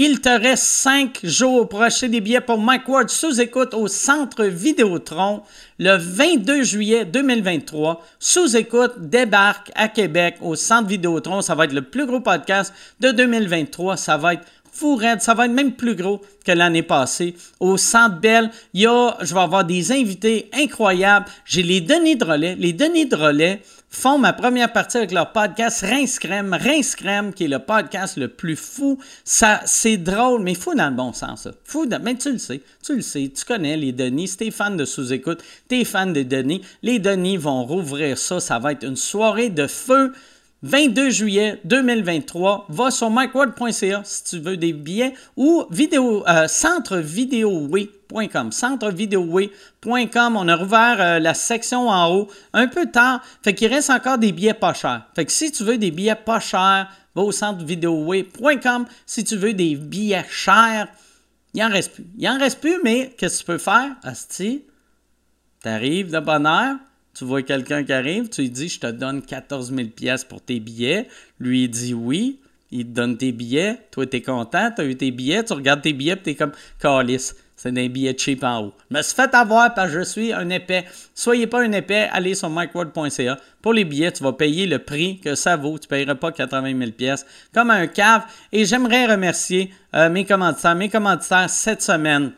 Il te reste cinq jours pour acheter des billets pour Mike Ward sous écoute au Centre Vidéotron le 22 juillet 2023. Sous écoute débarque à Québec au Centre Vidéotron. Ça va être le plus gros podcast de 2023. Ça va être fou Ça va être même plus gros que l'année passée. Au Centre Bell, il je vais avoir des invités incroyables. J'ai les Denis de. Les Denis de relais, font ma première partie avec leur podcast Rince Crème. Rince Crème, qui est le podcast le plus fou. Ça, c'est drôle, mais fou dans le bon sens. Fou dans... Mais tu le sais, tu le sais, tu connais les Denis. Si t'es fan de sous-écoute, t'es fan des Denis. Les Denis vont rouvrir ça. Ça va être une soirée de feu. 22 juillet 2023. Va sur micword.ca si tu veux des billets ou vidéo, euh, centre centrevideoway.com. Centrevideoway.com. On a rouvert euh, la section en haut un peu tard. Fait qu'il reste encore des billets pas chers. Fait que si tu veux des billets pas chers, va au centrevideoway.com. Si tu veux des billets chers, il en reste plus. Il en reste plus, mais qu'est-ce que tu peux faire? Asti, t'arrives de bonne heure, tu vois quelqu'un qui arrive, tu lui dis Je te donne 14 000 pièces pour tes billets. Lui, il dit oui. Il te donne tes billets. Toi, tu es content. Tu as eu tes billets. Tu regardes tes billets et tu es comme Calice. C'est des billets cheap en haut. Me suis fait avoir parce que je suis un épais. Soyez pas un épais, allez sur micword.ca. Pour les billets, tu vas payer le prix que ça vaut. Tu ne payeras pas 80 000 pièces comme un cave. Et j'aimerais remercier euh, mes commanditaires. Mes commanditaires cette semaine.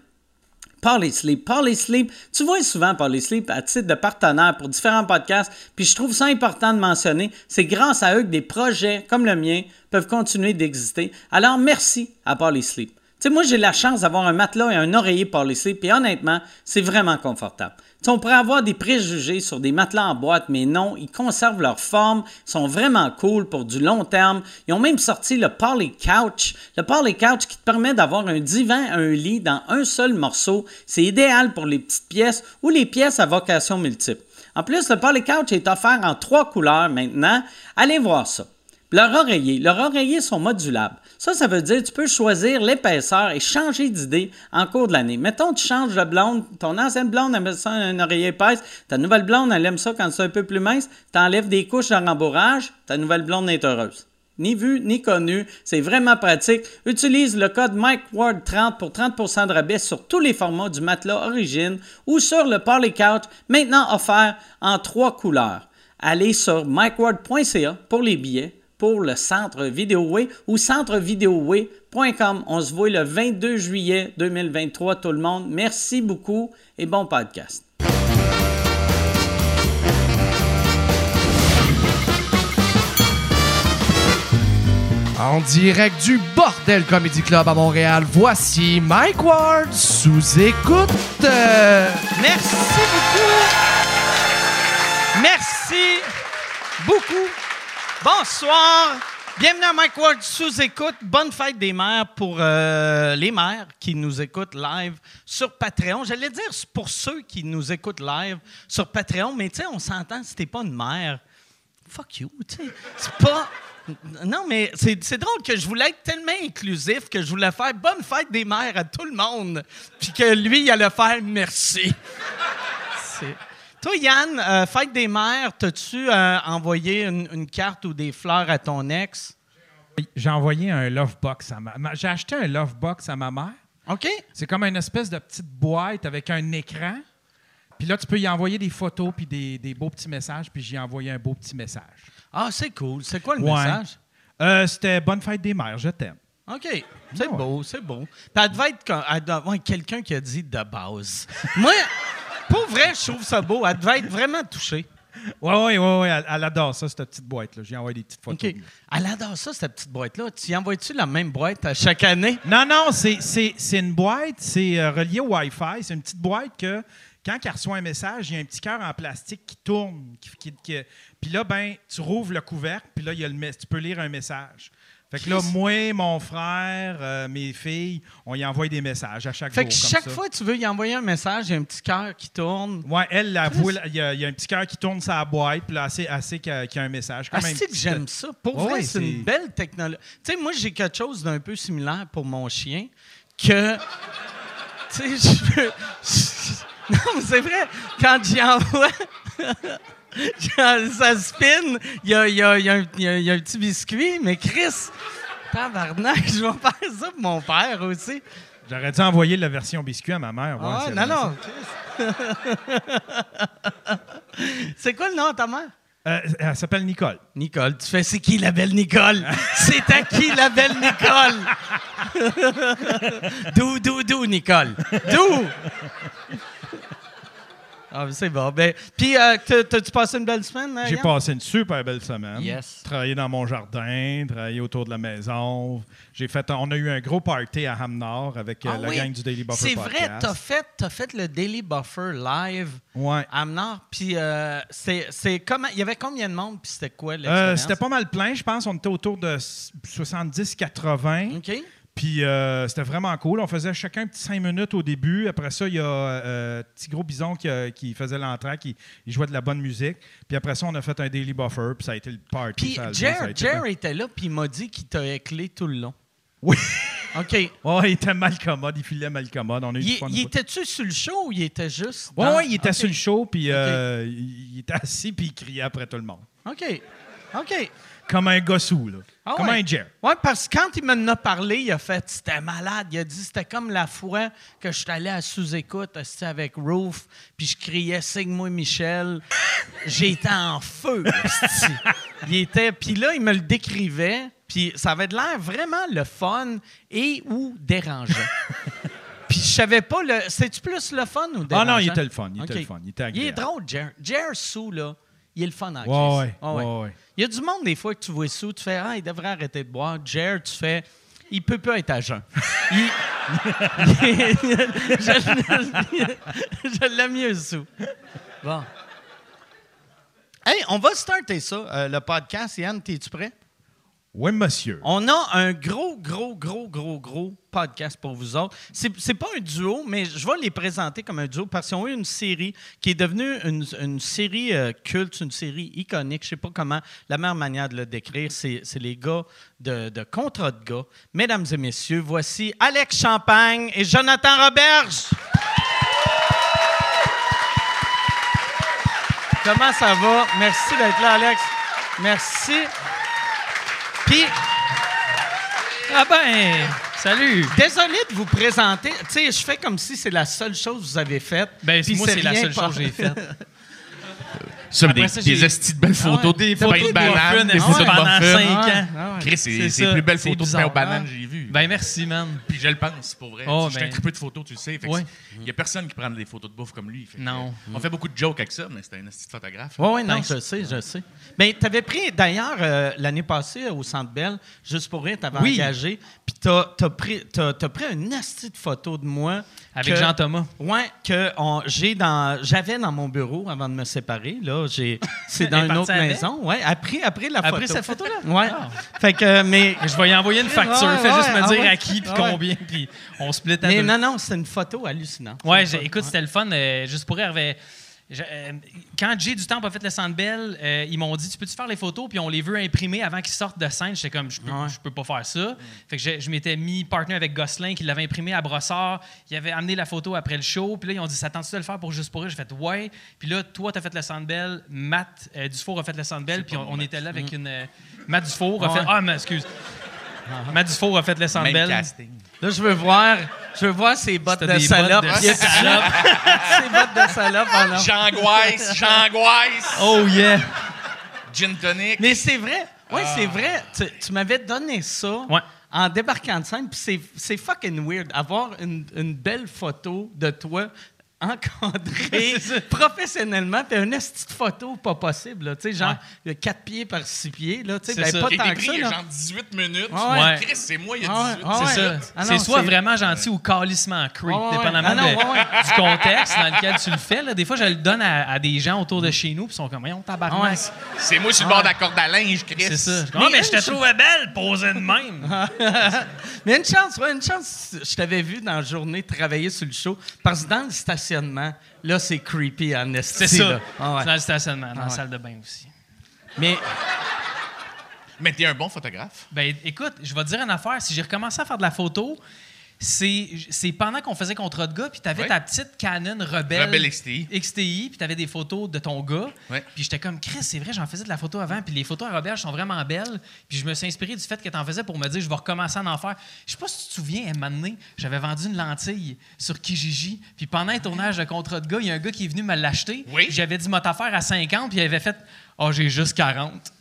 Parley Sleep. Parley Sleep, tu vois souvent Parley Sleep à titre de partenaire pour différents podcasts, puis je trouve ça important de mentionner, c'est grâce à eux que des projets comme le mien peuvent continuer d'exister. Alors merci à Parley Sleep. Tu sais, moi, j'ai la chance d'avoir un matelas et un oreiller Parley Sleep, puis honnêtement, c'est vraiment confortable on pourrait avoir des préjugés sur des matelas en boîte, mais non, ils conservent leur forme, sont vraiment cool pour du long terme. Ils ont même sorti le Parley Couch. Le Parley Couch qui te permet d'avoir un divan, un lit dans un seul morceau. C'est idéal pour les petites pièces ou les pièces à vocation multiple. En plus, le Parley Couch est offert en trois couleurs maintenant. Allez voir ça. Leurs oreillers. Leurs oreillers sont modulables. Ça, ça veut dire que tu peux choisir l'épaisseur et changer d'idée en cours de l'année. Mettons, tu changes de blonde. Ton ancienne blonde aime ça un oreiller épaisse. Ta nouvelle blonde, elle aime ça quand c'est un peu plus mince. Tu enlèves des couches de rembourrage. Ta nouvelle blonde est heureuse. Ni vu, ni connu. C'est vraiment pratique. Utilise le code MikeWard30 pour 30% de rabais sur tous les formats du matelas Origine ou sur le Parley Couch, maintenant offert en trois couleurs. Allez sur MikeWard.ca pour les billets pour le Centre Vidéoway ou centrevideoway.com. On se voit le 22 juillet 2023, tout le monde. Merci beaucoup et bon podcast. En direct du Bordel Comedy Club à Montréal, voici Mike Ward sous écoute. Merci beaucoup. Merci beaucoup. Bonsoir. Bienvenue à Mike Ward sous écoute. Bonne fête des mères pour euh, les mères qui nous écoutent live sur Patreon. J'allais dire pour ceux qui nous écoutent live sur Patreon, mais tu sais, on s'entend, si t'es pas une mère, fuck you, tu sais. C'est pas. Non, mais c'est drôle que je voulais être tellement inclusif que je voulais faire bonne fête des mères à tout le monde, puis que lui, il allait faire merci. Toi, Yann, euh, fête des mères, t'as-tu euh, envoyé une, carte ou des fleurs à ton ex? J'ai envoyé un love box à ma J'ai acheté un love box à ma mère. OK. C'est comme une espèce de petite boîte avec un écran. Puis là, tu peux y envoyer des photos puis des, beaux petits messages. Puis j'ai envoyé un beau petit message. Ah, c'est cool. C'est quoi le message? Euh, c'était Bonne fête des mères, je t'aime. OK. C'est beau, c'est beau. Puis elle devait être quelqu'un qui a dit de base. Moi. Pour vrai, je trouve ça beau. Elle devait être vraiment touchée. Oui, oui, oui, oui. Elle, adore ça, cette petite boîte-là. J'ai envoyé des petites photos. Elle adore ça, cette petite boîte-là. Tu y envoies-tu la même boîte à chaque année? Non, non, c'est une boîte, c'est euh, relié au Wi-Fi. C'est une petite boîte que, quand elle reçoit un message, il y a un petit cœur en plastique qui tourne. puis là, ben, tu rouvres le couvercle, puis là, il y a le, tu peux lire un message. Fait que là, moi, mon frère, euh, mes filles, on y envoie des messages à chaque fait jour. Fait que chaque fois que tu veux y envoyer un message, il y a un petit cœur qui tourne. Ouais, elle, il y, a un petit cœur qui tourne sa boîte, puis là, assez, assez qu'il y, a un message. Comme ah, que j'aime ça. Pour vrai, c'est une belle technologie. Tu sais, moi, j'ai quelque chose d'un peu similaire pour mon chien que. tu sais, je peux. Non, mais c'est vrai. Quand j'y envoie. ça spin, il y a, un petit biscuit, mais Chris, Tabarnak, je vais faire ça pour mon père aussi. J'aurais dû envoyer la version biscuit à ma mère. Ah, si non, non. C'est quoi le nom de ta mère? Euh, elle s'appelle Nicole. Nicole. Tu fais, c'est qui la belle Nicole? c'est à qui la belle Nicole? d'où, d'où, d'où, Nicole? D'où? Ah, c'est bon. Ben, puis, euh, t'as- t'as-tu passé une belle semaine? hein, J'ai passé une super belle semaine. Yes. Travaillé dans mon jardin, travaillé autour de la maison. J'ai fait, on a eu un gros party à Hamnor avec euh, Ah la oui. gang du Daily Buffer C'est vrai, t'as fait, t'as fait le Daily Buffer live Ouais. à Amnor. Puis, euh, c'est, c'est comment, il y avait combien de monde? Puis, c'était quoi Euh, l'expérience? c'était pas mal plein, je pense. On était autour de 70-80. OK. Puis euh, c'était vraiment cool. On faisait chacun un petit cinq minutes au début. Après ça, il y a euh, Petit Gros Bison qui, a- qui faisait l'entrée, qui il jouait de la bonne musique. Puis après ça, on a fait un daily buffer, puis ça a été le party. Puis, Jer, Jer était là, puis il m'a dit qu'il t'a éclé tout le long. Oui. OK. Ouais, il était mal commode, il filait mal commode. On a eu du Il, était-tu sur le show ou il était juste. Dans- ouais, il était sur le show, puis euh, il il était assis, puis il criait après tout le monde. OK. OK. Comme un gossou, là. Ah Comme ouais. un Jer. Oui, parce que quand il m'en a parlé, il a fait c'était malade. Il a dit c'était comme la fois que je suis allé à sous-écoute avec Roof, puis je criais Signe-moi Michel. J'étais en feu. il était. Puis là, il me le décrivait, puis ça avait de l'air vraiment le fun et ou dérangeant. Puis je savais pas le. C'est-tu plus le fun ou Ah dérangeant? non, il était le fun. Il était le fun. Il était Il est drôle, Jer. Jer sous, là. Il est le fun en Ouais, Ah ouais, ouais. Il y a du monde, des fois, que tu vois sous, tu fais Ah, il devrait arrêter de boire. Jer, tu fais Il peut pas être à jeun. Je je l'aime mieux sous. Bon. Hey, on va starter ça, euh, le podcast. Yann, es-tu prêt? Oui, monsieur. On a un gros, gros, gros, gros, gros podcast pour vous autres. C'est, c'est pas un duo, mais je vais les présenter comme un duo parce qu'ils ont eu une série qui est devenue une, série euh, culte, une série iconique. Je sais pas comment, la meilleure manière de le décrire, c'est, c'est les gars de, de Contrat de gars. Mesdames et messieurs, voici Alex Champagne et Jonathan Roberge. Comment ça va? Merci d'être là, Alex. Merci. Puis, Ah ben, salut! Désolé de vous présenter. Tu sais, je fais comme si c'est la seule chose que vous avez faite. Ben, moi, c'est la seule chose que j'ai faite. Ça, des, ça, des j'ai- estis de belles photos des de photos de de banane, muffins, des ah photos ouais, de pendant muffins. cinq ans. Ah ouais. Chris, c'est les plus belles photos de pain aux bananes Ah. que j'ai vues. Ben, merci, man. Puis je le pense, pour vrai. Oh, Je suis un ben. triple de photos, tu le sais. Il n'y a personne qui prend des photos de bouffe comme lui. Fait Non. On fait beaucoup de jokes avec ça, mais c'est un esti de photographe. Oui, oui, non, je sais, je sais. Mais tu avais pris, d'ailleurs, euh, l'année passée, au Centre Bell, juste pour rire, tu avais Oui. engagé, tu as, pris, t'as- t'as pris une nasty de photo de moi. Avec Jean-Thomas. Ouais, que j'ai dans, j'avais dans mon bureau avant de me séparer. Là, c'est dans une autre avec? maison. Ouais, après, après la Après photo. cette photo-là? Ouais. Ah. Fait que, mais Je vais y envoyer une facture. Ouais, Fais juste ouais, me ah dire à qui, puis Ah combien, puis on split à Mais deux. non, non, c'est une photo hallucinante. Une écoute, c'était le fun. euh, juste pour avait- je- euh, quand Jay du Temple a fait le Centre Bell, euh, ils m'ont dit Tu peux-tu faire les photos? Puis on les veut imprimer avant qu'ils sortent de scène. J'étais comme Je peux, Ouais. je peux pas faire ça. Fait que je, je m'étais mis partner avec Gosselin qui l'avait imprimé à Brossard. Il avait amené la photo après le show. Puis là, ils ont dit Ça tente-tu de le faire pour juste pour rire? J'ai fait Ouais. Puis là, toi, t'as fait le Centre Bell. Matt euh, Dufour a fait le Centre Bell. Puis on, on était là avec une. euh, Matt Dufour a Ouais. fait Ah, mais excuse. Matt Dufour a fait le Centre Même Bell. casting. Là, je veux voir, je veux voir ses bottes de salope. bottes de ses bottes de salope en or. J'angoisse, j'angoisse. Oh yeah! Gin tonic. Mais c'est vrai. Oui, c'est vrai. Tu, tu m'avais donné ça Ouais. en débarquant de scène. Puis c'est, c'est fucking weird. Avoir une, une belle photo de toi encadré professionnellement, puis une petite photo pas possible. là. Tu sais, genre 4 pieds par 6 pieds. Là, tu sais, ben, pas tant que pris ça. il y a là. genre 18 minutes. Ah ouais. Chris, c'est moi il y a Ah ouais, 18 ah ouais. C'est ça. Ah non, c'est soit vraiment gentil ou calissement creep, Ouais, ouais. dépendamment Ah non, de- ouais, ouais. du contexte dans lequel tu le fais. là. Des fois, je le donne à, à des gens autour de chez nous, puis ils sont comme, voyons, tabarnak. Ouais. C'est moi sur le bord de la corde à linge, Chris. C'est ça. Mais Ah, mais je te trouvais belle, posée de même. Mais une chance, ouais, une chance, je t'avais vu dans la journée travailler sur le show. Parce que dans le stationnement, là, c'est creepy en esti, C'est ça. Ah ouais. Dans le stationnement, dans Ah la ouais. salle de bain aussi. Mais Mais t'es un bon photographe. Ben, écoute, je vais te dire une affaire. Si j'ai recommencé à faire de la photo, c'est pendant qu'on faisait contrat de gars, puis t'avais Ouais. ta petite Canon Rebelle, Rebelle XTI. XTI, puis t'avais des photos de ton gars. Puis j'étais comme, Chris, c'est vrai, j'en faisais de la photo avant, puis les photos à Robert sont vraiment belles. Puis je me suis inspiré du fait que t'en faisais pour me dire, je vais recommencer à en faire. Je sais pas si tu te souviens, à un moment donné, j'avais vendu une lentille sur Kijiji, puis pendant un tournage de contrat de gars, il y a un gars qui est venu me l'acheter. Oui. J'avais dit, m'a t'affaire à 50, puis il avait fait, oh, j'ai juste 40.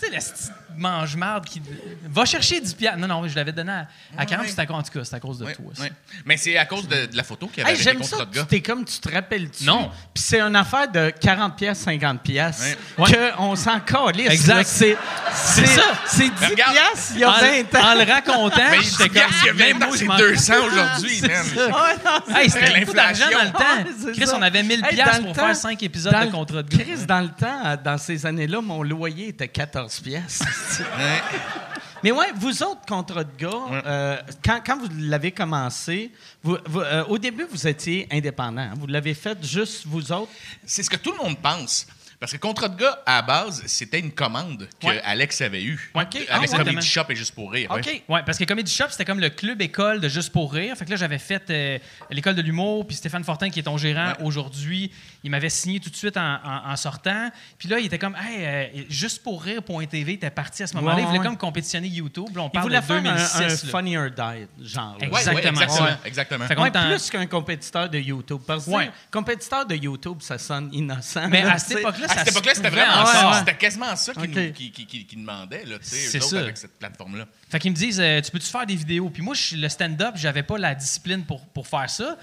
Tu sais, la petite mange-marde qui. Va chercher du piano. Non, non, je l'avais donné à, à 40, ouais. c'était à, en tout cas, c'est à cause de Ouais, toi. ça. ouais. Mais c'est à cause de, de la photo qu'il y avait Hey, j'aime ça. de Tu gars. t'es comme tu te rappelles-tu? Non. Puis c'est une affaire de 40 pièces, 50 pièces. Ouais. qu'on s'en calisse. Exact. C'est c'est ça. C'est 10 Mais regarde, pièces il y a 20 ans. En, en le racontant, Mais j'étais il y a comme. Même 20 ans, moi, je c'est m'en 200 aujourd'hui, man. C'était C'est beaucoup d'argent dans le temps. C'est Chris, on avait 1000 Hey, piastres dans pour faire temps- 5 épisodes dans de le- contrat de gars. Chris, dans le temps, dans ces années-là, mon loyer était 14 pièces. Mais ouais, vous autres, contrat de gars, euh, quand, quand vous l'avez commencé, vous- vous- euh, au début, vous étiez indépendant. hein? Vous l'avez fait juste vous autres? C'est ce que tout le monde pense. Parce que Contrat de gars, à la base, c'était une commande que Ouais. Alex avait eue. Ouais. Avec Ah. Comedy Shop et Juste pour rire. ouais. OK. Ouais, parce que Comedy Shop, c'était comme le club école de Juste pour rire. Fait que là, j'avais fait euh, l'école de l'humour, puis Stéphane Fortin, qui est ton gérant Ouais. aujourd'hui, il m'avait signé tout de suite en, en- en sortant. Puis là, il était comme, hey, euh, Juste pour rire.tv était parti à ce moment-là. Ouais, il voulait ouais. comme compétitionner YouTube. Là, on Il parle voulait de faire un- 2006. un, funnier die, genre. Exactement. exactement. Ouais. exactement. Fait plus qu'un compétiteur de YouTube. Parce que Ouais. tu sais, compétiteur de YouTube, ça sonne innocent. Mais là, à cette époque-là, À cette époque-là, c'était vraiment ça. C'était quasiment ça qu'ils OK. nous- qu'ils qui, qui, qui demandaient, là, tu sais, C'est ça. avec cette plateforme-là. Fait qu'ils me disent, euh, tu peux-tu faire des vidéos? Puis moi, je suis le stand-up, j'avais pas la discipline pour, pour faire ça.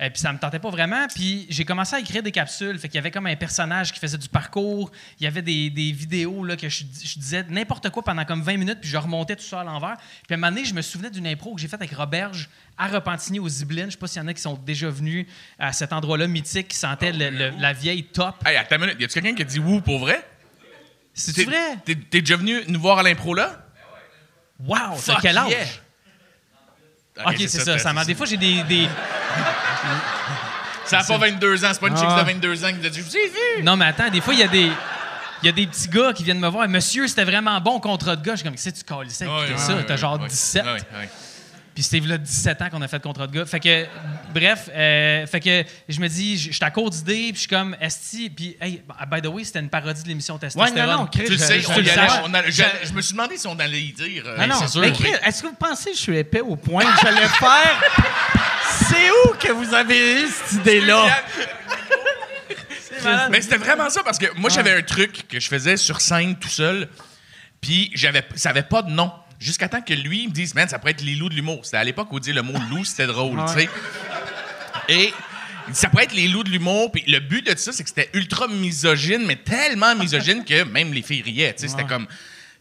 Euh, puis ça me tentait pas vraiment. Puis j'ai commencé à écrire des capsules. Fait qu'il y avait comme un personnage qui faisait du parcours. Il y avait des, des vidéos là, que je, je disais n'importe quoi pendant comme 20 minutes, puis je remontais tout ça à l'envers. Puis à un moment donné, je me souvenais d'une impro que j'ai faite avec Roberge à Repentigny aux Yvelines. Je sais pas s'il y en a qui sont déjà venus à cet endroit-là mythique qui sentait le- le- la vieille top. Hey, attends une minute. Y a-tu quelqu'un qui a dit wouh pour vrai? C'est vrai? T'es déjà venu nous voir à l'impro là? Wow! C'est Fuck quel âge? yeah. Ok, c'est ça. ça des fois, j'ai des- des, Ça n'a pas 22 ans, c'est pas une chick Ah. de 22 ans qui t'a dit Je vous ai vu! Non, mais attends, des fois, il y a des. Il y a des petits gars qui viennent me voir. Monsieur, c'était vraiment bon contrat de gars. Je suis comme, tu à écouter Ouais, ça? ouais, T'as genre ouais. 17. Ouais, ouais. Puis c'était là 17 ans qu'on a fait contrat de gars. Fait que, bref, euh, fait que je me dis, je je suis à court d'idées, puis je suis comme, Esti. Puis, hey, by the way, c'était une parodie de l'émission Ouais, Testostérone. non, non, Chris, Tu le je- sais, je on le y allait, sache. on a- je, je me suis demandé si on allait y dire. euh, Ah non, c'est sûr. mais Chris, est-ce que vous pensez que je suis épais au point que j'allais faire? C'est où que vous avez eu cette idée-là? Mais c'était vraiment ça parce que moi, j'avais un truc que je faisais sur scène tout seul, puis j'avais, ça avait pas de nom. Jusqu'à temps que lui il me dise, man, ça pourrait être les loups de l'humour. C'était à l'époque où dire le mot loup, c'était drôle, tu sais. Et il dit, ça pourrait être les loups de l'humour. Puis le but de ça, c'est que c'était ultra misogyne, mais tellement misogyne que même les filles riaient. tu sais. C'était comme,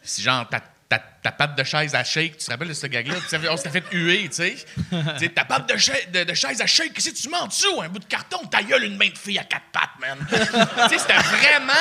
c'est genre, ta, ta, de chaise à shake, tu te rappelles de ce gag-là? On s'était fait huer, tu sais. Ta de, cha- de- de chaise à shake, qu'est-ce que tu mets en dessous? Un bout de carton, ta gueule, une main de fille à quatre pattes, man. tu sais, c'était vraiment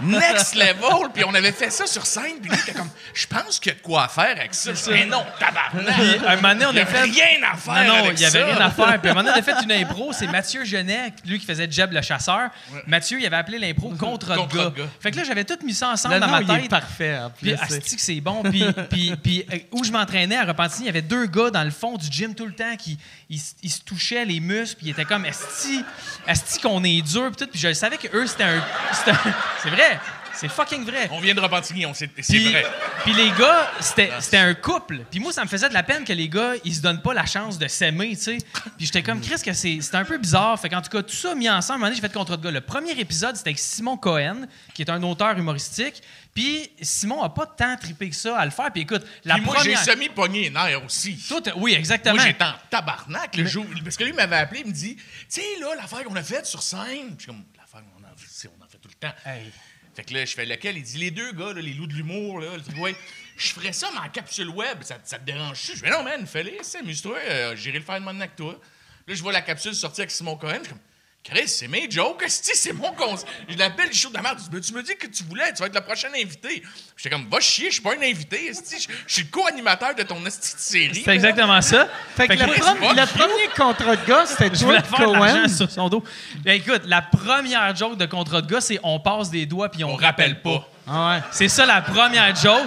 next level. Puis on avait fait ça sur scène, puis lui, était comme, je pense qu'il y a de quoi faire avec ça. Mais non, tabarnak. Puis, un moment donné, on Il a fait. rien à faire Non, il n'y avait ça. rien à faire. Puis à un moment donné, on a fait une impro. C'est Mathieu Genet, lui qui faisait Jeb le chasseur. Mathieu, il avait appelé l'impro contre Contre gars. gars. Fait que là, j'avais tout mis ça ensemble Le dans nom, ma il est tête. parfait. en Puis plus, c'est- asti que c'est bon. Puis, puis, puis euh, où je m'entraînais à Repentigny, il y avait deux gars dans le fond du gym tout le temps qui ils, se touchaient les muscles. Puis ils étaient comme asti, asti qu'on est dur. Puis tout. Puis je savais que eux c'était un- c'est vrai, c'est fucking vrai. On vient de Repentigny, on sait, c'est vrai. puis les gars, c'était c'était un couple. Puis moi, ça me faisait de la peine que les gars, ils se donnent pas la chance de s'aimer, tu sais. Puis j'étais comme, Chris, que c'est c'est un peu bizarre. Fait qu'en tout cas, tout ça mis ensemble, à un moment donné, j'ai fait contre de gars. Le premier épisode, c'était avec Simon Cohen, qui est un auteur humoristique. Puis Simon a pas tant trippé que ça à le faire. Puis écoute, la Puis moi, j'ai semi-pogné les aussi. Oui, exactement. Moi, j'étais en tabarnak le jour. Parce que lui m'avait appelé, il me dit Tu sais, là, l'affaire qu'on a faite sur scène. Puis je suis comme L'affaire qu'on a, on en fait tout le temps. Hey. Fait que là, je fais lequel? Il dit Les deux gars, les loups de l'humour. Là, ouais, je ferais ça, mais en capsule web. Ça, te dérange-tu? Je fais Non, man, fais-les, amuse-toi. euh, J'irai le faire de mon avec toi. Là, je vois la capsule sortir avec Simon Cohen. Je comme Chris, c'est mes jokes, esti, c'est mon conseil. Je l'appelle, show de la merde. Tu me dis que tu voulais, tu vas être le prochain invité. J'étais comme, va chier, je suis pas un invité, esti. Je suis le co-animateur de ton esti de série. C'est exactement ça. Fait que le, moi, prom- le premier contrat de gars, c'était toi, voulais faire de Cohen. l'argent sur son dos. Ben, écoute, la première joke de contrat de gars, c'est on passe des doigts puis on, On rappelle rappelle pas. pas. Ah ouais. C'est ça la première joke.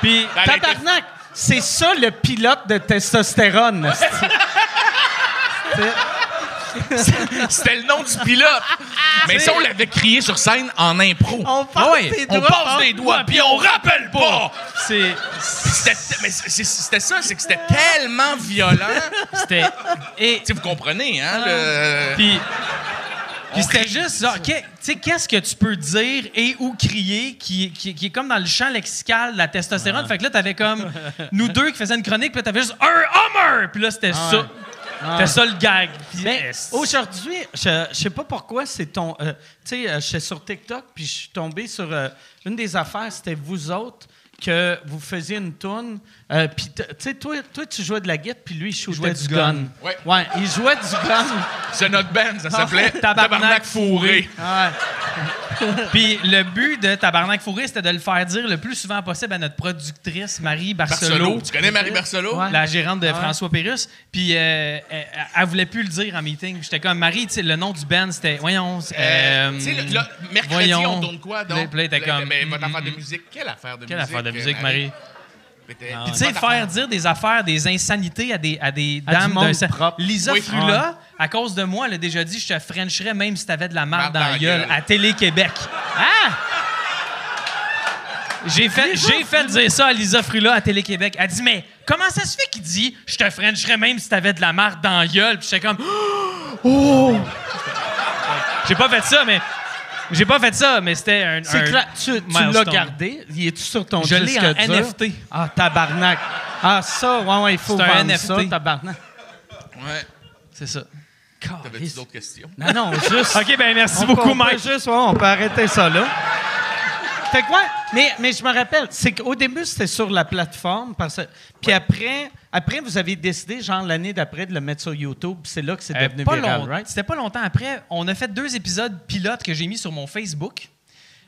Puis Tabarnak! c'est ça le pilote de testostérone. C'était le nom du pilote. Mais ça, on l'avait crié sur scène en impro. On passe Ah ouais, des On doigts. passe des doigts, puis on rappelle pas. C'est. C'était ça, c'est que c'était tellement violent. C'était. Et. Tu sais, vous comprenez, hein? le- Puis. Puis c'était juste genre, que- tu sais, qu'est-ce que tu peux dire et ou crier qui, qui, qui est comme dans le champ lexical de la testostérone? Fait que là, t'avais comme nous deux qui faisaient une chronique, puis t'avais juste un Hummer! Puis là, c'était ça. C'était ça le gag. Mais aujourd'hui, je, je sais pas pourquoi c'est ton. euh, tu sais, euh, j'étais sur TikTok puis je suis tombé sur euh, une des affaires, c'était vous autres que vous faisiez une tourne. Euh, puis tu sais, toi, toi, tu jouais de la guitare puis lui il shootait jouait du, du gun. gun. Ouais. Ouais, il jouait du gun. C'est notre band, ça s'appelait Tabarnak Tabarnak Fourré. Ouais. Puis le but de Tabarnak Fourré, c'était de le faire dire le plus souvent possible à notre productrice, Marie Barcelo. Barcelo. Tu connais Marie Barcelo? Ouais. la gérante de François Pérus. Puis euh, elle, elle voulait plus le dire en meeting. J'étais comme Marie, tu sais, le nom du band, c'était. Voyons. Euh, euh, tu sais, le- le- mercredi, voyons. on tourne quoi, donc? comme, Mais votre mm, affaire de mm, musique, quelle affaire de Quelle musique? affaire de musique, Marie? Puis tu sais, faire dire des affaires, des insanités à des, à des À dames d'un propre. Lisa Oui. Frula, à cause de moi, elle a déjà dit je te frencherais même si t'avais de la marde dans dans la gueule gueule. à Télé-Québec. Ah! J'ai fait, j'ai fait dire ça à Lisa Frula à Télé-Québec. Elle dit Mais comment ça se fait qu'il dit Je te frencherais même si t'avais de la marde dans la gueule? Puis j'étais comme Oh! J'ai pas fait ça, mais. J'ai pas fait ça, mais c'était un. C'est clair. Tu, tu l'as gardé? Il est-tu sur ton Je l'ai disque en dur? NFT. Ah, tabarnak. Ah, ça, ouais, ouais, il faut C'est un vendre NFT. ça, tabarnak. Ouais. C'est ça. T'avais-tu d'autres questions? Non, non, juste. OK, ben merci On beaucoup, Mike. juste, ouais, on peut arrêter ça là. Fait que ouais, mais, mais je me rappelle, c'est qu'au début, c'était sur la plateforme. Parce, puis après, après, vous avez décidé, genre l'année d'après, de le mettre sur YouTube. C'est là que c'est Euh, devenu pas viral, long- right? C'était pas longtemps après. On a fait deux épisodes pilotes que j'ai mis sur mon Facebook.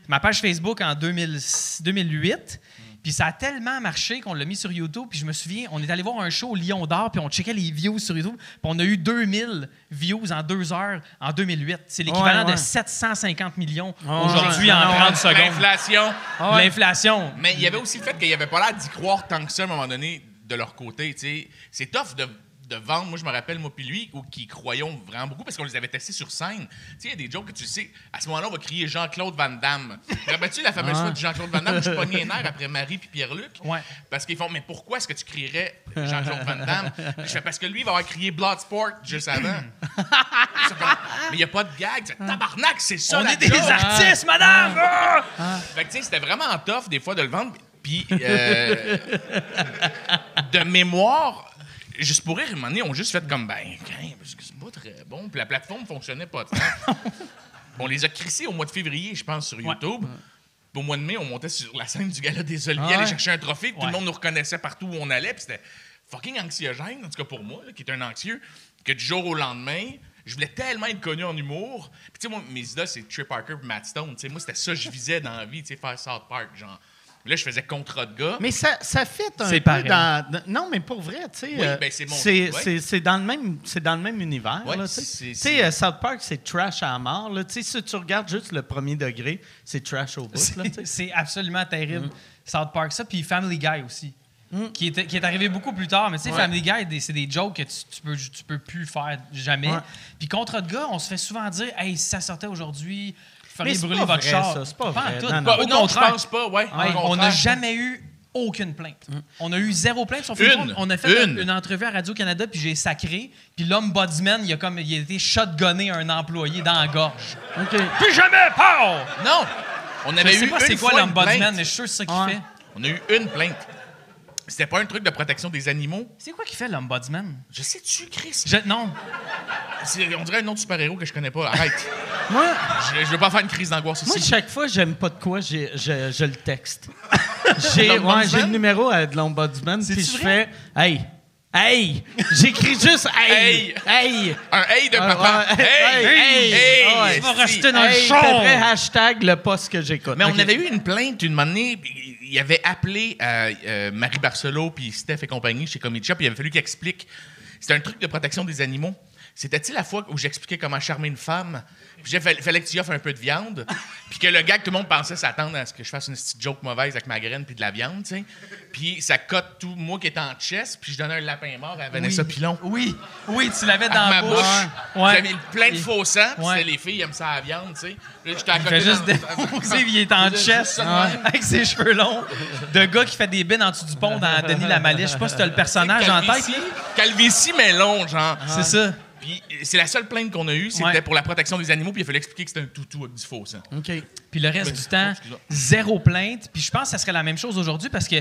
Ma page Facebook en 2000 2008. Puis ça a tellement marché qu'on l'a mis sur YouTube. Puis je me souviens, on est allé voir un show au Lion d'Or, puis on checkait les views sur YouTube. Puis on a eu 2000 views en deux heures en 2008. C'est l'équivalent Ouais, ouais. de 750 millions aujourd'hui ouais. en Ouais, 30 secondes. L'inflation. L'inflation. Mais il y avait aussi le fait qu'il n'y avait pas l'air d'y croire tant que ça à un moment donné de leur côté. C'est tough de, de vendre. Moi, je me rappelle, moi puis lui, ou qui croyons vraiment beaucoup parce qu'on les avait testés sur scène. Tu sais, il y a des jokes que tu sais, à ce moment-là, on va crier Jean-Claude Van Damme. Rappelles-tu la fameuse fois de Jean-Claude Van Damme où je pognais les nerfs après Marie puis Pierre-Luc? Ouais. Parce qu'ils font, mais pourquoi est-ce que tu crierais Jean-Claude Van Damme? Je fais, parce que lui, il va avoir crié Bloodsport juste avant. Mais il n'y a pas de gag. C'est Tabarnak, c'est ça On la est des artistes, madame! Ah! Fait que, tu sais, c'était vraiment tough, des fois, de le vendre. Puis, euh, de mémoire, juste pour rire, un moment donné, on juste fait comme, ben, hein, parce que c'est pas très bon. Puis la plateforme fonctionnait pas tant. on les a crissés au mois de février, je pense, sur YouTube. Puis au mois de mai, on montait sur la scène du Gala des Oliviers, Ah aller chercher un trophée, puis tout le monde nous reconnaissait partout où on allait. Puis c'était fucking anxiogène, en tout cas pour moi, là, qui est un anxieux, que du jour au lendemain, je voulais tellement être connu en humour. Puis tu sais, moi, mes idoles, c'est Trey Parker et Matt Stone. Tu sais, moi, c'était ça que je visais dans la vie, tu sais, faire South Park, genre. Là, je faisais contrat de gars. Mais ça, ça fit un peu pareil. dans, Non, mais pour vrai, tu sais. Oui, euh, ben, c'est mon- c'est, ouais. c'est- c'est dans le même, c'est dans le même univers. Ouais, tu sais. euh, South Park, c'est trash à mort. Là. Tu sais, Si tu regardes juste le premier degré, c'est trash au bout. C'est- absolument terrible. South Park, ça, puis Family Guy aussi. Qui, est, qui est arrivé beaucoup plus tard. Mais tu sais, Family Guy, c'est des jokes que tu, tu peux, tu peux plus faire jamais. Ouais. Puis contre de gars, on se fait souvent dire Hey, si ça sortait aujourd'hui, feriez c'est brûler pas votre vrai, char. ça, c'est pas en vrai. tout. Non, non. Pas- Au non, je pense pas, ouais. Hey, on n'a jamais eu aucune plainte. On a eu zéro plainte sur Facebook. Une. On a fait Une. une, entrevue à Radio-Canada, puis j'ai sacré. Puis l'ombudsman, il a, comme, il a été shotgunné un employé dans la gorge. OK. Plus jamais, pao! Non! On Je avait sais eu pas c'est quoi l'ombudsman, plainte. mais je suis sûr que c'est ça qu'il Ouais. fait. On a eu une plainte. C'était pas un truc de protection des animaux? C'est quoi qui fait l'ombudsman? Je sais-tu, Chris? Je- non. C'est- On dirait un nom de super-héros que je connais pas. Arrête. Moi, je, je veux pas faire une crise d'angoisse moi, ici. chaque fois, j'aime pas de quoi, j'ai- je, je le texte. j'ai, L'ombudsman? ouais, j'ai le numéro euh, de l'ombudsman, puis je vrai? fais Hey! Hey! J'écris juste Hey! Hey! Un hey de Ah, papa. ouais. hey! Hey! Hey! Ah ouais. Si. Tu vas rester dans le Hey, champ. après, hashtag le poste que j'écoute. Mais on Ok. avait eu une plainte une année. Il avait appelé euh, euh, Marie Barcelo puis Steph et compagnie chez Comedy Shop. puis Il avait fallu qu'il explique. C'était un truc de protection des animaux. C'était-tu la fois où j'expliquais comment charmer une femme? Puis il fallait, que tu offres un peu de viande. Puis que le gars, que tout le monde pensait s'attendre à ce que je fasse une petite joke mauvaise avec ma graine puis de la viande, tu sais. Puis ça cote tout, moi qui étais en chest, puis je donnais un lapin mort à Vanessa Pilon. Oui, oui, tu l'avais dans ma la bouche. bouche. Ouais. J'avais mis plein de faux sang, puis Ouais. c'était les filles, ils aiment ça à la viande, tu sais. Puis j'étais à Il côté fait juste il est en même. avec ses cheveux longs. De gars qui fait des bines en dessous du pont dans Denis la Malice. Je sais pas si t'as le personnage en tête. Calvitie, mais long, genre. C'est ça. Puis c'est la seule plainte qu'on a eue, c'était Ouais. pour la protection des animaux, puis il fallait expliquer que c'était un toutou avec du faux sang. OK. Puis le reste du temps, zéro plainte. Puis je pense que ça serait la même chose aujourd'hui parce que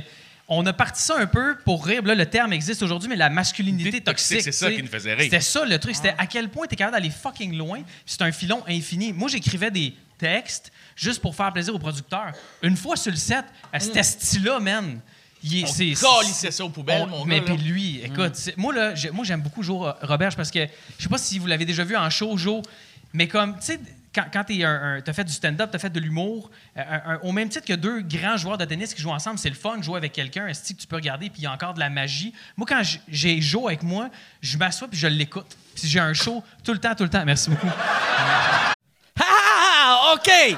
on a parti ça un peu pour rire. Là, le terme existe aujourd'hui, mais la masculinité Toxique, toxique. c'est ça qui nous faisait rire. C'était ça le truc. C'était à quel point tu es capable d'aller fucking loin. C'est un filon infini. Moi, j'écrivais des textes juste pour faire plaisir aux producteurs. Une fois sur le set, à cet esti-là, man. Il est, c'est- ça aux poubelles, on- mon mais puis lui, écoute, c'est- moi là, moi j'aime beaucoup Joe Roberge parce que je sais pas si vous l'avez déjà vu en show, Joe, mais comme tu sais. Quand, quand tu as fait du stand-up, tu as fait de l'humour, euh, au même titre que deux grands joueurs de tennis qui jouent ensemble, c'est le fun de jouer avec quelqu'un, un style que tu peux regarder, puis il y a encore de la magie. Moi, quand j'ai Joe avec moi, je m'assois puis je l'écoute. Puis j'ai un show tout le temps, tout le temps. Merci beaucoup. Ah, OK!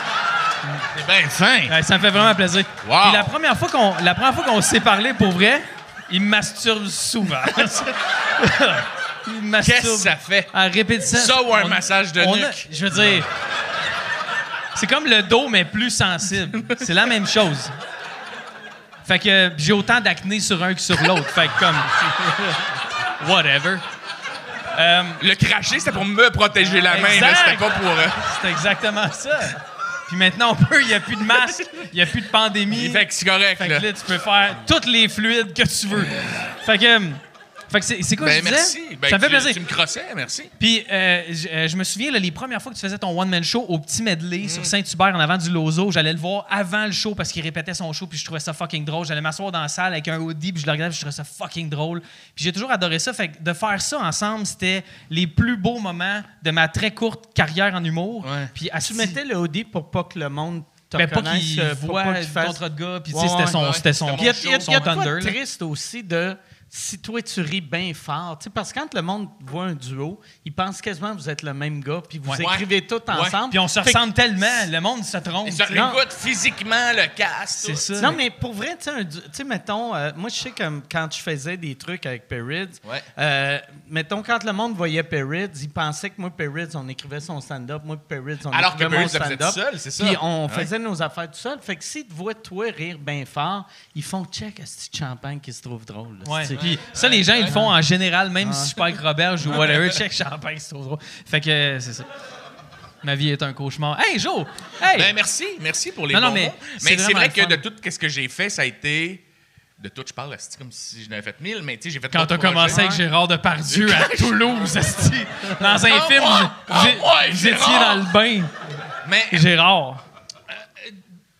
Ouais, ça me fait vraiment plaisir. Wow. Puis la première fois qu'on la première fois qu'on s'est parlé pour vrai, il masturbe souvent. il me masturbe Qu'est-ce que ça fait? à répétition. Ça ou un On- massage de a- nuque? je veux dire, c'est comme le dos mais plus sensible. C'est la même chose. Fait que j'ai autant d'acné sur un que sur l'autre. Fait que comme whatever. Euh, Le cracher, c'était pour me protéger la main, c'était pas pour... euh, c'est exactement ça. Puis maintenant on peut, il n'y a plus de masque, il n'y a plus de pandémie. Fait que c'est correct, Fait là. que là, tu peux faire tous les fluides que tu veux. Fait que, fait que c'est, c'est quoi Ben, je disais? merci. Ben, ça me fait tu- plaisir. Tu me crossais, merci. Puis euh, je, euh, je me souviens, là, les premières fois que tu faisais ton one-man show au petit medley sur Saint-Hubert en avant du Lozo, j'allais le voir avant le show parce qu'il répétait son show, puis je trouvais ça fucking drôle. J'allais m'asseoir dans la salle avec un hoodie, puis je le regardais, puis je trouvais ça fucking drôle. Puis j'ai toujours adoré ça. Fait que de faire ça ensemble, c'était les plus beaux moments de ma très courte carrière en humour. Ouais. Puis Tu asti- mettais le hoodie pour pas que le monde te ben, pas reconnaisse, qu'il euh, voit pas qu'il fasse- d'autres gars, puis tu Ouais, sais, c'était son, ouais. c'était son, Puis il y a, il y a- son il y a de quoi de triste aussi de si toi tu ris bien fort. Tu sais, parce que quand le monde voit un duo, ils pensent quasiment que vous êtes le même gars, puis vous Ouais. écrivez tout ensemble. Puis on se Fait que- ressemble tellement, le monde se trompe. Ça tu sais. écoute physiquement le casque. C'est ça. Non, mais pour vrai, tu sais, un du- tu sais, mettons, euh, moi, je sais que quand je faisais des trucs avec Perrids, Ouais. euh, mettons, quand le monde voyait Perrids, ils pensaient que moi, Perrids, on écrivait son stand-up, moi, Perrids, on Alors que écrivait mon Perrids le faisait stand-up. tout seul, c'est ça. Puis on Ouais. faisait nos affaires tout seul. Fait que s'ils te voient, toi, rire bien fort, ils font check à ce petit champagne qui se trouve drôle. là, Ouais. c'est- Puis ça, les gens, ils le font en général, même si je suis pas avec Robert, je joue whatever, check champagne, c'est trop drôle. Fait que euh, c'est ça. Ma vie est un cauchemar. Hey, Joe! Hey! Ben, merci, merci pour les Non, non, bons mais mots. c'est Mais c'est vraiment vrai que de tout ce que j'ai fait, ça a été... De tout, je parle, c'est comme si je n'avais fait mille, mais tu sais, j'ai fait Quand t'as commencé avec Gérard Depardieu à Toulouse, dans un Ah, film, vous- Ah, étiez dans le bain. Mais Gérard.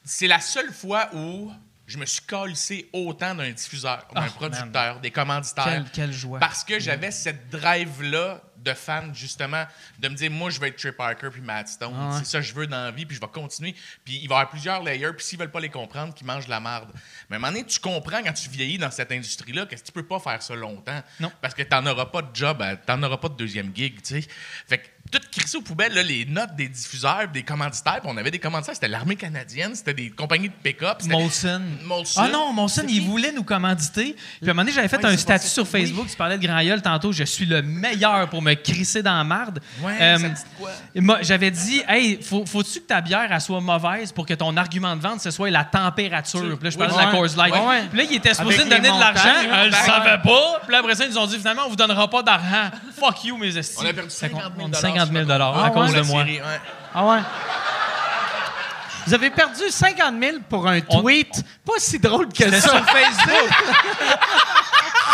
c'est la seule fois où je me suis calissé autant d'un diffuseur, d'un Oh, producteur, des commanditaires. Quelle- quelle joie. Parce que j'avais cette drive-là de fan, justement, de me dire, moi, je vais être Trey Parker puis Matt Stone. Ah C'est ça que je veux dans la vie, puis je vais continuer. Puis il va y avoir plusieurs layers, puis s'ils veulent pas les comprendre, qu'ils mangent de la marde. Mais à un moment donné, tu comprends quand tu vieillis dans cette industrie-là que tu peux pas faire ça longtemps. Non. Parce que t'en auras pas de job, t'en auras pas de deuxième gig, tu sais. Fait que tout crissé aux poubelles, là, les notes des diffuseurs, des commanditaires. Puis on avait des commanditaires, c'était l'armée canadienne, c'était des compagnies de pick-up. Molson. Molson. Ah non, Molson, il voulait nous commanditer. Puis à un moment donné, j'avais fait Ouais, un statut sur Facebook, tu parlais de Grand tantôt, je suis le meilleur pour me crisser dans la marde. Ouais, Euh, ça dit quoi? J'avais dit, hey, faut- faut-tu que ta bière elle soit mauvaise pour que ton argument de vente, ce soit la température? Puis là, je parlais de la. Coors Light. Ouais. Puis là, il était supposé me donner de l'argent. Elle le savait pas. Puis là, après ça, ils nous ont dit, finalement, on vous donnera pas d'argent. Fuck you, mes estimes. On a perdu 50 000 50 000 Ah, à cause la de moi. série, ouais. Ah ouais? Vous avez perdu 50 000 pour un On- tweet pas si drôle que ça. sur Facebook.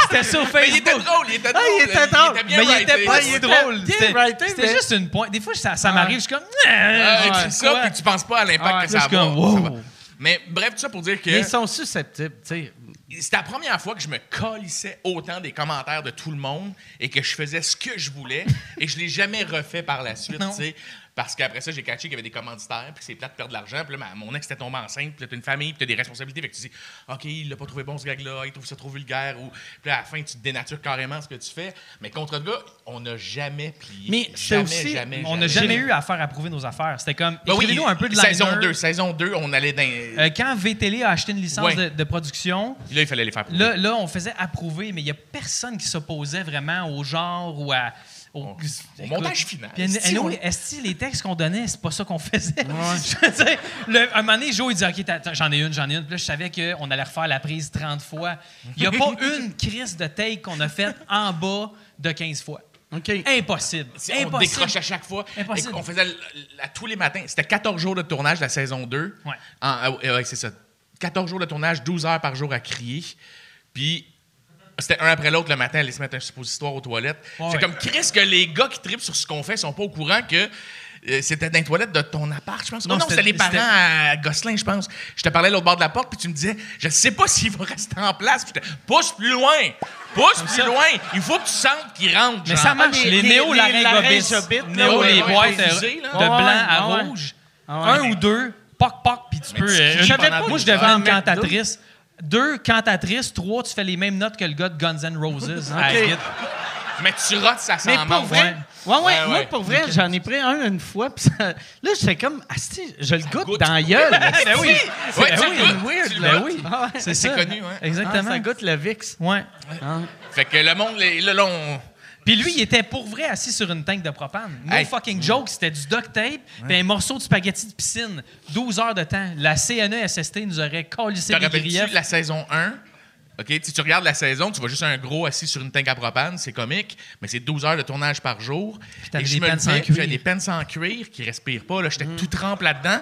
C'était sur Mais il était Facebook. drôle, il était drôle. il était drôle. bien Mais il était pas Ouais, si il était- drôle. C'était mais- juste une pointe. Des fois, ça, ça m'arrive, je suis comme. Ah, Ouais, écris ça, puis tu penses pas à l'impact Ouais. que ça wow. Mais bref, tout ça pour dire que Mais ils sont susceptibles, tu sais. C'était la première fois que je me colissais autant des commentaires de tout le monde et que je faisais ce que je voulais et je l'ai jamais refait par la suite. Parce qu'après ça, j'ai catché qu'il y avait des commanditaires, puis c'est plate de perdre de l'argent. Puis là, mon ex était tombée enceinte, puis là, t'as une famille, puis t'as des responsabilités. Fait que tu dis, OK, il l'a pas trouvé bon ce gag-là, il trouve ça trop vulgaire. Ou... Puis là, à la fin, tu dénatures carrément ce que tu fais. Mais contre le gars, on n'a jamais plié. Mais jamais, aussi- jamais, On n'a jamais. jamais eu à faire approuver nos affaires. C'était comme. Ben oui, Écrivez-nous un peu de saison liner. 2. Saison 2, on allait dans. Euh, quand VTL a acheté une licence Ouais. de, de production, là, il fallait les faire prouver. là, là, on faisait approuver, mais il n'y a personne qui s'opposait vraiment au genre ou à. Au, montage final. Puis, est-ce que les textes qu'on donnait, c'est pas ça qu'on faisait? Je dire, le- un moment donné, Joe, il dit OK, j'en ai une, j'en ai une. Puis là, je savais qu'on allait refaire la prise 30 fois. Il n'y a pas une crise de take qu'on a faite en bas de 15 fois. OK. Impossible. Si on Impossible. décroche à chaque fois. Impossible. On faisait à tous les matins. C'était 14 jours de tournage, la saison 2. Ouais. En- ah, ouais, ouais, c'est ça. 14 jours de tournage, 12 heures par jour à crier. Puis c'était un après l'autre le matin, aller se mettre un suppositoire aux toilettes. Ouais, c'est ouais. comme, Chris, que les gars qui tripent sur ce qu'on fait sont pas au courant que. euh, c'était dans les toilettes de ton appart, je pense. Non, Non, non c'était les parents à Gosselin, je pense. Je te parlais à l'autre bord de la porte, puis tu me disais, je sais pas s'il va rester en place. Puis j'étais, pousse plus loin! Pousse plus ça. loin! Il faut que tu sentes qu'il rentre. Mais genre. ça marche. les- les, les- néo laryngobites, Néo, là, les boîtes euh, de Ouais, blanc à rouge. Ah ouais. Un ou deux, poc, poc, puis tu peux. euh, moi, deux je heures. une cantatrice. Deux, cantatrices. Trois, tu fais les mêmes notes que le gars de Guns N' Roses. guitare. Mais tu rotes, ça sent Mais pour vrai, ouais, ouais, Ouais, moi, ouais. pour vrai, j'en ai pris un une fois, puis ça- là, j'étais comme, asti, je le goûte goûte. dans la gueule. Ben oui. Ouais, Ben tu oui. weird, tu Ben. Ah ouais. C'est C'est connu, hein. Ah, Exactement. ça goûte le VIX. Ouais. Fait que le monde, là, là, on- Puis lui, il était pour vrai assis sur une tank de propane. No Hey. fucking joke, c'était du duct tape puis un morceau de spaghetti de piscine. 12 heures de temps. La CNESST nous aurait collissé des rappelles-tu griefs. la saison 1? OK, si tu regardes la saison, tu vois juste un gros assis sur une tank à propane, c'est comique, mais c'est 12 heures de tournage par jour. Et je des pants levais, sans puis cuir. Des pants sans cuir qui respirent pas. J'étais Mm. tout trempe là-dedans.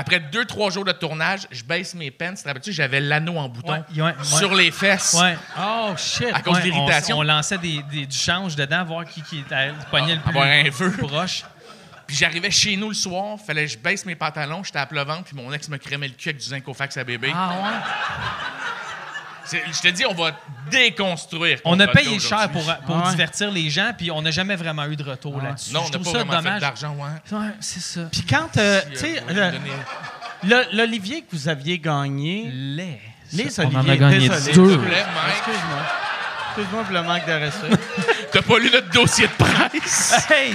Après deux, trois jours de tournage, je baisse mes pants. Tu te rappelles-tu, j'avais l'anneau en bouton Ouais, ouais, ouais. sur les fesses. Ouais. Oh, shit. À cause Ouais, de l'irritation. On, on lançait des, des- du change dedans, voir qui, qui était- pognait le plus avoir un feu. proche. Puis j'arrivais chez nous le soir, fallait que je baisse mes pantalons, j'étais à plat ventre, puis mon ex me crémait le cul avec du zinc au fax à bébé. Ah ouais? Je te dis, on va déconstruire. On a payé cher pour, pour Ouais. divertir les gens, puis on n'a jamais vraiment eu de retour là-dessus. Non, on Je n'a pas ça vraiment fait dommage. d'argent, ouais. Ouais, c'est ça. Puis quand, euh, tu sais, euh, l'Olivier que vous aviez gagné, Les. les On en Oliviers, a gagné désolé. deux. Excuse-moi. Excuse-moi pour le manque de respect. T'as pas lu notre dossier de presse? Hey!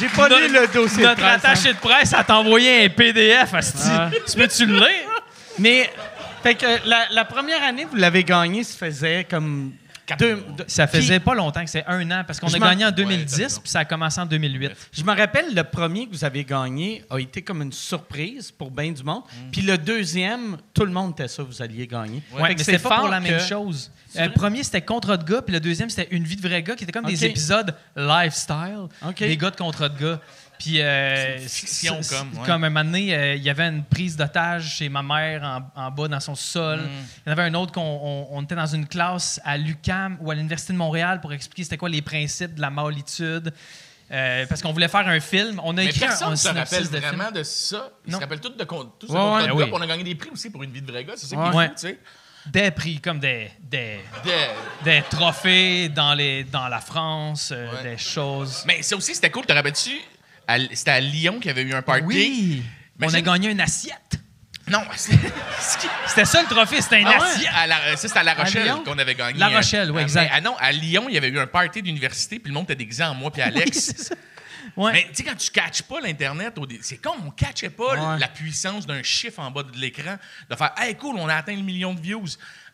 J'ai pas Notre- lu le dossier de Notre presse, hein. attaché de presse a envoyé un PDF, asti. Ah. Tu peux-tu le lire? Mais, fait que la, la première année, vous l'avez gagné, ça faisait comme. Deux, deux- Ça Puis, faisait pas longtemps que c'est un an, parce qu'on a gagné en Ouais, t'as 2010, raison. puis ça a commencé en 2008. Je me rappelle, le premier que vous avez gagné a été comme une surprise pour bien du monde. Mm. Puis le deuxième, tout le monde était ça, vous alliez gagner. Ouais, Fait mais que c'était c'est pas pour fort la même que- chose. Euh, le premier, c'était Contre de gars, puis le deuxième, c'était Une vie de vrai gars, qui était comme des épisodes lifestyle, des gars de Contre de gars. Puis, euh, C'est fiction, c'est- comme, ouais. Comme un moment donné, euh, il y avait une prise d'otage chez ma mère en, en bas dans son sol. Mm. Il y en avait un autre qu'on on, on était dans une classe à l'UCAM ou à l'Université de Montréal pour expliquer c'était quoi les principes de la molitude. Euh, parce qu'on voulait faire un film. On a Mais écrit personne un ne se rappelle de film. vraiment de ça. Ils Non. se rappellent tout de tout Ouais, ouais. oui. On a gagné des prix aussi pour une vie de vrai gars. C'est ça Ouais. qui est Ouais. fou, tu sais. Des prix, comme des, des, De- des trophées dans, les, dans la France, euh, Ouais. des choses. Mais ça aussi, c'était cool. Te rappelles-tu? C'était à Lyon qu'il y avait eu un party. Oui! On a gagné une assiette. Non, C'était ça le trophée, c'était une Ah ouais? assiette. À la- ça, c'était à La Rochelle qu'on avait gagné. La Rochelle, oui, Euh, exact. ah non, à Lyon, il y avait eu un party d'université, puis le monde était déguisé en moi puis Alex. Ouais. Mais tu sais, quand tu catches pas l'Internet, c'est comme on catchait pas Ouais. la puissance d'un chiffre en bas de l'écran, de faire Hey, cool, on a atteint le million de views.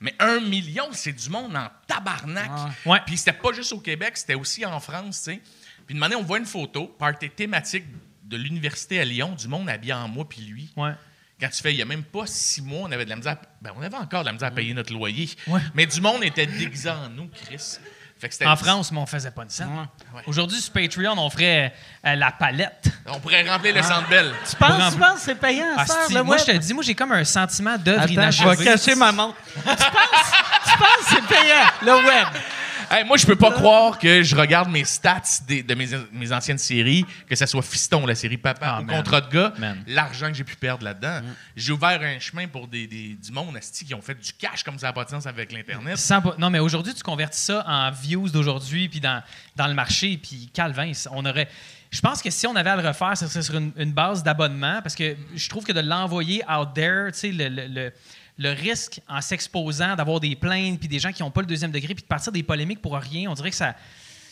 Mais un million, c'est du monde en tabarnak. Ouais. Puis c'était pas juste au Québec, c'était aussi en France, tu sais. Puis une année, on voit une photo, party thématique de l'université à Lyon, du monde habillé en moi puis lui. Ouais. Quand tu fais, il y a même pas six mois, on avait de la misère. à- Ben, on avait encore de la misère à payer notre loyer. Ouais. Mais du monde était déguisé en nous, Chris. Fait que c'était- En France, mais on faisait pas de. Ouais. Aujourd'hui, sur Patreon, on ferait euh, la palette. On pourrait remplir le centre belle. Tu penses, Pour tu penses que c'est payant, Ah, ça, le moi, web? je te dis, moi, j'ai comme un sentiment d'œuvre Attends, je inachevée. vais cacher ma montre. tu penses, tu penses que c'est payant, le web? Hey, moi, je peux pas croire que je regarde mes stats des- de mes, mes anciennes séries, que ce soit Fiston, la série Papa, Ah, ou man. Contrat de gars, Man. l'argent que j'ai pu perdre là-dedans. J'ai ouvert un chemin pour des, des- du monde asti, qui ont fait du cash comme ça n'a pas de sens avec l'Internet. Non, mais aujourd'hui, tu convertis ça en views d'aujourd'hui, puis dans, dans le marché, puis Calvin, on aurait. Je pense que si on avait à le refaire, ce serait sur une, une base d'abonnement, parce que je trouve que de l'envoyer out there, tu sais, le, le- le- le risque en s'exposant d'avoir des plaintes, puis des gens qui n'ont pas le deuxième degré, puis de partir des polémiques pour rien, on dirait que ça.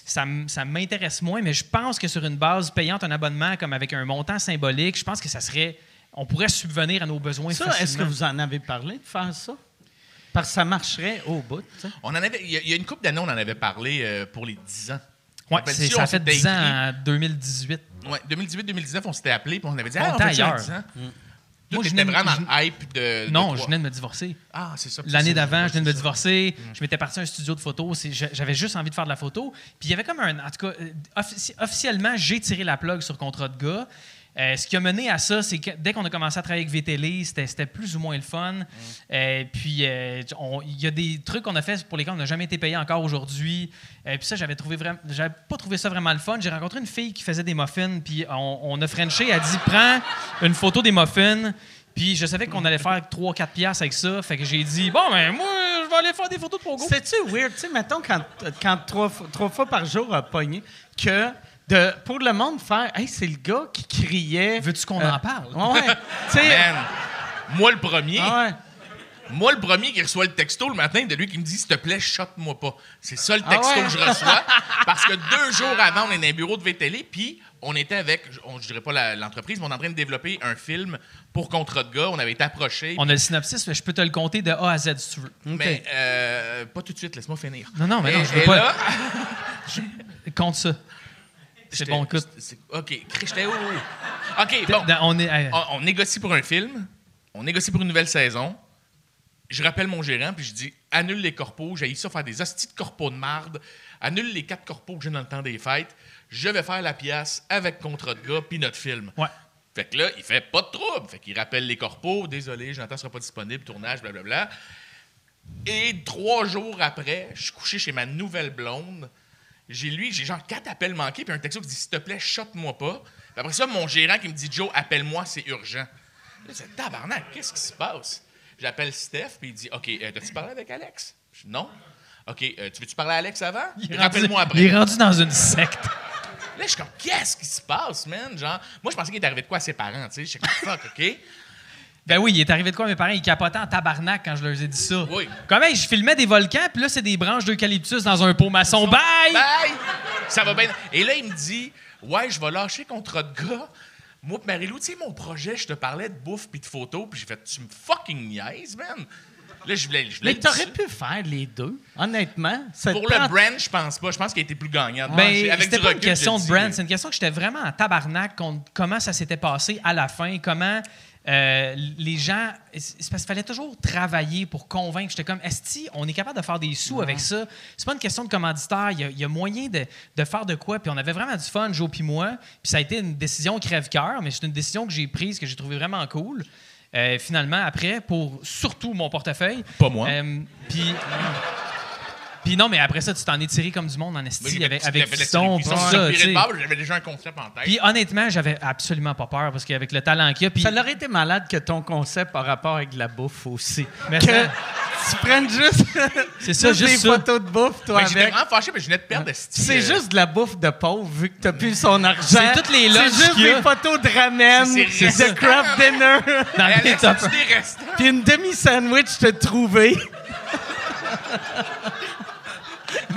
Ça, m- ça m'intéresse moins, mais je pense que sur une base payante, un abonnement comme avec un montant symbolique, je pense que ça serait. On pourrait subvenir à nos besoins. Ça, est-ce que vous en avez parlé de faire ça? Parce que ça marcherait au bout. On en avait, il y, a- il y a une couple d'années, on en avait parlé euh, pour les 10 ans. On ça a fait s'était 10 ans en 2018. Ouais, 2018-2019, on s'était appelé puis on avait dit On Ah, on était fait ailleurs. 10 ans. Moi, venais de- vraiment dans le hype de. Non, je venais de me divorcer. Ah, c'est ça. L'année d'avant, je viens de me divorcer. Je m'étais parti à un studio de photo. J'avais juste envie de faire de la photo. Puis il y avait comme un. En tout cas, euh, offici- officiellement, j'ai tiré la plug sur contrat de gars. Euh, ce qui a mené à ça, c'est que dès qu'on a commencé à travailler avec VTL, c'était plus ou moins le fun. Euh, puis euh, il y a des trucs qu'on a fait pour lesquels on n'a jamais été payé encore aujourd'hui. Puis ça, j'avais trouvé vraiment, j'avais pas trouvé ça vraiment le fun. J'ai rencontré une fille qui faisait des muffins, puis on, on a Frenché. Elle a dit prends une photo des muffins. Puis je savais qu'on allait faire 3-4 piastres avec ça. Fait que j'ai dit bon, ben moi, je vais aller faire des photos de Pogo. C'est-tu weird, tu sais, mettons, quand, quand trois, fois- trois fois par jour a pogné, que de, pour le monde faire, hey, c'est le gars qui criait. Veux-tu qu'on Euh, en parle? Ouais, tu sais. Man, moi le premier. ah ouais. Moi, le premier qui reçoit le texto le matin de lui qui me dit S'il te plaît, shot-moi pas. C'est ça le texto Ah ouais? que je reçois. Parce que deux jours avant, on est dans un bureau de VTL, puis on était avec, je on- je dirais pas l'entreprise, mais on est en train de développer un film pour Contrat de gars. On avait été approché. On a le synopsis, mais je peux te le compter de A à Z si tu veux. Mais euh, pas tout de suite, laisse-moi finir. Non, non, mais non, je veux pas. là, Compte ça. C'est bon, écoute. OK, j'étais où? OK, bon. On est. on, on négocie pour un film, on négocie pour une nouvelle saison. Je rappelle mon gérant, puis je dis annule les corpos, j'ai ça faire des hosties de corpos de marde, annule les quatre corpos que j'ai dans le temps des fêtes. Je vais faire la pièce avec contrat de gars, puis notre film. Ouais. Fait que là, il fait pas de trouble. Fait qu'il rappelle les corpos, désolé, Jonathan sera pas disponible, tournage, blablabla. Et trois jours après, je suis couché chez ma nouvelle blonde. J'ai lui, j'ai genre quatre appels manqués, puis un texto qui dit S'il te plaît, shot-moi pas. Puis après ça, mon gérant qui me dit Joe, appelle-moi, c'est urgent. Là, c'est tabarnak, qu'est-ce qui se passe? J'appelle Steph, puis il dit OK, euh, t'as-tu parlé avec Alex? Je dis non. OK, euh, tu veux-tu parler à Alex avant? Rappelle-moi après. Il est rendu dans une secte. Là, je suis comme, qu'est-ce qui se passe, man? Genre, moi, je pensais qu'il est arrivé de quoi à ses parents, tu sais? Je suis comme, fuck, OK? Ben oui, il est arrivé de quoi, mes parents? Ils capotaient en tabarnak quand je leur ai dit ça. Oui. Comme, hey, je filmais des volcans, puis là, c'est des branches d'eucalyptus dans un pot maçon. Bye! Bye! Ça va bien. Et là, il me dit, ouais, je vais lâcher contrat de gars. Moi, pis Marie-Lou, tu sais, mon projet, je te parlais de bouffe puis de photos, puis j'ai fait, tu me fucking niaises, man? Là, je voulais. Je voulais Mais t'aurais pu faire les deux, honnêtement. Pour le brand, je pense pas. Je pense qu'il a été plus gagnant. Ben, c'était pas une question de brand, c'est une question que j'étais vraiment en tabarnak contre comment ça s'était passé à la fin, comment euh, les gens. C'est parce qu'il fallait toujours travailler pour convaincre. J'étais comme, Esti, on est capable de faire des sous avec ça. C'est pas une question de commanditaire. Il y a, il y a moyen de, de faire de quoi. Puis on avait vraiment du fun, Joe puis moi. Puis ça a été une décision crève-cœur, mais c'est une décision que j'ai prise, que j'ai trouvée vraiment cool. Euh, finalement, après, pour surtout mon portefeuille. Pas moi. Euh, puis. Puis non, mais après ça, tu t'en es tiré comme du monde en esti avec, avec Fiston, J'avais déjà un concept en tête. Puis honnêtement, j'avais absolument pas peur parce qu'avec le talent qu'il y a, puis Ça aurait été malade que ton concept par rapport avec la bouffe aussi. Mais que ça- tu prennes juste, C'est ça, juste des ça. photos de bouffe, toi, Mais j'étais avec. vraiment fâché, mais je venais de perdre C'est euh, juste de la bouffe de pauvre, vu que t'as plus son argent. C'est toutes les lunchs C'est juste des photos de ramen, de craft dinner, dans les puis une demi-sandwich te trouvé.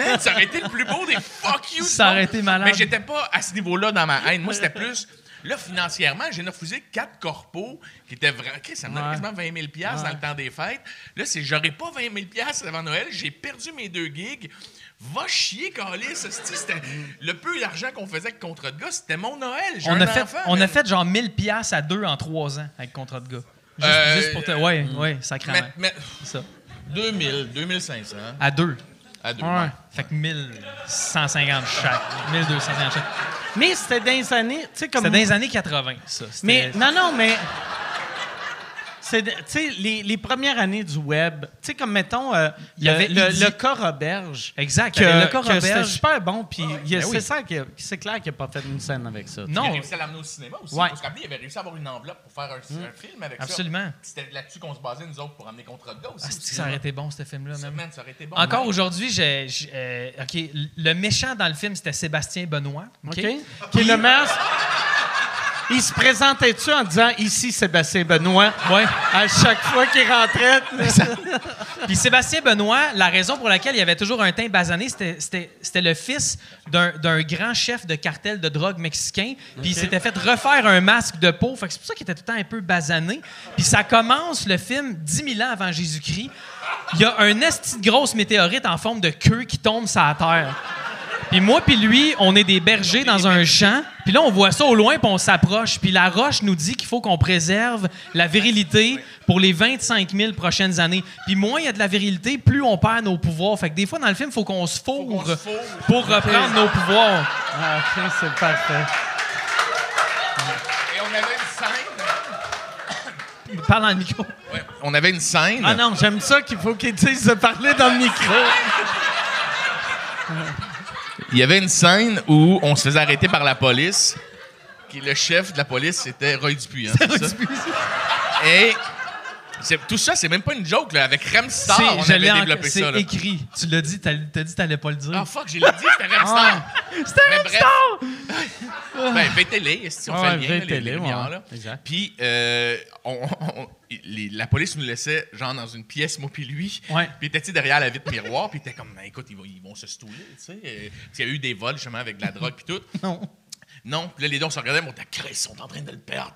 Man, ça aurait été le plus beau des fuck you. Ça aurait été malade. Mais j'étais pas à ce niveau-là dans ma haine. Moi, c'était plus. Là, financièrement, j'ai refusé quatre corpos qui étaient vraiment. Chris, Ça me donne Ouais. quasiment 20 000 piastres dans le temps des fêtes. Là, c'est j'aurais pas 20 000 piastres avant Noël. J'ai perdu mes deux gigs. Va chier, Calis. C'était- Le peu d'argent qu'on faisait avec contrat de gars, c'était mon Noël. On un a, fait, enfant, on a man. fait genre 1000 pièces à deux en trois ans avec contrat de gars. Juste, Euh, juste pour te. Ouais, ouais, sacrément. Mais, mais- Ça. 2000, 2500 À deux. À deux. Ouais. Fait que 1150 chaque. 1250 chaque. Mais c'était dans les années, tu sais, comme. C'était dans les années 80, ça. C'était- Mais non, non, mais. C'est, tu sais, les, les premières années du web, tu sais, comme mettons, euh, Il y le, avait le, Idi. le cas Roberge. Exact. Que, le corps que c'était super bon, puis Ben c'est oui. ça, c'est clair qu'il n'a pas fait une scène avec ça. Il a Non, réussi à l'amener au cinéma aussi. Ouais. Parce qu'après, il avait réussi à avoir une enveloppe pour faire un, un film avec Absolument. ça. Puis C'était là-dessus qu'on se basait, nous autres, pour amener contre de gars aussi. Ah, au c'est-tu que ça aurait été bon, ce film-là, même? man, ça aurait été bon. Encore aujourd'hui, j'ai, j'ai- euh, OK, le méchant dans le film, c'était Sébastien Benoît. OK? Qui est le meilleur. Il se présentait-tu en disant ici Sébastien Benoît? Ouais. à chaque fois qu'il rentrait? Puis Sébastien Benoît, la raison pour laquelle il avait toujours un teint basané, c'était, le fils d'un, d'un grand chef de cartel de drogue mexicain. Puis il s'était fait refaire un masque de peau. Fait que c'est pour ça qu'il était tout le temps un peu basané. Puis ça commence le film 10 000 ans avant Jésus-Christ. Il y a un esti de grosse météorite en forme de queue qui tombe sur la terre. Puis moi puis lui, on est des bergers dans un champ. Puis là, on voit ça au loin, puis on s'approche. Puis la roche nous dit qu'il faut qu'on préserve la virilité pour les 25 000 prochaines années. Puis moins il y a de la virilité, plus on perd nos pouvoirs. Fait que des fois, dans le film, il faut qu'on se fourre pour reprendre nos pouvoirs. Ah, c'est parfait. Et on avait une scène. Parle dans le micro. Ouais, on avait une scène. Ah non, j'aime ça qu'il faut qu'il dise de parler dans le micro. Il y avait une scène où on se faisait arrêter par la police. Qui le chef de la police, c'était Roy Dupuis. hein, c'est ça? Et tout ça, c'est même pas une joke. Là. Avec Ramstar, C'est- on je avait l'ai développé c'est ça. Là. écrit. Tu l'as dit, t'as, dit que t'allais pas le dire. Ah fuck, j'ai dit, c'était Ramstar. C'était Mais Ramstar! Ben, VTL, si on fait le lien, les- lumières, ouais. là. Exact. Puis, la police nous laissait, genre, dans une pièce, moi puis lui. Ouais. Puis, il sais, derrière la vitre miroir, puis il était comme, Ben, écoute, ils vont, se stouler, tu sais. euh, Parce qu'il y a eu des vols, justement, avec de la drogue, puis tout. Non. Non, puis là, les deux, on se regardait, mais on Chris, ils sont en train de le perdre.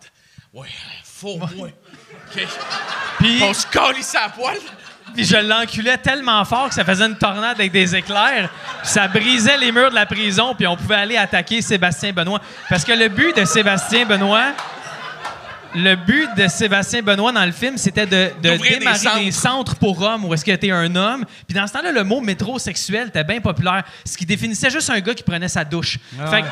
Ouais, faut, moi. OK. Puis, On se calissait à poil. puis je l'enculais tellement fort que ça faisait une tornade avec des éclairs. Puis ça brisait les murs de la prison, puis on pouvait aller attaquer Sébastien Benoît. Parce que le but de Sébastien Benoît, le but de Sébastien Benoît dans le film, c'était de, de des démarrer centres. des centres pour hommes où est-ce qu'il était un homme. Puis dans ce temps-là, le mot métrosexuel était bien populaire, ce qui définissait juste un gars qui prenait sa douche. fait que,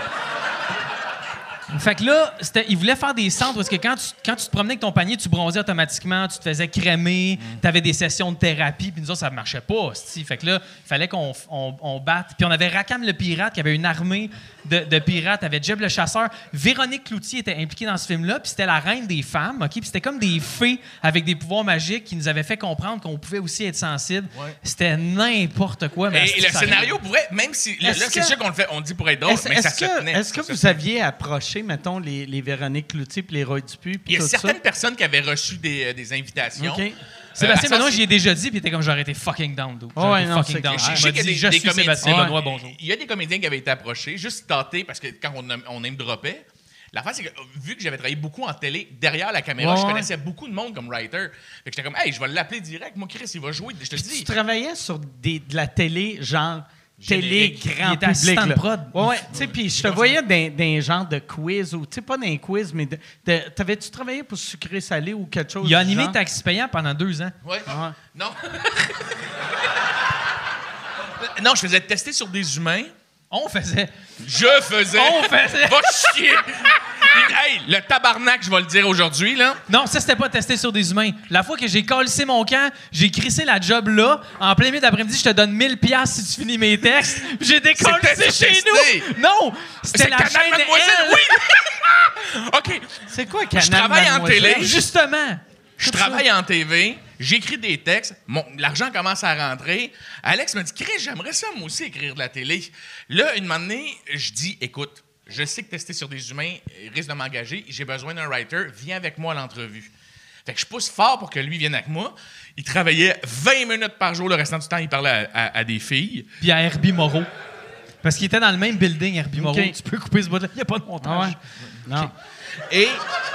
fait que là, c'était- il voulait faire des centres parce que quand tu, quand tu te promenais avec ton panier, tu bronzais automatiquement, tu te faisais crémer, tu avais des sessions de thérapie, puis nous autres, ça marchait pas. Fait que là, il fallait qu'on on, on batte. Puis on avait Rakam le pirate, qui avait une armée de, de pirates, avait Jeb le chasseur. Véronique Cloutier était impliquée dans ce film-là, puis c'était la reine des femmes, OK? Puis c'était comme des fées avec des pouvoirs magiques qui nous avaient fait comprendre qu'on pouvait aussi être sensible. C'était n'importe quoi. Mais Et, le scénario pourrait, même si. Là, Est-ce là, c'est sûr qu'on le fait, on le dit pour être drôle, Est-ce, mais ça est-ce se que, tenait. est-ce que vous aviez approché, mettons, les, les Véronique Cloutier puis les Roy Dupuis puis Il y a tout certaines ça? personnes qui avaient reçu des, euh, des invitations. Sébastien Euh, ça, Benoît, j'y ai déjà dit, puis il était comme j'aurais été fucking down, dude. Ouais, fucking down. Je sais qu'il y a dit, des, je des suis comédiens. Sébastien Benoît, bonjour. Il y a des comédiens qui avaient été approchés, juste tâtés, parce que quand on, on name dropait, l'affaire, c'est que vu que j'avais travaillé beaucoup en télé, derrière la caméra, Ouais, je connaissais beaucoup de monde comme writer. Fait que j'étais comme, hey, je vais l'appeler direct. Moi, Chris, il va jouer. Je te le Tu dis. travaillais sur des, de la télé, genre télé grand Il public. là. prod. Ouais, ouais. Tu sais, puis je te voyais dans, dans un genre de quiz, ou tu sais, pas dans un quiz, mais de- de- t'avais-tu travaillé pour sucré salé ou quelque chose Il a animé genre? Taxi Payant pendant deux ans. Ouais. Ouais. Non. non, je faisais tester sur des humains. On faisait. Je faisais. On faisait. Va chier. hey, le tabarnak, je vais le dire aujourd'hui, là. Non, ça, c'était pas testé sur des humains. La fois que j'ai calissé mon camp, j'ai crissé la job là. En plein milieu d'après-midi, je te donne 1000 pièces si tu finis mes textes. J'ai C'était chez testé. nous. Non, c'était C'est la Canal chaîne Mademoiselle, Elle. oui! OK. C'est quoi Canal Je travaille en télé. Justement. Je travaille en TV, j'écris des textes, mon- l'argent commence à rentrer. Alex me dit Chris, j'aimerais ça moi aussi écrire de la télé. Là, une année, je dis écoute, je sais que tester sur des humains euh, risque de m'engager, j'ai besoin d'un writer, viens avec moi à l'entrevue. Fait que je pousse fort pour que lui vienne avec moi. Il travaillait 20 minutes par jour. Le restant du temps, il parlait à, à- à des filles. Puis à Herbie Moreau. Parce qu'il était dans le même building, Herbie Moreau. OK. Tu peux couper ce bout-là. Il n'y a pas de montage. Non. Et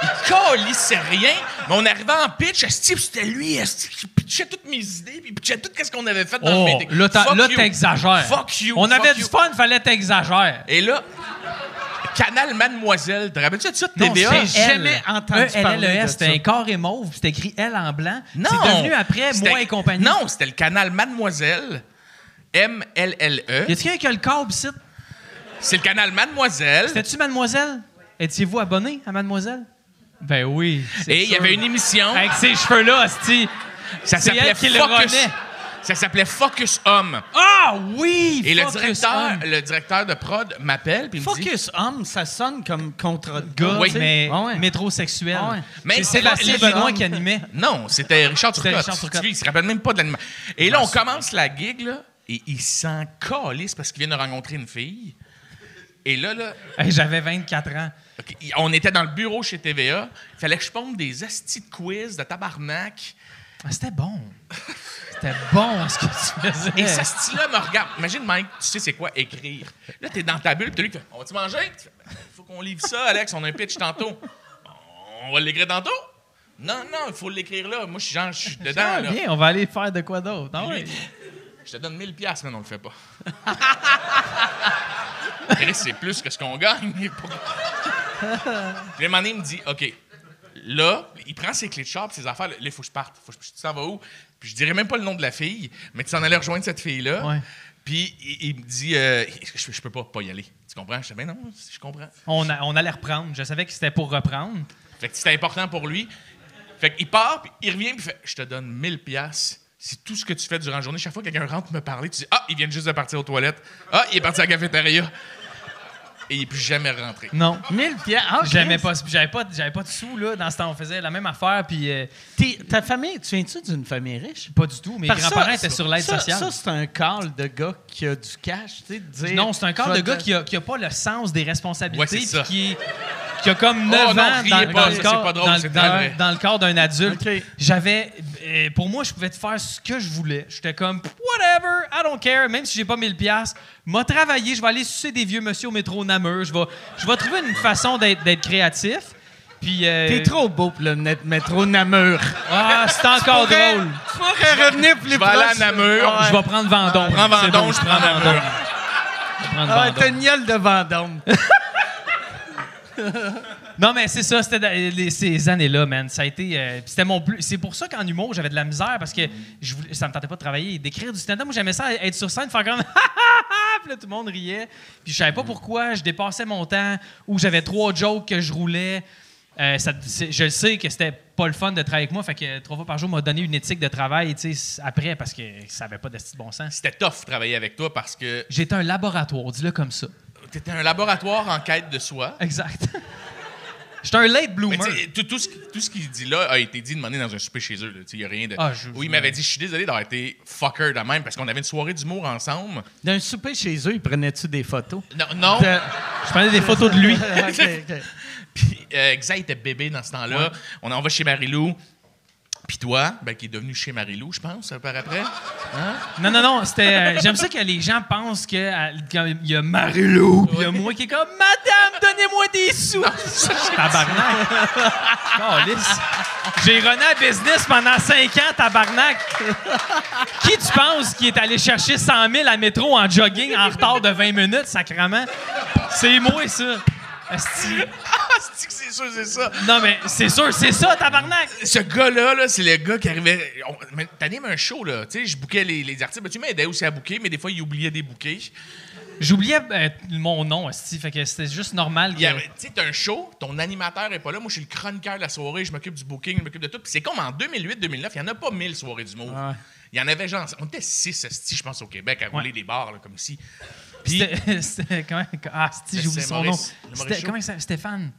il calissait rien. Mais on arrivait en pitch. Puis c'était lui esti, qui pitchait toutes mes idées. Puis il pitchait tout ce qu'on avait fait dans Oh, le meeting. là, t'exagères. Fuck you. On fuck avait you. du fun, fallait t'exagérer. Et là, Canal Mademoiselle. Te rappelles-tu de ça, Non, TVA? J'ai jamais entendu E, parler de LLES, c'était ça. un carré mauve, puis c'était écrit L en blanc. Non. C'est devenu après Moi et compagnie. Non, c'était le canal Mademoiselle. M-L-L-E. Y a-tu quelqu'un qui a le câble ici? C'est le canal Mademoiselle. C'était-tu Mademoiselle? Étiez-vous abonné à Mademoiselle? Ben oui. Et il y avait une émission. Avec ces cheveux-là, Asti. Ça s'appelait elle qui le Focus. Ça s'appelait Focus Homme. Ah oui! Et le Focus directeur, Homme. le directeur de prod m'appelle puis me dit Focus homme, ça sonne comme contrat de gars. Oui, mais Ah ouais. métrosexuel. Ah ouais. Mais c'est Sébastien le- Benoît le- qui animait. Non, c'était Richard Turcotte. Richard Turcotte. Tu Il se rappelle même pas de l'animation. Et là, on commence la gig, là, et il s'en calisse parce qu'il vient de rencontrer une fille. Et là, là, Hey, J'avais 24 ans. On était dans le bureau chez TVA. Il fallait que je ponde des astis de quiz de tabarnak. Ah, C'était bon. C'était bon ce que tu faisais. Et ce style-là me regarde. Imagine, Mike, tu sais c'est quoi écrire. Là, t'es dans ta bulle, puis t'as lui qui fait On va-tu manger? Fais, Ben, Faut qu'on livre ça, Alex, on a un pitch tantôt. On va l'écrire tantôt? Non, non, il faut l'écrire là. Moi, je suis genre, je suis dedans, Ah, là. bien, on va aller faire de quoi d'autre. Ah Lui, ouais. Je te donne 1000 pièces, mais on le fait pas. C'est plus que ce qu'on gagne. Puis le il me dit, OK, là, il prend ses clés de char, ses affaires. Là, il faut que je parte. Faut que je, tu t'en vas où? Puis je dirais même pas le nom de la fille, mais tu t'en allais rejoindre cette fille-là. Ouais. Puis il, il me dit, euh, je, je peux pas, pas y aller? Tu comprends? Je dis, ben non, je comprends. On, a- on allait reprendre. Je savais que c'était pour reprendre. Fait que c'était important pour lui. Fait qu'il part, puis il revient, puis fait Je te donne 1000 pièces. C'est tout ce que tu fais durant la journée. Chaque fois que quelqu'un rentre me parler, tu dis Ah, il vient juste de partir aux toilettes. Ah, il est parti à la cafétéria. Et il n'est plus jamais rentré. Non. 1000 pièces. Ah, pas, j'avais pas, j'avais pas de sous là. Dans ce temps, on faisait la même affaire, puis euh, T'es- Ta famille, tu viens-tu d'une famille riche? pas du tout. Mes Parce que grands-parents ça- étaient sur l'aide ça- sociale. Ça, c'est un call de gars qui a du cash, tu sais, de dire... non, c'est un corps de gars qui a, qui a pas le sens des responsabilités, Ouais, c'est ça. puis qui, a comme 9 Oh non, ans riez dans, pas, dans le c'est corps, pas drôle, dans, c'est dans- très vrai. dans le corps d'un adulte. OK. J'avais, euh, pour moi, je pouvais te faire ce que je voulais. J'étais comme whatever, I don't care, même si j'ai pas 1000 pièces. M'a travaillé, je vais aller sucer des vieux monsieur au métro Namur. Je vais, je vais trouver une façon d'être, d'être créatif. Puis euh, T'es trop beau pour le net- métro Namur. Ah, c'est encore Pourrais- drôle. Tu pourrais revenir plus Je vais aller à. Namur. Ah ouais. Je vais prendre Vendôme. Prends Vendôme, bon, je prends Namur. Je vais prendre Ah ouais, Vendôme. t'as une gueule de Vendôme. Non, mais c'est ça, c'était les- ces années-là, man. Ça a été. euh, c'était mon plus. C'est pour ça qu'en humour, j'avais de la misère parce que je voulais, ça me tentait pas de travailler. D'écrire du stand-up, moi, j'aimais ça être sur scène, faire comme. puis là, tout le monde riait. Puis je savais pas pourquoi, je dépassais mon temps ou j'avais trois jokes que je roulais. Euh, ça- je le sais que c'était pas le fun de travailler avec moi, fait que trois fois par jour m'a donné une éthique de travail, tu sais, après parce que ça avait pas de bon sens. C'était tough de travailler avec toi parce que J'étais un laboratoire, dis-le comme ça. Tu étais un laboratoire en quête de soi. Exact. J'étais un late Mais bloomer. tu sais, tout, tout ce, tout ce qu'il dit là a été dit demander dans un souper chez eux. Il n'y a rien de. Ah, je- oui, il m'avait dit Je suis désolé d'avoir été fucker de même parce qu'on avait une soirée d'humour ensemble. D'un souper chez eux, ils prenaient-tu des photos? Non, non. De- Je prenais des photos de lui. Ok, ok. Puis euh, Xa était bébé dans ce temps-là. On en va chez Marilou. Puis toi, ben, qui est devenu chez Marilou, je pense, par après. Non, non, non, c'était. euh, J'aime ça que les gens pensent que euh, qu'il y a Marilou, il y a moi qui est comme Madame, donnez-moi des sous! tabarnak! Calisse. J'ai runné un business pendant 5 ans, tabarnak! Qui tu penses qui est allé chercher 100 000 à métro en jogging en retard de 20 minutes, sacrement? C'est moi, ça! Asti. Ah, c'est sûr, c'est ça? Non, mais c'est sûr, c'est ça, tabarnak! Ce gars-là, là, c'est le gars qui arrivait. T'animes un show, là. Tu sais, je bouquais les, les artistes. Ben, tu m'aidais aussi à bouquer, mais des fois, il oubliait des bouquets. J'oubliais euh, mon nom, Asti, fait que c'était juste normal que. Tu sais, t'as un show, ton animateur est pas là. Moi, je suis le chroniqueur de la soirée, je m'occupe du booking, je m'occupe de tout. Puis c'est comme en 2008-2009, il y en a pas 1000 soirées d'humour. Il y en avait genre. On était 6 esti, je pense, au Québec, à rouler Ouais. des bars, là, comme ici. Puis. C'était. Ah, Sti, j'ai oublié C'est son nom. C'était-. Comment il s'appelle? Stéphane.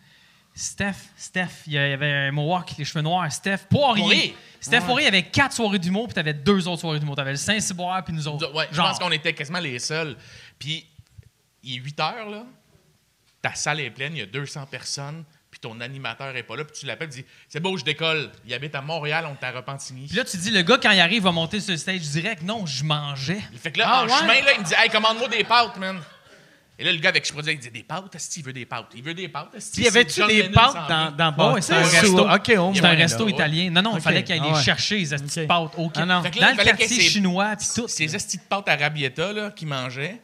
Steph. Steph. Il y avait un mohawk, les cheveux noirs. Steph Poirier. Poirier. Steph Poirier avait quatre soirées d'humour, puis t'avais deux autres soirées d'humour. T'avais le Saint-Cyboire, puis nous autres. Ouais, je pense qu'on était quasiment les seuls. Puis, il est 8 heures, là. Ta salle est pleine, il y a 200 personnes. Puis ton animateur est pas là, puis tu l'appelles, tu dis C'est beau, je décolle. Il habite à Montréal, on est à Repentigny. Puis là, tu dis, le gars, quand il arrive, va monter sur le stage direct. Non, je mangeais. Fait que là, Ah, en ouais? chemin, là, il me dit Hey, commande-moi des pâtes, man. Et là, le gars avec qui je produisais, il dit Des pâtes, Asti, il veut des pâtes? Il veut des pâtes, Asti. Puis y avait-tu des pâtes dans, dans ouais, c'est un resto. OK, C'est un là. resto italien. Non, non, il Ok. fallait qu'il aille Ah ouais. chercher, les petites Ok. pâtes Ah non. Dans le qu'il quartier chinois, puis tout. Ces estis de pâtes arabietta, là, qui mangeaient.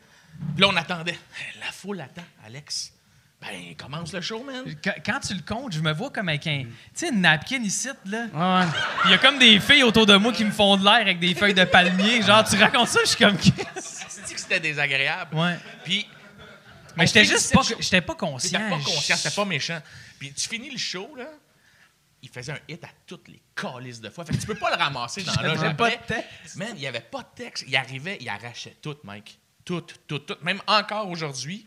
Puis là, on attendait. La foule attend, Alex. Ben, commence le show, man. Quand, tu le comptes, je me vois comme avec un. Tu sais, une napkin ici, là. Ouais. Il y a comme des filles autour de moi qui me font de l'air avec des feuilles de palmier. Genre, tu racontes ça, je suis comme. C'est que c'était désagréable? Ouais. Puis. Mais j'étais juste pas, j'étais pas conscient. pas conscient, Je- c'était pas méchant. Puis tu finis le show, là, il faisait un hit à toutes les calices de fois. Fait que tu peux pas le ramasser dans l'âge J'avais pas de texte. Man, il y avait pas de texte. Il arrivait, il arrachait tout, Mike. Tout, tout, tout. Même encore aujourd'hui.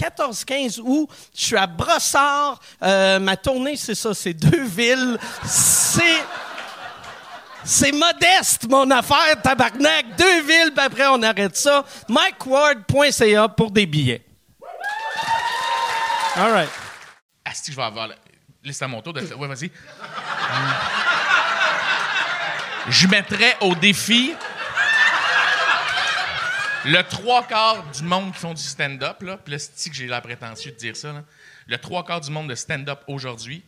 14, 15 août. Je suis à Brossard. Euh, ma tournée, c'est ça, c'est deux villes. C'est... C'est modeste, mon affaire, tabarnak. Deux villes, puis après, on arrête ça. MikeWard.ca pour des billets. All right. Asti, je vais avoir. la- Là, c'est à mon tour de. Ouais, vas-y. je mettrais au défi le trois quarts du monde qui font du stand-up, là. Puis là, c'est que j'ai la prétention de dire ça, là? Le trois quarts du monde de stand-up aujourd'hui,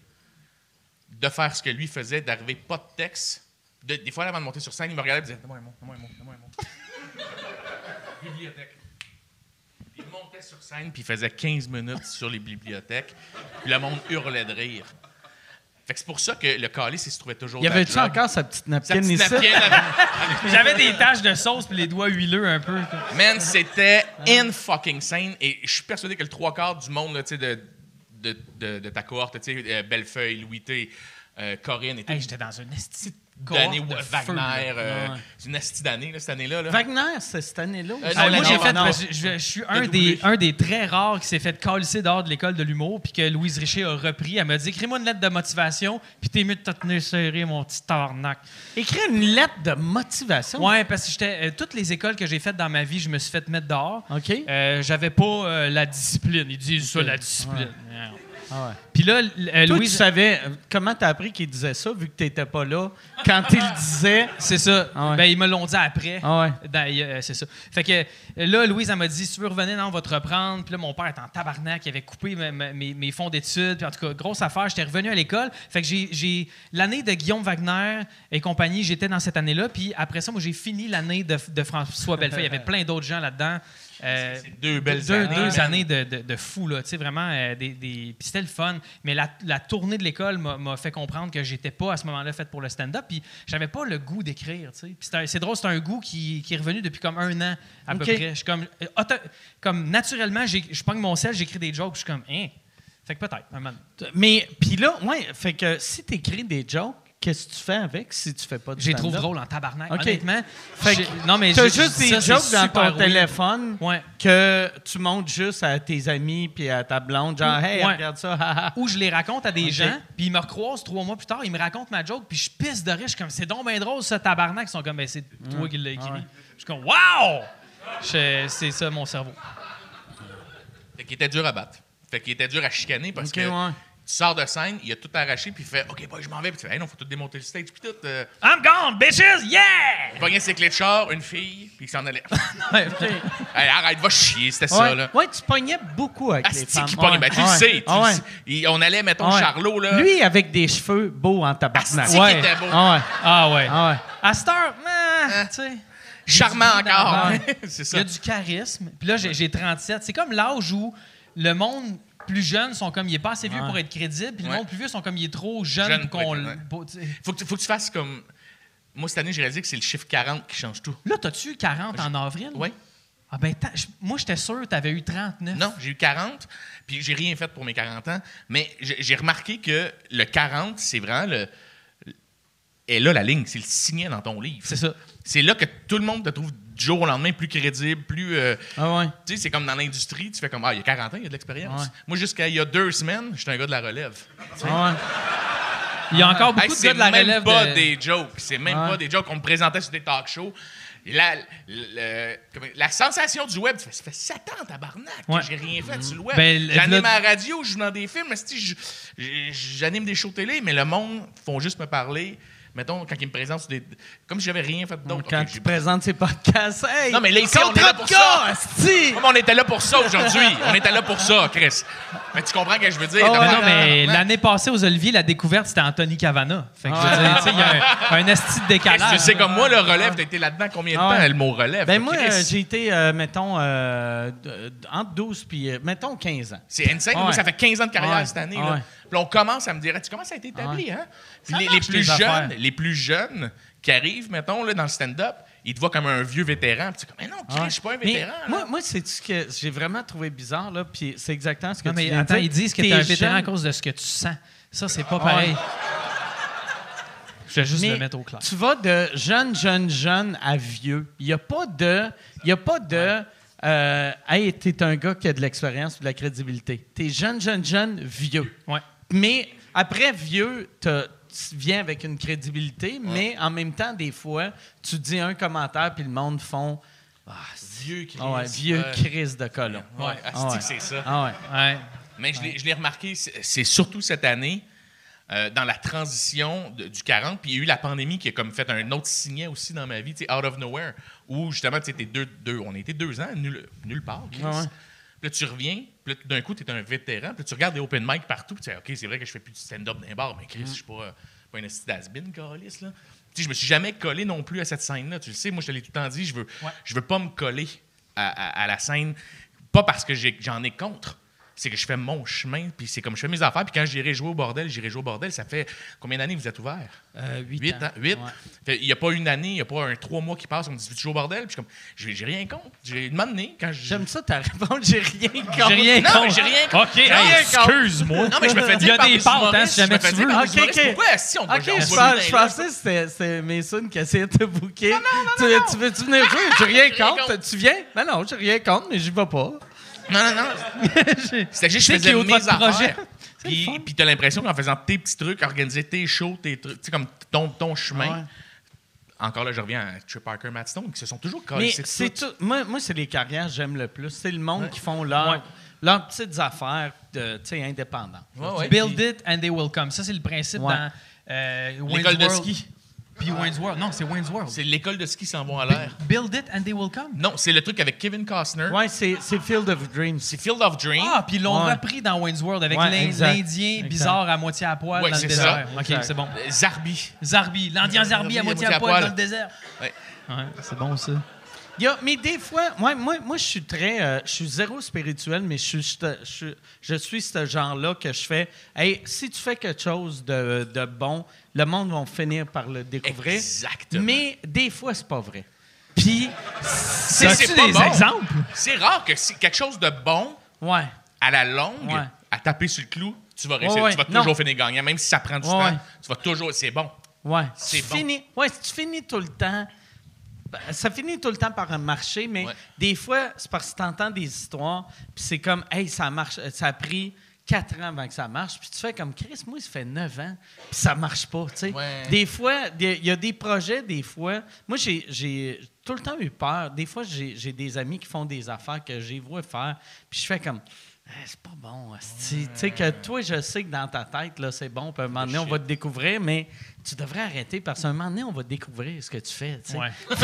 de faire ce que lui faisait, d'arriver pas de texte. De- des fois, avant de monter sur scène, il me regardait et me disait Donne-moi un mot, donne-moi un mot, donne-moi un mot. Bibliothèque. Il montait sur scène puis il faisait 15 minutes sur les bibliothèques. Puis le monde hurlait de rire. Fait que c'est pour ça que le calice, il se trouvait toujours Y de la avait-tu encore sa petite Sa napkin petite ici? J'avais des taches de sauce puis les doigts huileux un peu. Man, c'était in fucking scène. Et je suis persuadé que le trois quarts du monde là, tu sais, de, de, de, de ta cohorte, tu sais, euh, Bellefeuille, Louis T, euh, Corinne et Hey, J'étais dans une esti d'année de feu, Wagner, euh, Ouais. c'est une asti d'année, cette année-là. Là. Wagner, c'est cette année-là? Euh, Ah, moi, j'ai fait, non. parce que je, je suis un des, un des très rares qui s'est fait calisser dehors de l'école de l'humour, puis que Louise Richer a repris. Elle m'a dit Écris-moi une lettre de motivation, puis t'es mieux de te tenir serré, mon petit tarnac. Écris une lettre de motivation? Ouais, parce que j'étais. euh, toutes les écoles que j'ai faites dans ma vie, je me suis fait mettre dehors. OK. Euh, J'avais pas euh, la discipline. Ils disent ça, la discipline. Ah ouais. Puis là, l- euh, Toi, tu savais, euh, comment t'as appris qu'il disait ça, vu que t'étais pas là? Quand il le disait... C'est ça. Ah ouais. Ben, ils me l'ont dit après. Ah ouais. Ben, euh, c'est ça. Fait que là, Louise, elle m'a dit si tu veux revenir, non, on va te reprendre. Puis là, mon père était en tabarnak, il avait coupé mes, mes- mes fonds d'études. Puis en tout cas, grosse affaire, j'étais revenu à l'école. Fait que j'ai- j'ai. L'année de Guillaume Wagner et compagnie, j'étais dans cette année-là. Puis après ça, moi, j'ai fini l'année de, de François Bellefeuille. Il y avait plein d'autres gens là-dedans. Euh, C'est deux belles deux, années. deux années de, de, de fou, là. Tu sais, vraiment, euh, des, des- Puis c'était le fun. Mais la, la tournée de l'école m'a m'a fait comprendre que j'étais pas à ce moment-là faite pour le stand-up. Puis j'avais pas le goût d'écrire, tu sais. Puis c'est drôle, c'est un goût qui, qui est revenu depuis comme un an, à peu près. Je suis comme... euh, auto- comme naturellement, j'ai- je pogne mon sel, j'écris des jokes, puis je suis comme, hein? Fait que peut-être, un moment. Mais, puis là, ouais, fait que si t'écris des jokes, qu'est-ce que tu fais avec si tu fais pas de J'ai trouvé stand-up? drôle en tabarnak. OK. Honnêtement. Fait que non, mais T'as j'ai- juste des jokes dans ton weird. téléphone Ouais. que tu montres juste à tes amis puis à ta blonde, genre, Ou- hey, ouais. regarde ça. Ou je les raconte à des gens, puis ils me recroisent trois mois plus tard, ils me racontent ma joke, puis je pisse de rire. Je suis comme, c'est donc bien drôle, ça, tabarnak. Ils sont comme, ben, c'est toi qui l'as écrit. Ah ouais. Je suis comme, wow! C'est ça, mon cerveau. Fait qu'il était dur à battre. Fait qu'il était dur à chicaner parce Ok, que ouais. Tu sors de scène, il a tout arraché, puis il fait OK, boy, je m'en vais. Puis tu fais Hey, non, faut tout démonter le stage. Puis tout. Euh, I'm gone, bitches! Yeah! il pognait ses clés de char, une fille, puis il s'en allait. Ouais, Hey, arrête, va chier, c'était ça, Ouais. là. Ouais, tu pognais beaucoup avec les Asti femmes. qui pognait? Ouais. Ben, tu le Ouais. sais. tu Ah le ouais. sais. On allait, mettons, Ouais. Charlot, là. Lui, avec des cheveux beaux en tabarnak. Asti qui Ouais. était beau. Ah ouais. Ah ouais. Ah ouais. À cette heure, ah, tu sais. Charmant encore. Ouais. c'est Il y ça. a du charisme. Puis là, j'ai j'ai 37. C'est comme l'âge où le monde plus jeune sont comme il est pas assez vieux Ouais. pour être crédible, puis le Ouais. monde plus vieux sont comme il est trop jeune, Jeune pour qu'on sais. Faut que, tu- faut que tu fasses comme. Moi, cette année, j'ai réalisé que c'est le chiffre 40 qui change tout. Là, t'as-tu 40 en avril? Oui. Ah ben, moi, j'étais sûr que tu avais eu 39. Non, j'ai eu 40, puis j'ai rien fait pour mes 40 ans. Mais j'ai remarqué que le 40, c'est vraiment le. Et là, la ligne, c'est le signet dans ton livre. C'est ça. C'est là que tout le monde te trouve du jour au lendemain plus crédible, plus. euh, Ah ouais. tu sais, c'est comme dans l'industrie, tu fais comme Ah, il y a 40 ans, il y a de l'expérience. Ouais. Moi, jusqu'à il y a deux semaines, j'étais un gars de la relève. Ah ouais. Il y a encore beaucoup Hey, de c'est gars de la même relève. pas de- des jokes. C'est même Ouais. pas des jokes. On me présentait sur des talk shows. La, le- la sensation du web, ça fait, ça fait 7 ans, tabarnak, que j'ai rien fait sur le web. Ben, J'anime à la radio, je joue dans des films, j'anime des shows télé, mais le monde font juste me parler. Mettons, quand ils me présentent sur des. Comme si j'avais rien fait d'autre. Quand Ok, tu présentes ses podcasts, hey! Non, mais là, ici, on est là pour ça. mais on était là pour ça aujourd'hui. on était là pour ça, Chris. Mais tu comprends ce que je veux dire? Oh, non, mais l'année passée aux Oliviers, la découverte, c'était Anthony Cavana. Fait que je veux dire, tu sais, il y a un, un esti de décalage. tu sais comme moi, le relève, t'as été là-dedans combien de Ah temps, le mot relève? Ben moi, j'ai été, euh, mettons, euh, entre 12 puis, euh, mettons, 15 ans. C'est insane. Moi, ça fait 15 ans de carrière Ouais. cette année. Ouais. Là. Puis là, on commence à me dire, tu commences à être établi, hein? Puis les, plus jeunes, les plus jeunes qui arrivent, mettons, là, dans le stand-up, ils te voient comme un vieux vétéran. Puis tu es comme, mais non, Chris, je suis pas un vétéran. moi, moi c'est ce que j'ai vraiment trouvé bizarre, là, puis c'est exactement ce que Non, tu mais viens attends, dire. ils disent que T'es t'es un vétéran à cause de ce que tu sens. Ça, c'est pas pareil. Je vais juste mais le mettre au clair. Tu vas de jeune, jeune, jeune à vieux. Il n'y a pas de. Il y a pas de. euh, hey, t'es un gars qui a de l'expérience ou de la crédibilité. T'es jeune, jeune, jeune, vieux. Ouais. Mais après vieux, t'as- tu viens avec une crédibilité, mais en même temps, des fois, tu dis un commentaire puis le monde font ah, vieux Chris. ah ouais, vieux. Chris de colon. Ouais, Ah c'est ça. Ah. Mais je l'ai- remarqué, c'est surtout cette année, euh, dans la transition de- du 40, puis il y a eu la pandémie qui a comme fait un autre signet aussi dans ma vie, out of nowhere, où justement, tu deux, deux, on était deux ans, nulle, nulle part, Chris. Puis là, tu reviens, puis là, d'un coup, tu es un vétéran, puis là, tu regardes des open mic partout, puis tu dis, OK, c'est vrai que je fais plus de stand-up les bars, mais Chris, je suis pas, pas un esti d'as-been, câlisse, là. Tu sais, je me suis jamais collé non plus à cette scène-là. Tu le sais, moi, je te l'ai tout le temps dit, je veux, je veux pas me coller à, à- à la scène, pas parce que j'en ai contre. C'est que je fais mon chemin, puis c'est comme je fais mes affaires, puis quand j'irai jouer au bordel, j'irai jouer au bordel. Ça fait combien d'années vous êtes ouvert? Euh, huit Huit ans. Ouais. Il n'y a pas une année, il n'y a pas un trois mois qui passe, on me dit, tu joues au bordel? Puis je suis comme, j'ai rien contre. J'ai demandé quand je. J'aime ça ta réponse, j'ai rien contre. J'ai rien Non, contre. j'ai rien contre. OK, J'ai hey, rien contre. excuse-moi. Non, mais je me fais Il y dire a des pâtes, hein, si jamais je me fais tu dire veux. des Ok, ok. Pourquoi si on OK, je, pensais que c'était- Mason qui essayait de te booker. tu, tu veux-tu venir jouer? J'ai rien contre. contre. Tu viens? Ben non, j'ai rien contre, mais j'y vais pas. Non, non, non. C'était juste que je faisais mes affaires. projet. Puis, puis t'as l'impression qu'en faisant tes petits trucs, organiser tes shows, tes trucs, tu sais, comme ton, ton chemin. Ouais. Encore là, je reviens à Trip Parker, Matt Stone, qui se sont toujours Mais collés. c'est tout. Moi, moi c'est les carrières que j'aime le plus. C'est le monde qui font leur, leurs petites affaires de, tu sais, indépendantes. Ouais, ouais. Build it and they will come. Ça, c'est le principe Ouais. dans euh, L'école de ski. Puis Wayne's World. Non, c'est Wayne's World. C'est l'école de ski qui s'en vont à l'air. Build it and they will come. Non, c'est le truc avec Kevin Costner. Ouais, c'est Field of Dreams. C'est Field of Dreams. Ah, puis ils l'ont Ouais. repris dans Wayne's World avec Ouais, l'Indien bizarre à moitié à poil Ouais, dans le c'est désert. ça. OK, c'est bon. Zarbi. Zarbi, l'Indien Zarbi à moitié à poil dans le désert. Ouais. Ouais, c'est bon ça. Y a- mais des fois, moi, moi, moi je suis très. euh, je suis zéro spirituel, mais je suis, je, je- je suis ce genre-là que je fais. Hey, si tu fais quelque chose de, de bon, le monde va finir par le découvrir. Exactement. Mais des fois, c'est pas vrai. Puis, C'est des bon. exemples? C'est rare que si quelque chose de bon, ouais. à la longue, Ouais. à taper sur le clou, tu vas réussir. Ouais, Tu vas. Non. toujours finir gagnant. Même si ça prend du temps, tu vas toujours. C'est bon. Ouais. C'est bon. finis- ouais, si tu finis tout le temps. Ben, Ça finit tout le temps par un marché, mais Ouais. des fois, c'est parce que tu entends des histoires, puis c'est comme, hey, ça marche, ça a pris quatre ans avant que ça marche, puis tu fais comme, Chris, moi, ça fait neuf ans, puis ça marche pas, tu sais. Ouais. Des fois, il y a des projets, des fois, moi, j'ai- j'ai tout le temps eu peur. Des fois, j'ai j'ai des amis qui font des affaires que j'ai vu faire, puis je fais comme, Eh, c'est pas bon. Tu sais que toi, je sais que dans ta tête, là, c'est bon, puis à un moment donné, on va te découvrir, mais tu devrais arrêter parce qu'à un moment donné, on va découvrir ce que tu fais. Ouais.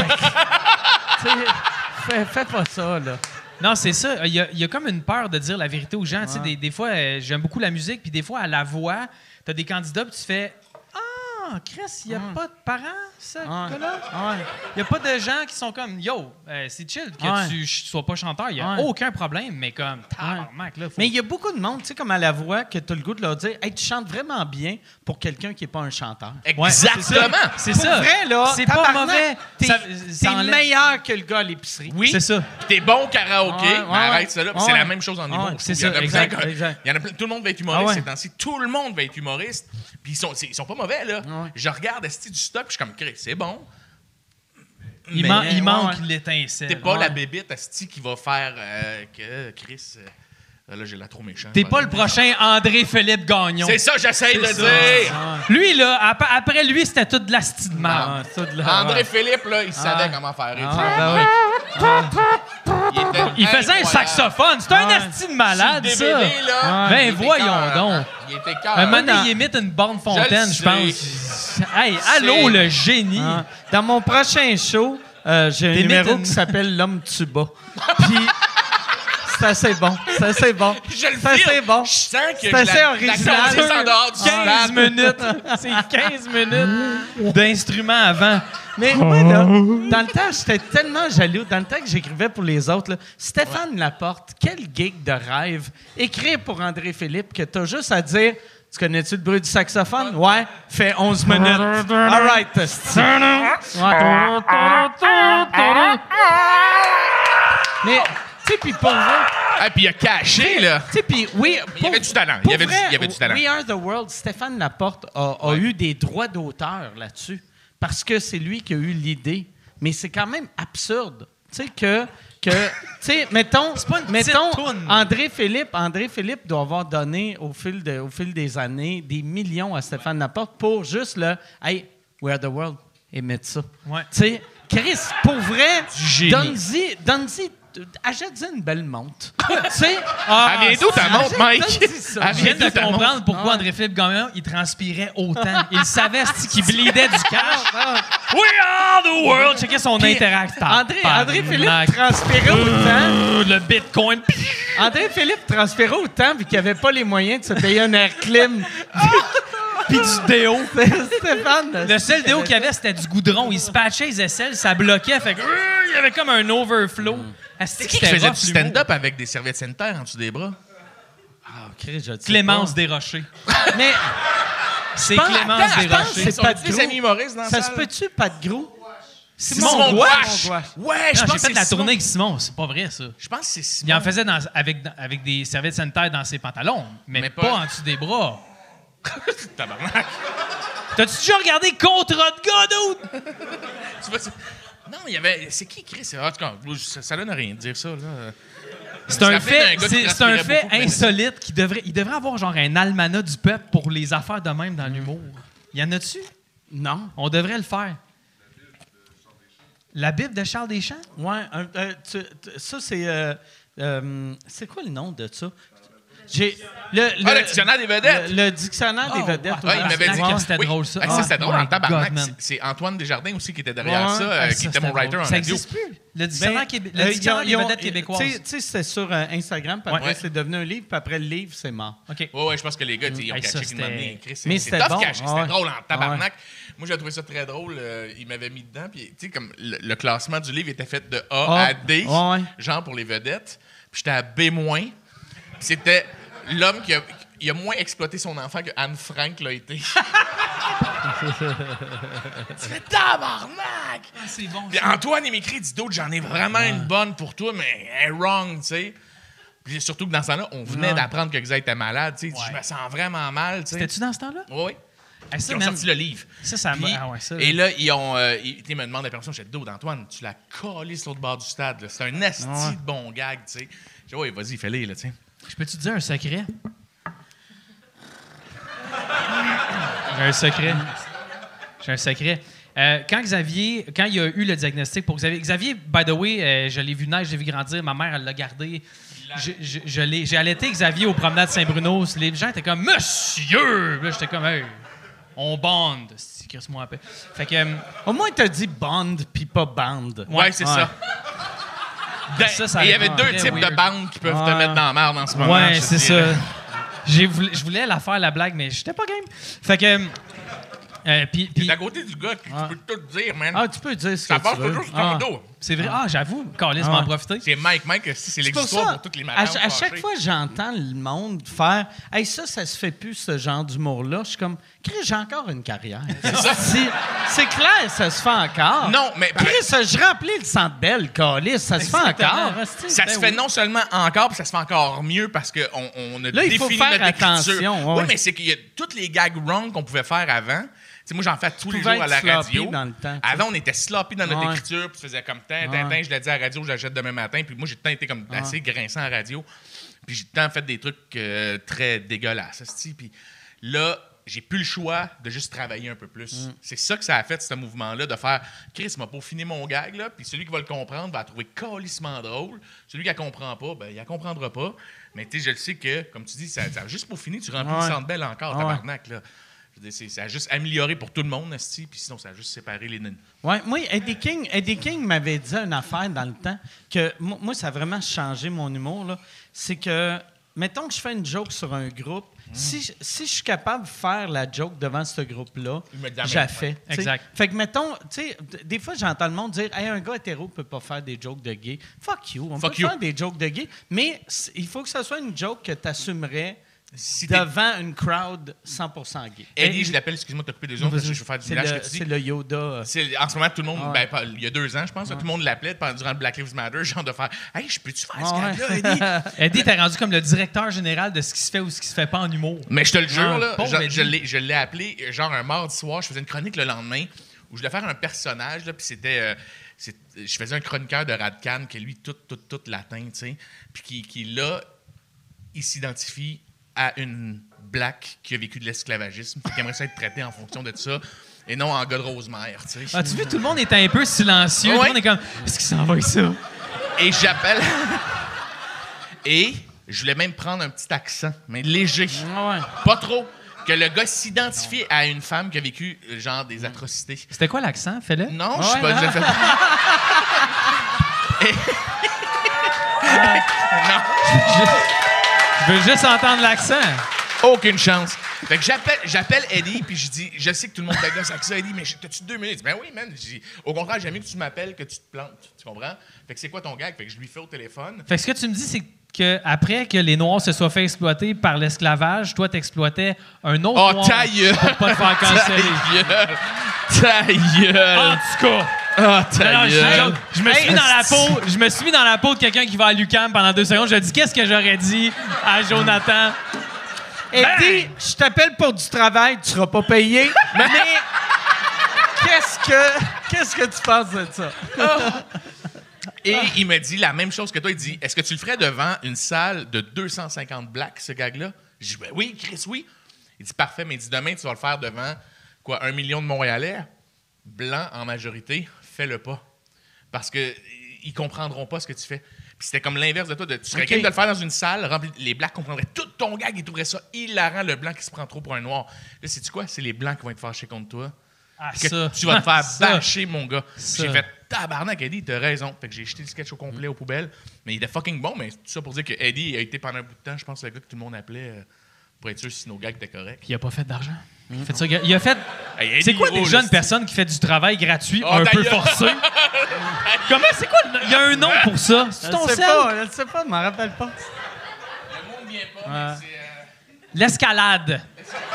Fais, fais pas ça, là. Non, c'est ça. Il y, a, il y a comme une peur de dire la vérité aux gens. Des fois, euh, j'aime beaucoup la musique, puis des fois, à la voix, tu as des candidats, puis tu fais Ah, Chris, il n'y a pas de parents, ce Ouais. gars-là? Ouais. Il n'y a pas de gens qui sont comme Yo, euh, c'est chill que Ouais. tu sois pas chanteur. Il n'y a aucun problème, mais comme, tabarnak, là. faut- Mais il y a beaucoup de monde, tu sais, comme à la voix, que tu as le goût de leur dire Hey, tu chantes vraiment bien pour quelqu'un qui n'est pas un chanteur. Ouais, c'est ça. Exactement. C'est vrai, là, C'est pas mauvais. T'es meilleur que le gars à l'épicerie. Oui. C'est ça. Puis T'es bon au karaoké, mais arrête ça là. C'est la même chose en humour. C'est ça, exact, que- exact. Il y en a plein- tout le monde va être humoriste Ah ces temps-ci. Tout le monde va être humoriste. Puis ils sont, c'est- ils sont pas mauvais, là. Ouais. Je regarde Esti du stock, puis je suis comme, Chris, c'est bon. Il, man- il ouais, manque ouais. l'étincelle. T'es pas Ouais. la bébite Esti qui va faire euh, que Chris. euh, là, j'ai la trop méchante. T'es pas le prochain André-Philippe Gagnon. C'est ça, j'essaie de ça. dire. Lui, là, ap- après lui, c'était toute de la de Ah, de la- André ouais. Philippe, là, il savait comment faire. Ah, ben oui. Il, faisait un saxophone. C'est un asti de malade, Sur ça. le DVD, là, Ben, il était voyons donc. Il était cœur. Un moment donné, dans- il imite une borne fontaine, je Je le pense. Hey, allô, le génie. Ah. Dans mon prochain show, euh, j'ai un T'imites numéro une- qui s'appelle L'homme tuba. Puis c'est assez bon. C'est assez bon. Je le C'est assez bon. Je sens que C'est assez la- original. en dehors du 15 stade. minutes. C'est 15 minutes d'instruments avant. Mais moi, là, dans le temps, j'étais tellement jaloux. Dans le temps que j'écrivais pour les autres, là, Stéphane Laporte, quel gig de rêve. Écrire pour André Philippe que t'as juste à dire Tu connais-tu le bruit du saxophone? Ouais. Fait 11 minutes. All right. Ouais. Mais, tu sais, puis pour vrai, Ah, puis il a caché, là. tu sais, puis oui. Il y avait du talent. Il y avait du- il y avait du talent. We Are the World, Stéphane Laporte a, a eu des droits d'auteur là-dessus parce que c'est lui qui a eu l'idée. Mais c'est quand même absurde. Tu sais, que. que tu sais, mettons, pas une mettons toune. André Philippe, André Philippe doit avoir donné au fil, de- au fil des années des millions à Stéphane Laporte pour juste le Hey, We Are the World, et mettre ça. Ouais. Tu sais, Chris, pour vrai, donne-y, donne-y, achète-y une belle montre. tu sais, Ah, Elle vient d'où ta montre, Mike? Elle Je viens vient de d'où ta montre? comprendre pourquoi Ah. André-Philippe Gagnon, il transpirait autant. Il savait c'est-tu, qu'il bleedait du cash? We are the world! Checkez son Puis, interacteur. André, André Philippe transpirait autant. Euh, Le bitcoin. André Philippe transpirait autant vu qu'il avait pas les moyens de se payer un air clim. Puis du déo. Stéphane. Le seul déo qu'il y avait, c'était du goudron. Il se patchait les aisselles, ça bloquait. Fait que, euh, il y avait comme un overflow. C'est que qui faisait du stand-up avec des serviettes sanitaires en dessous des bras? Clémence Desrochers. Mais C'est pense- Clémence attends, je pense Desrochers. c'est pas de des gros. amis humoristes dans la ça se salle? peut-tu, pas de gros? Simon Gouache. Ouais, je Non, pense J'ai que fait c'est la Simon. tournée avec Simon. C'est pas vrai, ça. Je pense que c'est Simon. Il en faisait dans- avec, avec des serviettes sanitaires dans ses pantalons, mais, Mais pas... pas- en dessous des bras. Tabarnak. T'as-tu déjà regardé Contrat de gars, dude? Tu vois, c'est- Non, il y avait. C'est qui Chris? En tout cas, ça, ça donne rien de dire ça. Là. C'est un fait c'est, un fait beaucoup, mais- insolite qui devrait, il devrait avoir genre un almanach du peuple pour les affaires de même dans l'humour. Y en a-tu? Non. On devrait le faire. La Bible de Charles Deschamps? Ouais, euh, tu- tu- ça, c'est. euh, euh, c'est quoi le nom de ça? J'ai. Le, Ah, le dictionnaire des vedettes. Le, le dictionnaire des Oh, vedettes. ouais. Ouais, il m'avait dit que c'était oui. drôle, ça. Ah, c'était drôle en tabarnak. C'est- Antoine Desjardins aussi qui était derrière Ouais. ça, euh, Ah, qui ça, était c'était mon writer drôle. en Ça radio. existe plus. Le Ben, dictionnaire, québé- le euh, dictionnaire ils ont- des vedettes québécoises. tu sais, c'était sur euh, Instagram, puis après, Ouais. c'est devenu un livre, puis après, le livre, c'est mort. OK. Ouais, ouais, je pense que les gars, ils ont caché c'était- année. Chris, Mais c'est c'était tough bon. caché. Ah C'était drôle en tabarnak. Moi, j'ai trouvé ça très drôle. euh, il m'avait mis dedans. Puis, tu sais, comme le, le classement du livre était fait de A Ah. à D, genre pour les vedettes. Puis j'étais à B-. Puis C'était l'homme qui a, il a moins exploité son enfant que Anne Frank l'a été. tu fais tabarnak! C'est bon. Puis Antoine, il m'écrit, dit D'autres, j'en ai vraiment une bonne pour toi, mais elle est wrong, tu sais. Puis surtout que dans ce temps-là, on venait Ouais. d'apprendre que Xavier était malade, tu sais. Ouais. Je me sens vraiment mal, tu sais. C'était-tu dans ce temps-là? Oui, oui. Hey, ça, Ils ont sorti le livre. ça, ça Puis- ah ouais, ça, et là, ils ont. Euh, ils, me demandent la permission. J'ai dit, D'autres, Antoine, tu l'as collé sur l'autre bord du stade. C'est un asti Ouais. de bon gag, tu sais. J'ai dit, oui, vas-y, fais-le, là, tu sais. Je peux-tu te dire un secret? J'ai un secret. J'ai un secret. Euh, quand Xavier, quand il a eu le diagnostic pour Xavier, Xavier, by the way, euh, je l'ai vu naître, je l'ai vu grandir, ma mère, elle l'a gardé. Je, je- je l'ai- j'ai allaité Xavier aux promenades Saint-Bruno. Les gens étaient comme Monsieur! Là, j'étais comme Hey, on bande. Si, moi un peu. Fait que. euh, Au moins, t'as dit band, puis pas band. Ouais, c'est ça. Ben, Ça, ça il y avait deux types de bandes qui peuvent te mettre dans la merde en ce moment. Ouais, c'est ça. je voulais la faire, la blague, mais j'étais pas game. Fait que. Euh, puis, puis- à côté du gars, puis tu peux tout dire, man. Ah, tu peux dire ce ça que passe tu veux. toujours sur ton Ah. dos. C'est vrai. Ah, j'avoue. Carlis va en profiter. C'est Mike, Mike, c'est pour l'existoire ça, pour toutes les à, madames. à chaque fois que j'entends le monde faire « Hey, ça, ça se fait plus, ce genre d'humour-là », je suis comme « Chris, j'ai encore une carrière. » C'est clair, ça se fait encore. Non, mais- Chris, je remplis le centre belle, Calis, ça se fait encore. Ça se fait non seulement encore, puis ça se fait encore mieux parce qu'on on a Là, il faut défini faire notre attention, ouais. Oui, mais c'est qu'il y a tous les gags wrong qu'on pouvait faire avant. Tu sais, moi, j'en fais tous les jours à la radio. dans le temps, tu sais. Avant, on était sloppy dans notre Ouais. écriture, puis tu faisais comme tant, tant, tant, je l'ai dit à la radio, je l'achète demain matin. Puis moi, j'ai temps été comme assez grinçant à la radio. Puis j'ai temps fait des trucs euh, très dégueulasses. Puis là, j'ai plus le choix de juste travailler un peu plus. Mm. C'est ça que ça a fait, ce mouvement-là, de faire Chris m'a peaufiné mon gag, là, puis celui qui va le comprendre va trouver calissement drôle. Celui qui ne comprend pas, ben, il ne comprendra pas. Mais tu sais, je le sais que, comme tu dis, ça, ça juste tu remplis Ouais. le centre belle encore, Ouais. tabarnak, là. Je dire, ça a juste amélioré pour tout le monde, esti, puis sinon, ça a juste séparé les nains. Ouais, moi, Eddie King, Eddie King m'avait dit une affaire dans le temps que mo- moi, ça a vraiment changé mon humour. là. C'est que, mettons que je fais une joke sur un groupe, Mm. si, je- si je suis capable de faire la joke devant ce groupe-là, j'ai fait. Exact. Fait que, mettons, tu sais, des fois, j'entends le monde dire hey, un gars hétéro peut pas faire des jokes de gay. Fuck you, on Fuck peut you. faire des jokes de gay, mais il faut que ce soit une joke que tu assumerais Si devant une crowd 100% gay. Eddie, je l'appelle, excuse-moi de t'occuper deux secondes, parce que je veux faire du village que tu dis. c'est le Yoda. en ce moment, tout le monde, Ah ben, il y a deux ans, je pense, là, tout le monde l'appelait pendant, durant le Black Lives Matter, genre de faire Hey, je peux-tu faire ce Ah gag-là, Eddie? Eddie, t'es rendu comme le directeur général de ce qui se fait ou ce qui se fait pas en humour. Mais je te le jure, Ah, là, je l'ai- je l'ai appelé, genre un mardi soir, je faisais une chronique le lendemain où je devais faire un personnage, là, puis c'était. euh, je faisais un chroniqueur de Radcan qui est lui, tout, tout, tout latin, tu sais, puis qui, qui, là, il s'identifie à une black qui a vécu de l'esclavagisme, qui aimerait ça être traité en fonction de ça, et non en gars de Rosemère, tu sais. As-tu vu, tout le monde est un peu silencieux. Tout le Ouais. monde est comme, est-ce qu'il s'en va avec ça? Et j'appelle. Et je voulais même prendre un petit accent, mais léger. ouais. Pas trop. Que le gars s'identifie à une femme qui a vécu, euh, genre, des atrocités. C'était quoi l'accent? Fais-le? Non, je sais Ouais, pas. non. je le fais pas. Je veux juste entendre l'accent. Aucune chance. Fait que j'appelle, j'appelle Eddie, puis je dis, je sais que tout le monde t'agace avec ça, Eddie, mais t'as-tu deux minutes? Ben oui, man. Je Au contraire, j'aime mieux que tu m'appelles que tu te plantes. Tu comprends? Fait que c'est quoi ton gag? Fait que je lui fais au téléphone. Fait que ce que tu me dis, c'est que après que les Noirs se soient fait exploiter par l'esclavage, toi, t'exploitais un autre Oh, Noir pour pas te faire canceller. Ta gueule! En tout cas, Ah, ta non, gueule! je, je me suis mis dans la peau, je me suis mis dans la peau de quelqu'un qui va à Lucam pendant deux secondes. Je dis qu'est-ce que j'aurais dit à Jonathan? Eddie, je t'appelle pour du travail, tu seras pas payé, mais qu'est-ce que qu'est-ce que tu penses de ça? Et il me dit la même chose que toi. Il dit Est-ce que tu le ferais devant une salle de 250 blacks, ce gag-là? Je dis Ben Oui, Chris, oui. Il dit Parfait, mais il dit Demain, tu vas le faire devant quoi, un million de Montréalais, blancs en majorité, fais-le pas. Parce que ils comprendront pas ce que tu fais. Puis c'était comme l'inverse de toi. De, tu serais Ok. capable de le faire dans une salle, remplie, les blacks comprendraient tout ton gag, ils trouveraient ça hilarant, le blanc qui se prend trop pour un noir. Là, c'est-tu quoi? C'est les blancs qui vont être fâchés contre toi Ah, que ça. tu vas te faire bâcher, mon gars. J'ai fait tabarnak, Eddie, t'as raison. Fait que j'ai jeté le sketch au complet aux poubelles. Mais il était fucking bon, mais tout ça pour dire que Eddie a été pendant un bout de temps, je pense, le gars que tout le monde appelait euh, pour être sûr si nos gags étaient corrects. Puis il a pas fait d'argent. Il a fait ça. Il a fait. Hey, C'est quoi des jeunes personnes qui fait du travail gratuit Oh, un peu forcé? Comment, c'est quoi? le- Il y a un nom pour ça? C'est Je ton ne sais sel? pas, je ne sais pas, je m'en rappelle pas. Le mot ne vient pas, mais c'est. euh, L'escalade.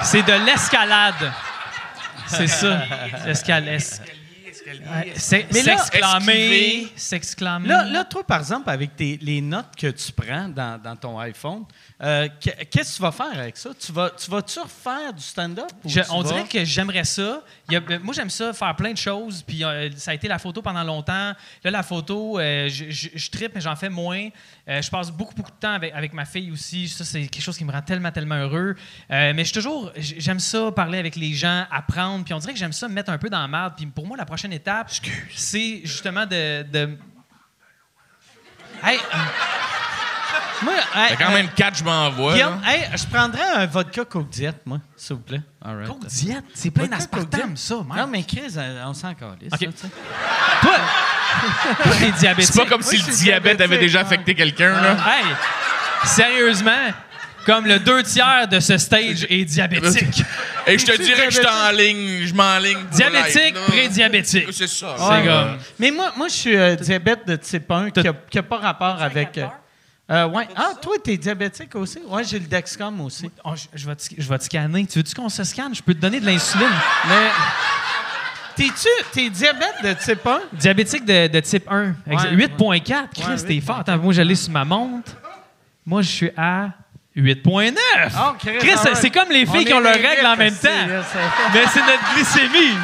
C'est de l'escalade. C'est ça. L'escalade. là- s'exclamer. S'exclamer. Là, là, toi, par exemple, avec tes- les notes que tu prends dans, dans ton iPhone, euh, que- qu'est-ce que tu vas faire avec ça? Tu vas, tu vas-tu refaire du stand-up? on vas- dirait que j'aimerais ça. Il y a- euh, moi, j'aime ça, faire plein de choses. Puis euh, ça a été la photo pendant longtemps. Là, la photo, euh, je, je, je trippe, mais j'en fais moins. Je passe beaucoup, beaucoup de temps avec, avec ma fille aussi. Ça, c'est quelque chose qui me rend tellement, tellement heureux. Mais je suis toujours, j'aime ça, parler avec les gens, apprendre. Puis on dirait que j'aime ça me mettre un peu dans la merde. Puis pour moi, la prochaine étape, c'est justement de. de... Hey, moi, hey, Fait quand euh, même quatre, je m'envoie. Guillaume, hey, je prendrais un vodka Coke Diet, moi, s'il vous plaît. All right. Coke diète, c'est plein d'aspartame, Diet? ça, man. Non, mais Chris, euh, on s'en calisse. OK. ça, tu sais. Toi, toi, t'es diabétique. C'est pas comme Moi, si le suis diabète avait déjà ouais. affecté quelqu'un, là. Hey, sérieusement, comme le deux tiers de ce stage est diabétique. Et je te dirais que je diabétique? t'enligne, je m'enligne. Diabétique, pré-diabétique. C'est ça. C'est Ouais. comme. Mais moi, moi je suis euh, diabète de type 1 qui n'a pas rapport avec. euh, euh, ouais. Ah, toi, t'es diabétique aussi? Ouais, j'ai le Dexcom aussi. Oh, je, je vais te, je vais te scanner. Tu veux-tu qu'on se scanne? Je peux te donner de l'insuline. Mais. T'es-tu. T'es diabète de type 1? Diabétique de, de type 1. Exa- Ouais. 8.4. Chris, t'es fort. Attends, moi, j'allais sur ma montre. Moi, je suis à 8.9. Oh, Chris, Chris, ah ouais. c'est comme les filles On qui ont leurs les règles en même temps. Mais c'est notre glycémie.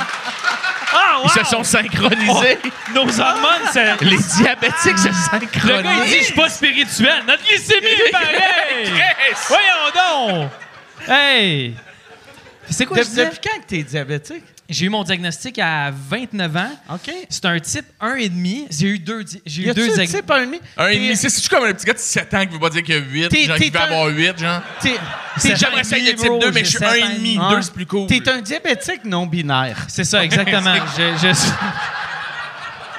Ah, wow! Ils se sont synchronisés. Nos hormones, c'est... Les diabétiques se Le synchronisent. gars, il dit, je suis pas spirituel. Notre glycémie est pareille. Voyons donc. Hey. C'est quoi De- je disais? depuis quand que t'es diabétique? J'ai eu mon diagnostic à 29 ans. OK. C'est un type 1,5. J'ai eu deux, j'ai Y eu deux type 1,5? Un et T'es- demi, c'est c'est-tu comme un petit gars de 7 ans qui veut pas dire qu'il y a 8, T'es- genre t'es qui veut un- avoir 8, genre? J'aimerais ça être le type bro, 2, mais je suis sept 1 ans et et demi. Ah. 2, c'est plus cool. T'es un diabétique non-binaire. C'est ça, exactement. je, je suis-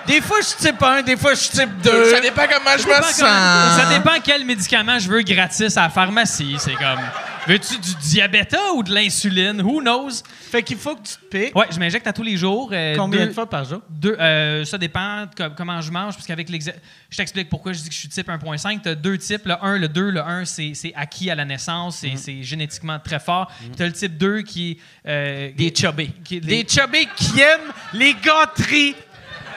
Des fois, je suis type 1, des fois, je suis type 2. Ça dépend comment je me Ça sens. dépend quel médicament je veux gratis à la pharmacie. C'est comme. Veux-tu du diabète ou de l'insuline? Who knows? Fait qu'il faut que tu te piques. Ouais, je m'injecte à tous les jours. euh, Combien deux- de fois par jour? Deux, euh, ça dépend de co- comment je mange, parce qu'avec Je t'explique pourquoi je dis que je suis type 1.5. Tu as deux types. Le 1, le 2. Le 1, c'est acquis à la naissance, c'est c'est génétiquement très fort. Puis tu as le type 2 qui est. euh, Des chubby. qui est- Des chubby qui aiment les gâteries.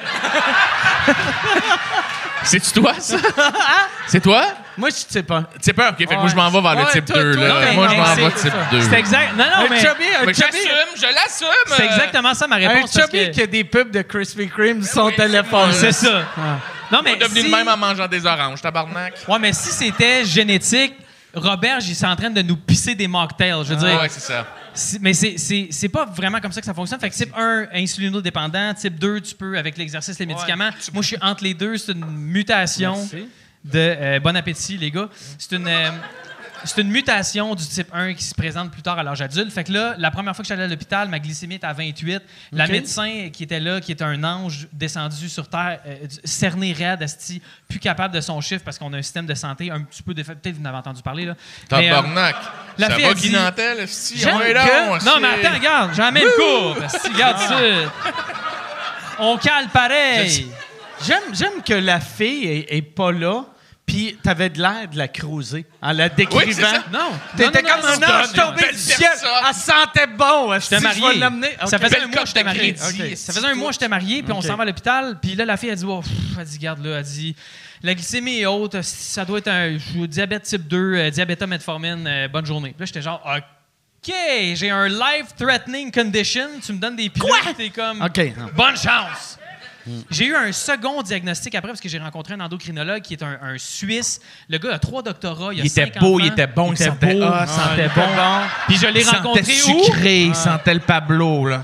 C'est-tu toi, ça? C'est toi? Moi, je suis type 1. Type 1, ok. Fait que moi, je m'en vais vers le type toi, 2. toi, là. Moi, je m'en vais c'est- type 2. C'est exact. Non, non, Un mais. chubby, un Mais chubby. j'assume, je l'assume. C'est exactement ça ma Un réponse. parce chubby que- qui a des pubs de Krispy Kreme sur son téléphone. C'est ça. Non, mais. On est devenu si- le même en mangeant des oranges, tabarnak. Ouais, mais si c'était génétique, Robert, il est en train de nous pisser des mocktails. Je veux dire. Ouais, c'est ça. Mais c'est- c'est c'est pas vraiment comme ça que ça fonctionne. Fait que type 1, insulinodépendant. Type 2, tu peux, avec l'exercice, les médicaments. Moi, je suis entre les deux. C'est une mutation de... euh, bon appétit, les gars. C'est une... euh, c'est une mutation du type 1 qui se présente plus tard à l'âge adulte. Fait que là, la première fois que je suis allé à l'hôpital, ma glycémie était à 28. La OK. médecin qui était là, qui était un ange descendu sur Terre, euh, cerné raide, asti, plus capable de son chiffre parce qu'on a un système de santé un petit peu défait. Peut-être que vous en avez entendu parler. Là. Mais, euh, Tabarnak. la Ça fille va, dit- Nantel, que- donc, Non, mais attends, regarde, j'en mets une courbe. Si, regarde ça. On cale pareil. J'aime, j'aime que la fille est, est pas là, puis t'avais de l'air de la cruiser en la décrivant. Oui, ça. Non. T'étais comme non, un non, ange tombé du ciel. Elle sentait bon. J'étais Je vais marié. l'amener. Ça OK. faisait Belle un mois que j'étais marié. Ça faisait un mois que j'étais marié, puis on OK. s'en va à l'hôpital. Puis là, la fille a dit, oh, pff, elle dit, garde là, elle dit, la glycémie est haute, ça doit être un diabète type 2, euh, diabète metformine, euh, bonne journée. Puis là, j'étais genre, OK, j'ai un life-threatening condition, tu me donnes des pilules, t'es comme, OK. bonne chance. J'ai eu un second diagnostic après parce que j'ai rencontré un endocrinologue qui est un, un Suisse. Le gars a trois doctorats. Il, a Il était beau, enfants. il était bon, il était sentait beau, hot, il il sentait était bon. bon. Puis je l'ai Il sentait rencontré où? sucré, il sentait le Pablo, là.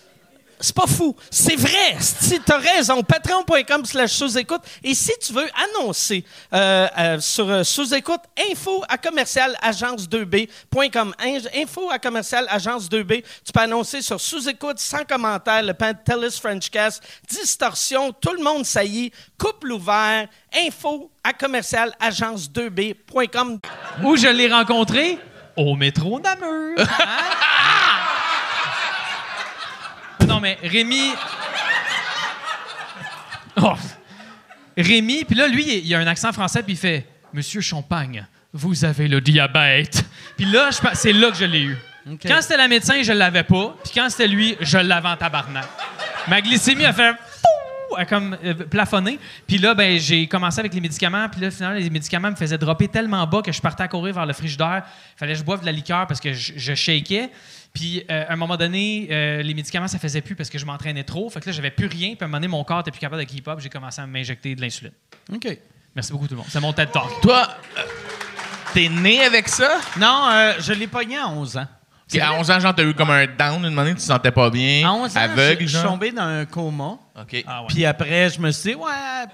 C'est pas fou. C'est vrai. Si tu as raison, patreon.com slash sous-écoute. Et si tu veux annoncer euh, euh, sur euh, sous-écoute, info à commercial agence2b.com. In- Info à commercial agence2b. Tu peux annoncer sur sous-écoute, sans commentaire, le Pantelis Frenchcast, distorsion, tout le monde saillit, couple ouvert, info à commercial agence2b.com. Où je l'ai rencontré? Au métro Namur. Hein? Non, mais Rémi. Oh. Rémi, puis là, lui, il a un accent français, puis il fait Monsieur Champagne, vous avez le diabète. Puis là, c'est là que je l'ai eu. Quand c'était la médecin, je l'avais pas. Puis quand c'était lui, je l'avais en tabarnak. Ma glycémie a fait! A comme euh, plafonné. Puis là, ben, j'ai commencé avec les médicaments. Puis là, finalement, les médicaments me faisaient dropper tellement bas que je partais à courir vers le frigidaire. Il fallait que je boive de la liqueur parce que je, je shakeais. Puis euh, à un moment donné, euh, les médicaments, ça faisait plus parce que je m'entraînais trop. Fait que là, j'avais plus rien. Puis à un moment donné, mon corps n'était plus capable de keep up. J'ai commencé à m'injecter de l'insuline. OK. Merci beaucoup, tout le monde. C'est mon TED Talk. Toi, euh, T'es né avec ça? Non, euh, je l'ai pogné à 11 ans. À 11 ans, genre, t'as eu comme un down une année, tu te sentais pas bien. À 11 ans, aveugle, je- je suis tombé dans un coma. OK. Ah ouais. Puis après, je me suis dit, ouais,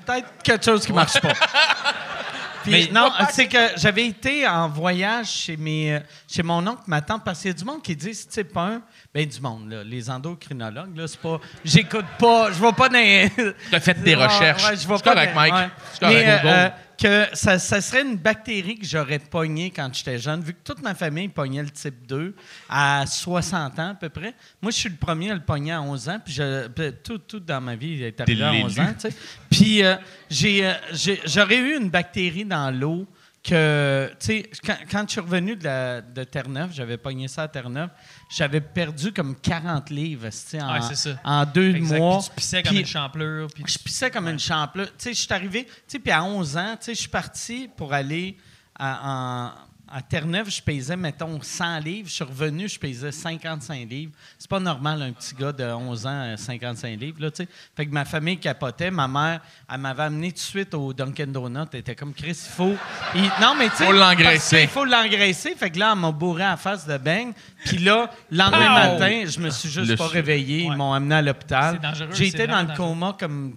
peut-être quelque chose qui marche pas. Puis, Mais- non, c'est que j'avais été en voyage chez, mes, chez mon oncle, ma tante, parce qu'il y a du monde qui dit, tu sais pas un, ben du monde, là, les endocrinologues, là, c'est pas, j'écoute pas, je vais pas dans T'as fait des Ouais, recherches. ouais, je vais pas correct, dans- Mike. ouais. Correct, Mais, euh, que ça, ça serait une bactérie que j'aurais pognée quand j'étais jeune, vu que toute ma famille pognait le type 2 à 60 ans à peu près. Moi, je suis le premier à le pogner à 11 ans, puis je- tout, tout dans ma vie est arrivé à l'élu. 11 ans. tu sais. Puis euh, euh, j'ai- j'aurais eu une bactérie dans l'eau que, tu sais, quand, quand je suis revenu de, la- de Terre-Neuve, j'avais pogné ça à Terre-Neuve, j'avais perdu comme 40 livres, tu sais, en, Ouais, c'est ça. en deux Exact. mois. Puis tu pissais comme une champlure. Puis je pissais comme une champlure. Tu sais, je suis arrivé, tu sais, puis à 11 ans, tu sais, je suis parti pour aller à, en- à Terre-Neuve, je pesais, mettons, 100 livres. Je suis revenu, je pesais 55 livres. C'est pas normal, un petit gars de 11 ans, euh, 55 livres, là, tu sais. Fait que ma famille capotait. Ma mère, elle m'avait amené tout de suite au Dunkin' Donut. Elle était comme, Chris, il faut... il- Non, mais tu sais... Faut l'engraisser. Il faut l'engraisser. Fait que là, elle m'a bourré à la face de beigne. Puis là, le lendemain matin, je me suis juste Le pas su- réveillé. Ils m'ont amené à l'hôpital. C'est dangereux, J'ai été dans le coma comme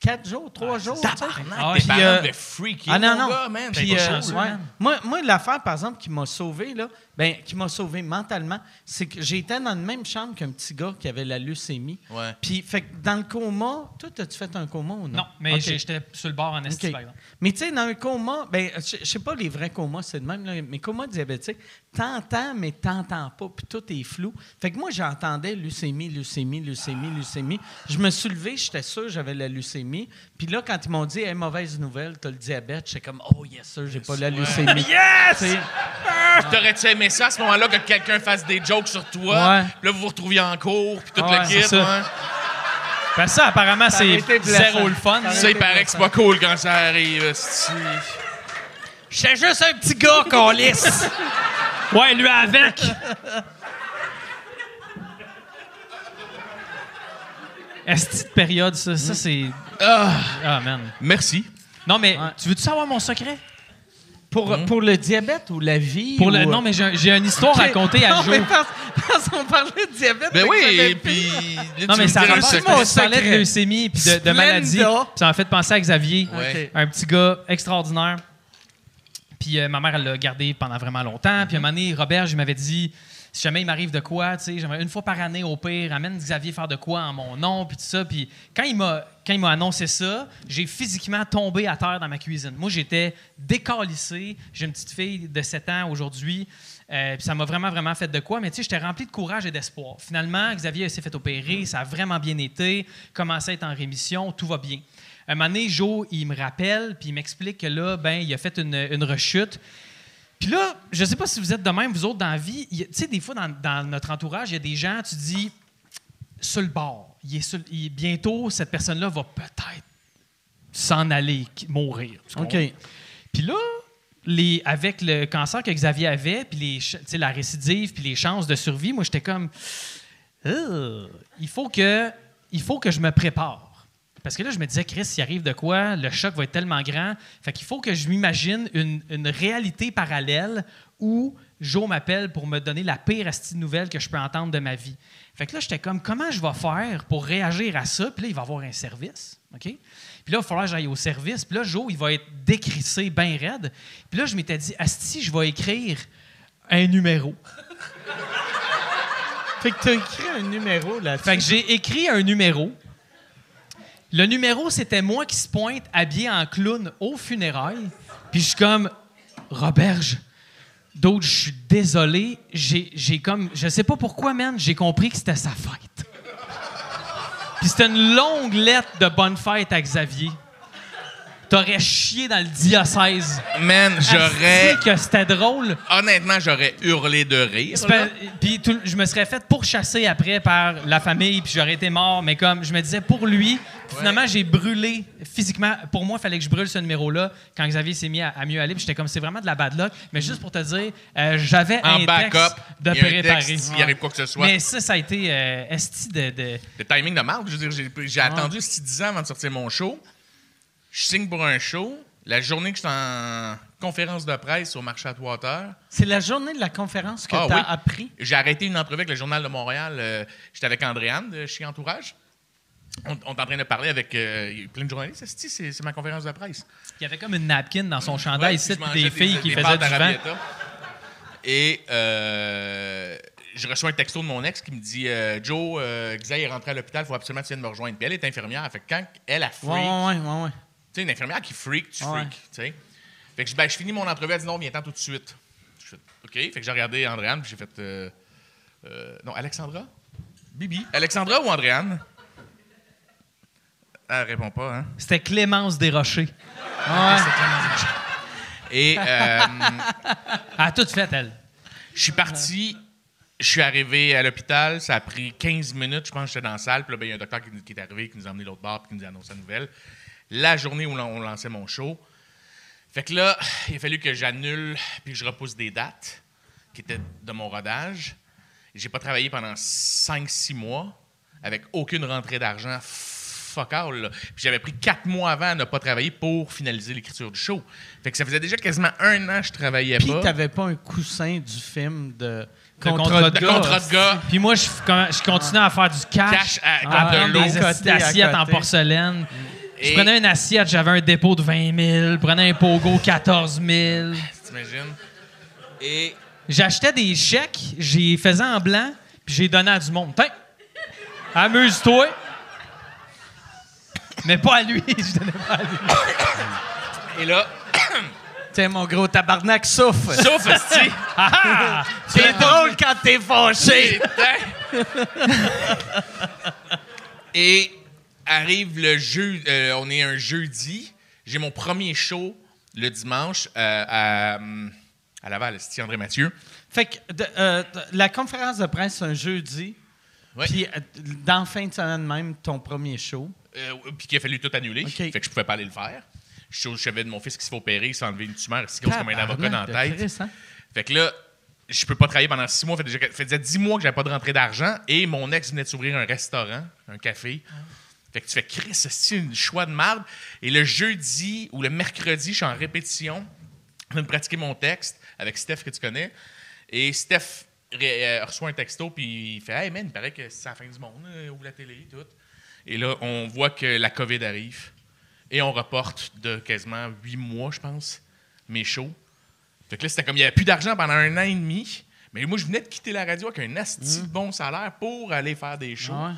quatre jours, trois jours. tu sais. Ah. Tes Puis, parents euh, de freaky, Ah non, non. gars, man. Puis, euh, chanceux, ouais. man. Moi, moi l'affaire, par exemple, qui m'a sauvé, là, ben, qui m'a sauvé mentalement, c'est que j'étais dans la même chambre qu'un petit gars qui avait la leucémie. Ouais. Puis, fait que dans le coma, toi, as-tu fait un coma ou non? Non, mais j'étais sur le bord en esti, OK. par exemple. Mais tu sais, dans un coma, ben, je je sais pas les vrais comas, c'est de même, là, mais coma diabétique, t'entends, mais t'entends pas, puis tout est flou. Fait que moi, j'entendais leucémie, leucémie, leucémie, leucémie. Je me suis levé, j'étais sûr que j'avais la leucémie. Puis là, quand ils m'ont dit, hey, mauvaise nouvelle, t'as le diabète, j'étais comme, oh yes, sir, j'ai pas la leucémie. Yes! Ah, T'aurais-tu aimé ça à ce moment-là que quelqu'un fasse des jokes sur toi? Ouais. Puis là, vous vous retrouviez en cours, puis tout Ouais, le kit. ça. ouais. Parce que ça, apparemment, c'est zéro le fun. Ça il paraît que c'est pas cool quand ça arrive. J'étais juste un petit gars qu'on lisse. Ouais, lui avec. Esti de période, ça? Ça, c'est. Ah, man. Merci. Non, mais Ouais. tu veux-tu savoir mon secret? Pour, pour le diabète ou la vie? Pour le... ou- Non, mais j'ai j'ai une histoire à raconter à Non, mais parce, parce qu'on parlait de diabète. Ben fait que j'avais oui, plus- puis. là, Non, tu mais me ça dirais le rapporte secret. mon Tu parlais de leucémie puis de, de Splenda. maladie. Ça m'a fait penser à Xavier, Ouais. un petit gars extraordinaire. Puis euh, ma mère, elle l'a gardé pendant vraiment longtemps. Puis un moment donné, Robert, je m'avais dit, si jamais il m'arrive de quoi, tu sais, une fois par année au pire, amène Xavier faire de quoi en mon nom, puis tout ça. Puis quand il m'a annoncé ça, j'ai physiquement tombé à terre dans ma cuisine. Moi, j'étais décalissé. J'ai une petite fille de 7 ans aujourd'hui. Euh, puis ça m'a vraiment, vraiment fait de quoi. Mais tu sais, j'étais rempli de courage et d'espoir. Finalement, Xavier s'est fait opérer. Ça a vraiment bien été. Commencé à être en rémission. Tout va bien. Un moment donné, Joe, il me rappelle, puis il m'explique que là, ben, il a fait une, une rechute. Puis là, je sais pas si vous êtes de même, vous autres, dans la vie. Tu sais, des fois, dans, dans notre entourage, il y a des gens, tu dis, sur le bord. Il est sur- il- bientôt, cette personne-là va peut-être s'en aller, mourir. OK. Puis là, les, avec le cancer que Xavier avait, puis les, ch- tu sais, la récidive, puis les chances de survie, moi, j'étais comme, il, faut que, il faut que je me prépare. Parce que là, je me disais, Chris, s'il arrive de quoi, le choc va être tellement grand. Fait qu'il faut que je m'imagine une, une réalité parallèle où Joe m'appelle pour me donner la pire asti de nouvelle que je peux entendre de ma vie. Fait que là, j'étais comme, comment je vais faire pour réagir à ça? Puis là, il va y avoir un service. OK? Puis là, il va falloir que j'aille au service. Puis là, Joe, il va être décrissé, bien raide. Puis là, je m'étais dit, Asti, je vais écrire un numéro. Fait que t'as écrit un numéro là Fait que j'ai écrit un numéro. Le numéro, c'était moi qui se pointe habillé en clown au funérailles. Puis je suis comme, Roberge, d'autres, je suis désolé. J'ai, comme, je sais pas pourquoi, man, j'ai compris que c'était sa fête. Puis c'était une longue lettre de bonne fête à Xavier. T'aurais chié dans le diocèse. Man, j'aurais. Que c'était drôle? Honnêtement, j'aurais hurlé de rire. Puis je me serais fait pourchasser après par la famille, puis j'aurais été mort. Mais comme je me disais, pour lui, finalement, j'ai brûlé physiquement. Pour moi, il fallait que je brûle ce numéro-là quand Xavier s'est mis à, à mieux aller. Puis j'étais comme, c'est vraiment de la bad luck. Mais juste pour te dire, euh, j'avais un backup, texte de y a un préparer. texte, il arrive quoi que ce soit. Mais ça, ça a été euh, esti de, de- Le timing de marde, je veux dire, j'ai, j'ai attendu 10 ans avant de sortir mon show. Je signe pour un show. La journée que j'étais en conférence de presse au marché à Water, C'est la journée de la conférence que Ah tu as oui. appris? j'ai arrêté une entrevue avec le Journal de Montréal. euh, j'étais avec Andréane de chez Entourage. On, on est en train de parler avec euh, plein de journalistes. C'est ma conférence de presse? Il y avait comme une napkin dans son chandail Ouais, ici, je des filles qui des faisaient du vent. Et euh, je reçois un texto de mon ex qui me dit euh, Joe, Xavier est rentré à l'hôpital, il faut absolument que tu viennes me rejoindre. Puis elle est infirmière. Fait que quand elle a freak, Ouais, sais, une infirmière qui freak, tu Ouais. freak. tu sais. Fait que je, ben, je finis mon entrevue, elle dit non, viens-t'en tout de suite. Je fais OK? Fait que j'ai regardé Andréane, puis j'ai fait. euh, euh, non, Alexandra? Bibi? Alexandra ou Andréane? Elle répond pas, hein? C'était Clémence Desrochers. Et euh, Elle a tout fait, elle. je suis parti. Je suis arrivé à l'hôpital, ça a pris 15 minutes, je pense que j'étais dans la salle. Puis là, ben, il y a un docteur qui, qui est arrivé, qui nous a emmené l'autre bar, puis qui nous a annoncé la nouvelle. La journée où on lançait mon show. Fait que là, il a fallu que j'annule puis que je repousse des dates qui étaient de mon rodage. J'ai pas travaillé pendant 5-6 mois avec aucune rentrée d'argent. Fuck all. là. Puis j'avais pris 4 mois avant à ne pas travailler pour finaliser l'écriture du show. Fait que ça faisait déjà quasiment un an que je travaillais Puis pas. t'avais pas un coussin du film de De contrat contrat de contrat de gars. Puis moi, je, je continuais à faire du cash. Cash à- à de prendre l'eau. des À à d'assiettes en porcelaine. Je Et- prenais une assiette, j'avais un dépôt de 20 000. Je prenais un pogo 14 000. T'imagines? Et J'achetais des chèques, j'y faisais en blanc, puis j'ai donné à du monde. Tiens, amuse-toi. Mais pas à lui. Je donnais pas à lui. Et là, Tiens, mon gros tabarnak souffle. sauf esti, C'est drôle quand t'es fâché. Et arrive le jeu, euh, on est un jeudi. J'ai mon premier show le dimanche euh, à, hum, à Laval, c'est André Mathieu? Fait que de- euh, de- la conférence de presse, c'est un jeudi. Ouais. Puis euh, dans la fin de semaine même, ton premier show. Euh, puis qu'il a fallu tout annuler. Fait que je pouvais pas aller le faire. Je je savais de mon fils qui se fait opérer, il s'est enlevé une tumeur, c'est grosse comme un avocat dans la tête. Hein? Fait que là, je peux pas travailler pendant six mois. Ça faisait- dix mois que j'avais pas de rentrée d'argent et mon ex venait de s'ouvrir un restaurant, un café. Fait que tu fais Chris, c'est un choix de marde? Et le jeudi ou le mercredi, je suis en répétition, en train de pratiquer mon texte avec Steph que tu connais. Et Steph euh, reçoit un texto puis il fait Hey man, il paraît que c'est la fin du monde, euh, ouvre la télé et tout. Et là, on voit que la COVID arrive et on reporte de quasiment huit mois, je pense, mes shows. Fait que là, c'était comme il n'y avait plus d'argent pendant un an et demi. Mais moi, je venais de quitter la radio avec un asti de bon salaire pour aller faire des shows. Ah ouais.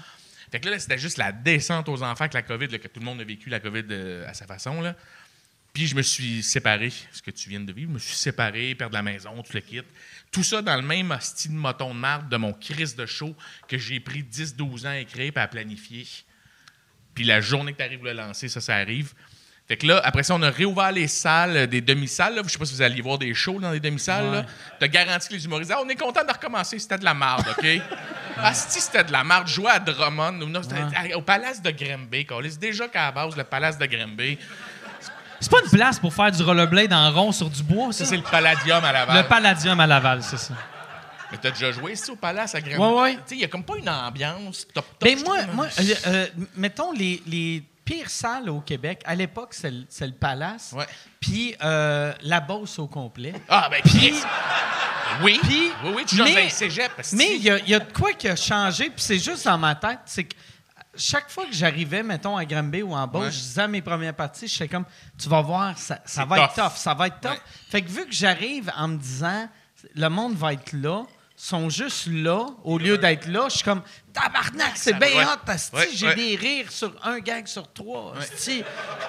Fait que là, c'était juste la descente aux enfants avec la COVID, que tout le monde a vécu la COVID euh, à sa façon. Là. Puis je me suis séparé, ce que tu viens de vivre. Je me suis séparé, perdre la maison, tout le kit. Tout ça dans le même style moton de marde de mon crise de show que j'ai pris 10-12 ans à écrire et à planifier. Puis la journée que tu arrives le lancer, ça, ça arrive. Fait que là, après ça, on a réouvert les salles, des demi-salles. Je sais pas si vous alliez voir des shows dans des demi-salles. Tu as garanti que les humoristes, Ah, on est content de recommencer, c'était de la marde, OK? ah, si c'était de la marde, jouer à Drummond, non, c'était à- au Palace de Grimby, C'est déjà qu'à la base, le Palace de Grimby, C'est pas une place pour faire du rollerblade en rond sur du bois, ça, ça? c'est le Palladium à Laval. Le Palladium à Laval, c'est ça. Mais t'as déjà joué, c'est au Palace à Grimby? Ouais, ouais. Tu sais, il y a comme pas une ambiance top, top. Ben moi, moi euh, euh, mettons les, les pires salles au Québec, à l'époque, c'est le, c'est le Palace. Ouais. Puis euh, la Beauce au complet. Ah, ben, puis... Oui, Puis- oui, oui, tu joues dans mais- un cégep. Mais il y, a- y a de quoi qui a changé, puis c'est juste dans ma tête, c'est que chaque fois que j'arrivais, mettons, à Granby ou en Beauce, Ouais. je disais à mes premières parties, je comme, tu vas voir, ça, ça va être tough. tough, ça va être tough. Ouais. Fait que vu que j'arrive en me disant, le monde va être là, sont juste là, au lieu d'être là, je suis comme, tabarnak, c'est bien ouais. hot, Ouais, j'ai ouais. des rires sur un gag sur trois.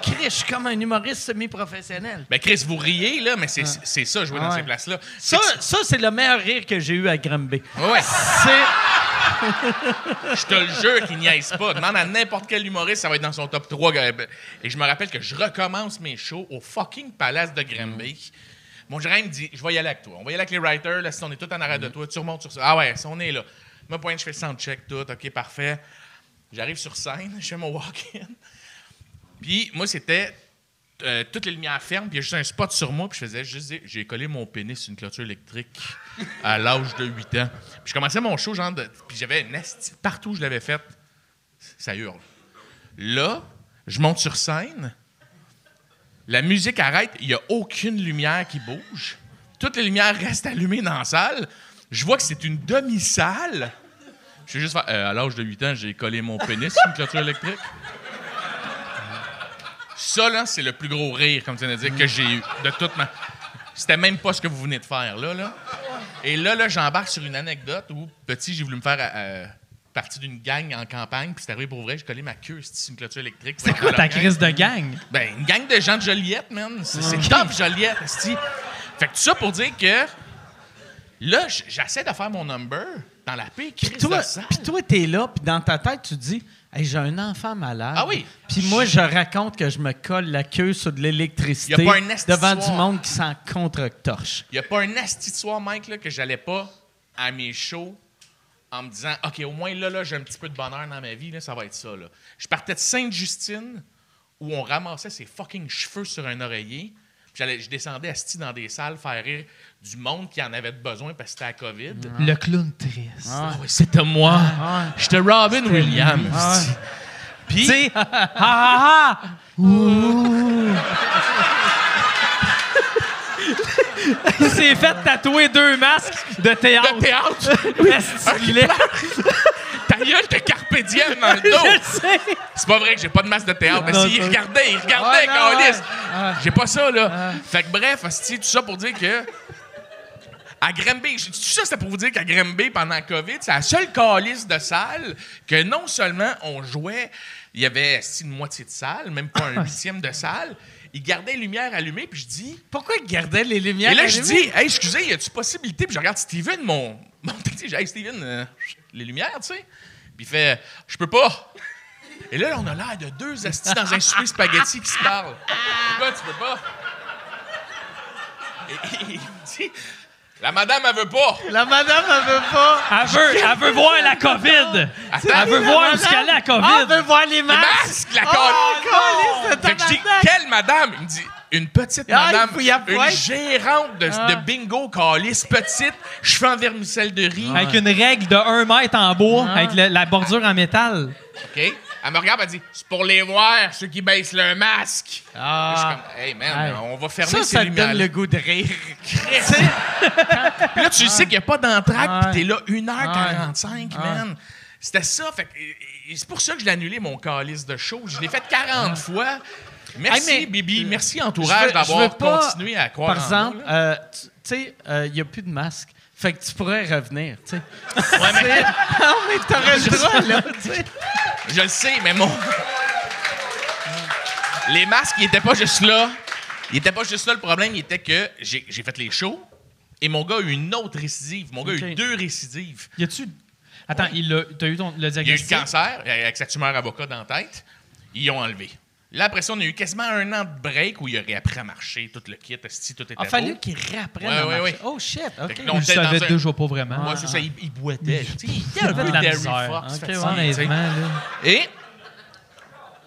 Chris, je suis comme un humoriste semi-professionnel. Ben, Chris, vous riez, là, mais c'est ça, jouer dans ces places-là. Ça, C'est que- ça c'est le meilleur rire que j'ai eu à Granby. Ouais. C'est... Je te le jure qu'il niaise pas. Demande à n'importe quel humoriste, ça va être dans son top 3. gars. Et je me rappelle que je recommence mes shows au fucking Palace de Granby. Mon gérant me dit Je vais y aller avec toi. On va y aller avec les writers. Là, si on est tout en arrêt de toi, tu remontes sur ça. Ah ouais, si on est là. Moi, point, je fais le soundcheck, tout. OK, parfait. J'arrive sur scène, je fais mon walk-in. Puis moi, c'était euh, toutes les lumières fermes, puis il y a juste un spot sur moi, puis je faisais juste j'ai collé mon pénis sur une clôture électrique à l'âge de 8 ans. Puis je commençais mon show, genre, de- puis j'avais une partout où je l'avais fait, ça hurle. Là, je monte sur scène, La musique arrête, il n'y a aucune lumière qui bouge. Toutes les lumières restent allumées dans la salle. Je vois que c'est une demi-salle. Je vais juste faire, euh, à l'âge de 8 ans, j'ai collé mon pénis sur une clôture électrique. Ça, là, c'est le plus gros rire, comme tu viens de que j'ai eu de toute ma. C'était même pas ce que vous venez de faire, là. là. Et là, là j'embarque sur une anecdote où, petit, j'ai voulu me faire euh, partie d'une gang en campagne, puis c'est arrivé pour vrai, j'ai collé ma queue sur une clôture électrique. C'est quoi ta crise de gang? Ben, une gang de gens de Joliette, man. C'est top, Joliette, esti. Fait que tout ça pour dire que là, j'essaie de faire mon number dans la paix crise Toi, puis toi, t'es là, puis dans ta tête, tu dis hey, j'ai un enfant malade. Ah oui. Puis moi, je raconte que je me colle la queue sur de l'électricité devant du monde qui s'en contre-torche. Il n'y a pas un asti de soir, Mike, là, que j'allais pas à mes shows en me disant OK, au moins là, là, j'ai un petit peu de bonheur dans ma vie, là, ça va être ça. Là. Je partais de Sainte-Justine où on ramassait ses fucking cheveux sur un oreiller. Puis j'allais- je descendais asti dans des salles faire rire du monde qui en avait besoin parce que c'était la COVID. Le clown triste. Ah oui, c'était moi. J'étais Robin Williams. asti. Puis, Tu sais, ha ha ha! Il s'est fait tatouer deux masques de théâtre. de théâtre, est? ta gueule, t'as carpe diem dans le dos. Je sais. C'est pas vrai que j'ai pas de masque de théâtre. Mais si, il regardait, il regardait, ouais. J'ai pas ça, là. Fait que bref, tout ça pour dire que. À Granby, tout ça, c'était pour vous dire qu'à Granby, pendant la COVID, c'est la seule calice de salle que non seulement on jouait, il y avait une moitié de salle, même pas un huitième de salle. Ils gardaient les lumières allumées, puis je dis. Pourquoi ils gardaient les lumières Et là, je dis, hey, excusez, y a-tu possibilité? Puis je regarde Steven, mon, mon taxi, j'ai, hey, Steven, euh, les lumières, tu sais. Puis il fait, je peux pas. Et là, on a l'air de deux astis dans un souper spaghetti qui se parlent. Pourquoi tu peux pas? Et, et il me dit, la madame, elle veut pas. La madame, elle veut pas. Elle veut, elle veut voir la COVID. Attends. Elle veut voir où est-ce qu'elle est, la Ah, COVID. elle veut voir les Le masques. masque, la Oh, de Fait que je dis, quelle madame? Il me dit, une petite Ah, madame, il y une gérante de, de bingo calice, petite, cheveux en vermicelle de riz. Avec une règle de 1 mètre en bois, avec le- la bordure en métal. OK? Elle me regarde, elle dit C'est pour les voir, ceux qui baissent leur masque. Ah. Je suis comme Hey, man, Hey. on va fermer Ça, ces ça te lumières. donne le goût de rire. Puis là, tu sais qu'il n'y a pas d'entraque, Ouais. puis t'es là 1h45, man. C'était ça. Fait c'est pour ça que je l'ai annulé, mon calice de show. Je l'ai fait 40 fois. Merci, Hey, mais- Bibi. Merci, entourage, d'avoir continué à croire Par en exemple, euh, tu tu sais, il n'y a plus de masque. Fait que tu pourrais revenir, tu sais. Ouais, mais non, mais t'aurais le droit, là, tu sais. je le sais, mais mon. Les masques, ils n'étaient pas juste là. Ils n'étaient pas juste là. Le problème, il était que j'ai j'ai fait les shows et mon gars a eu une autre récidive. Mon gars a eu deux récidives. Y a-tu. Attends, il a, t'as eu ton, le Il a eu le diagnostic? cancer avec sa tumeur avocat dans la tête. Ils l'ont enlevé. Là, après ça, on a eu quasiment un an de break où il a réappris à marcher, tout le kit, si tout était Il a fallu beau. qu'il réapprenne Ouais, à ouais, marcher. ouais. Oh, shit, OK. Fait que là, Il on savait un- déjà pas vraiment. Moi, c'est ça, il, il boitait. Il était un avait peu de. Fox, là. Et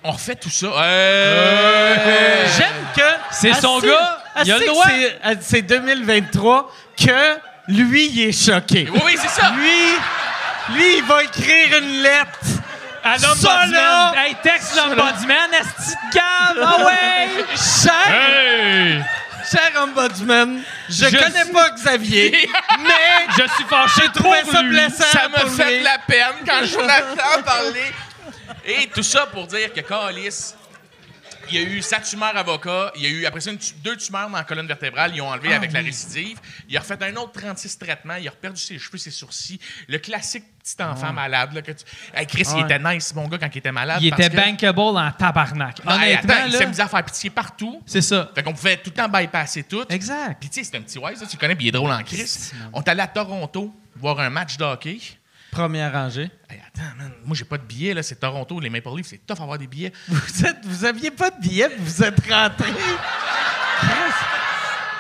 on refait tout ça. Euh, J'aime que. C'est son assez- gars, il a assez le que droit. c'est- euh, C'est 2023 que lui, il est choqué. Oui, oui, c'est ça. Lui, lui, il va écrire une lettre. À Ça, l'ombudsman. là! Hey, texte l'ombudsman, esti de cave! Ah ouais! Cher, Hey! cher ombudsman, je, Je connais suis- pas Xavier, mais Je suis fâché j'ai trouvé ça lui. blessant Ça me fait de la peine quand je l'entends parler. Et tout ça pour dire que Calis, il y a eu sa tumeur avocat, il y a eu après ça une deux tumeurs dans la colonne vertébrale, ils ont enlevé avec la récidive. Il a refait un autre 36 traitements, il a perdu ses cheveux, ses sourcils. Le classique petit enfant malade. Là, que tu... Hey, Chris, il était nice, mon gars, quand il était malade. Il parce était que- bankable en tabarnak. Non, hey, Honnêtement, attends, il là, mis à faire pitié partout. c'est ça. Fait qu'on pouvait tout le temps bypasser tout. Exact. Puis tu sais, c'est un petit wise, là, tu le connais, puis il est drôle en Chris. On est allé à Toronto voir un match de hockey. Première rangée. Hey, attends, man, moi j'ai pas de billets, là, c'est Toronto, les Maple Leafs, c'est tough avoir des billets. Vous, êtes, vous aviez pas de billet, puis vous êtes rentré. Chris,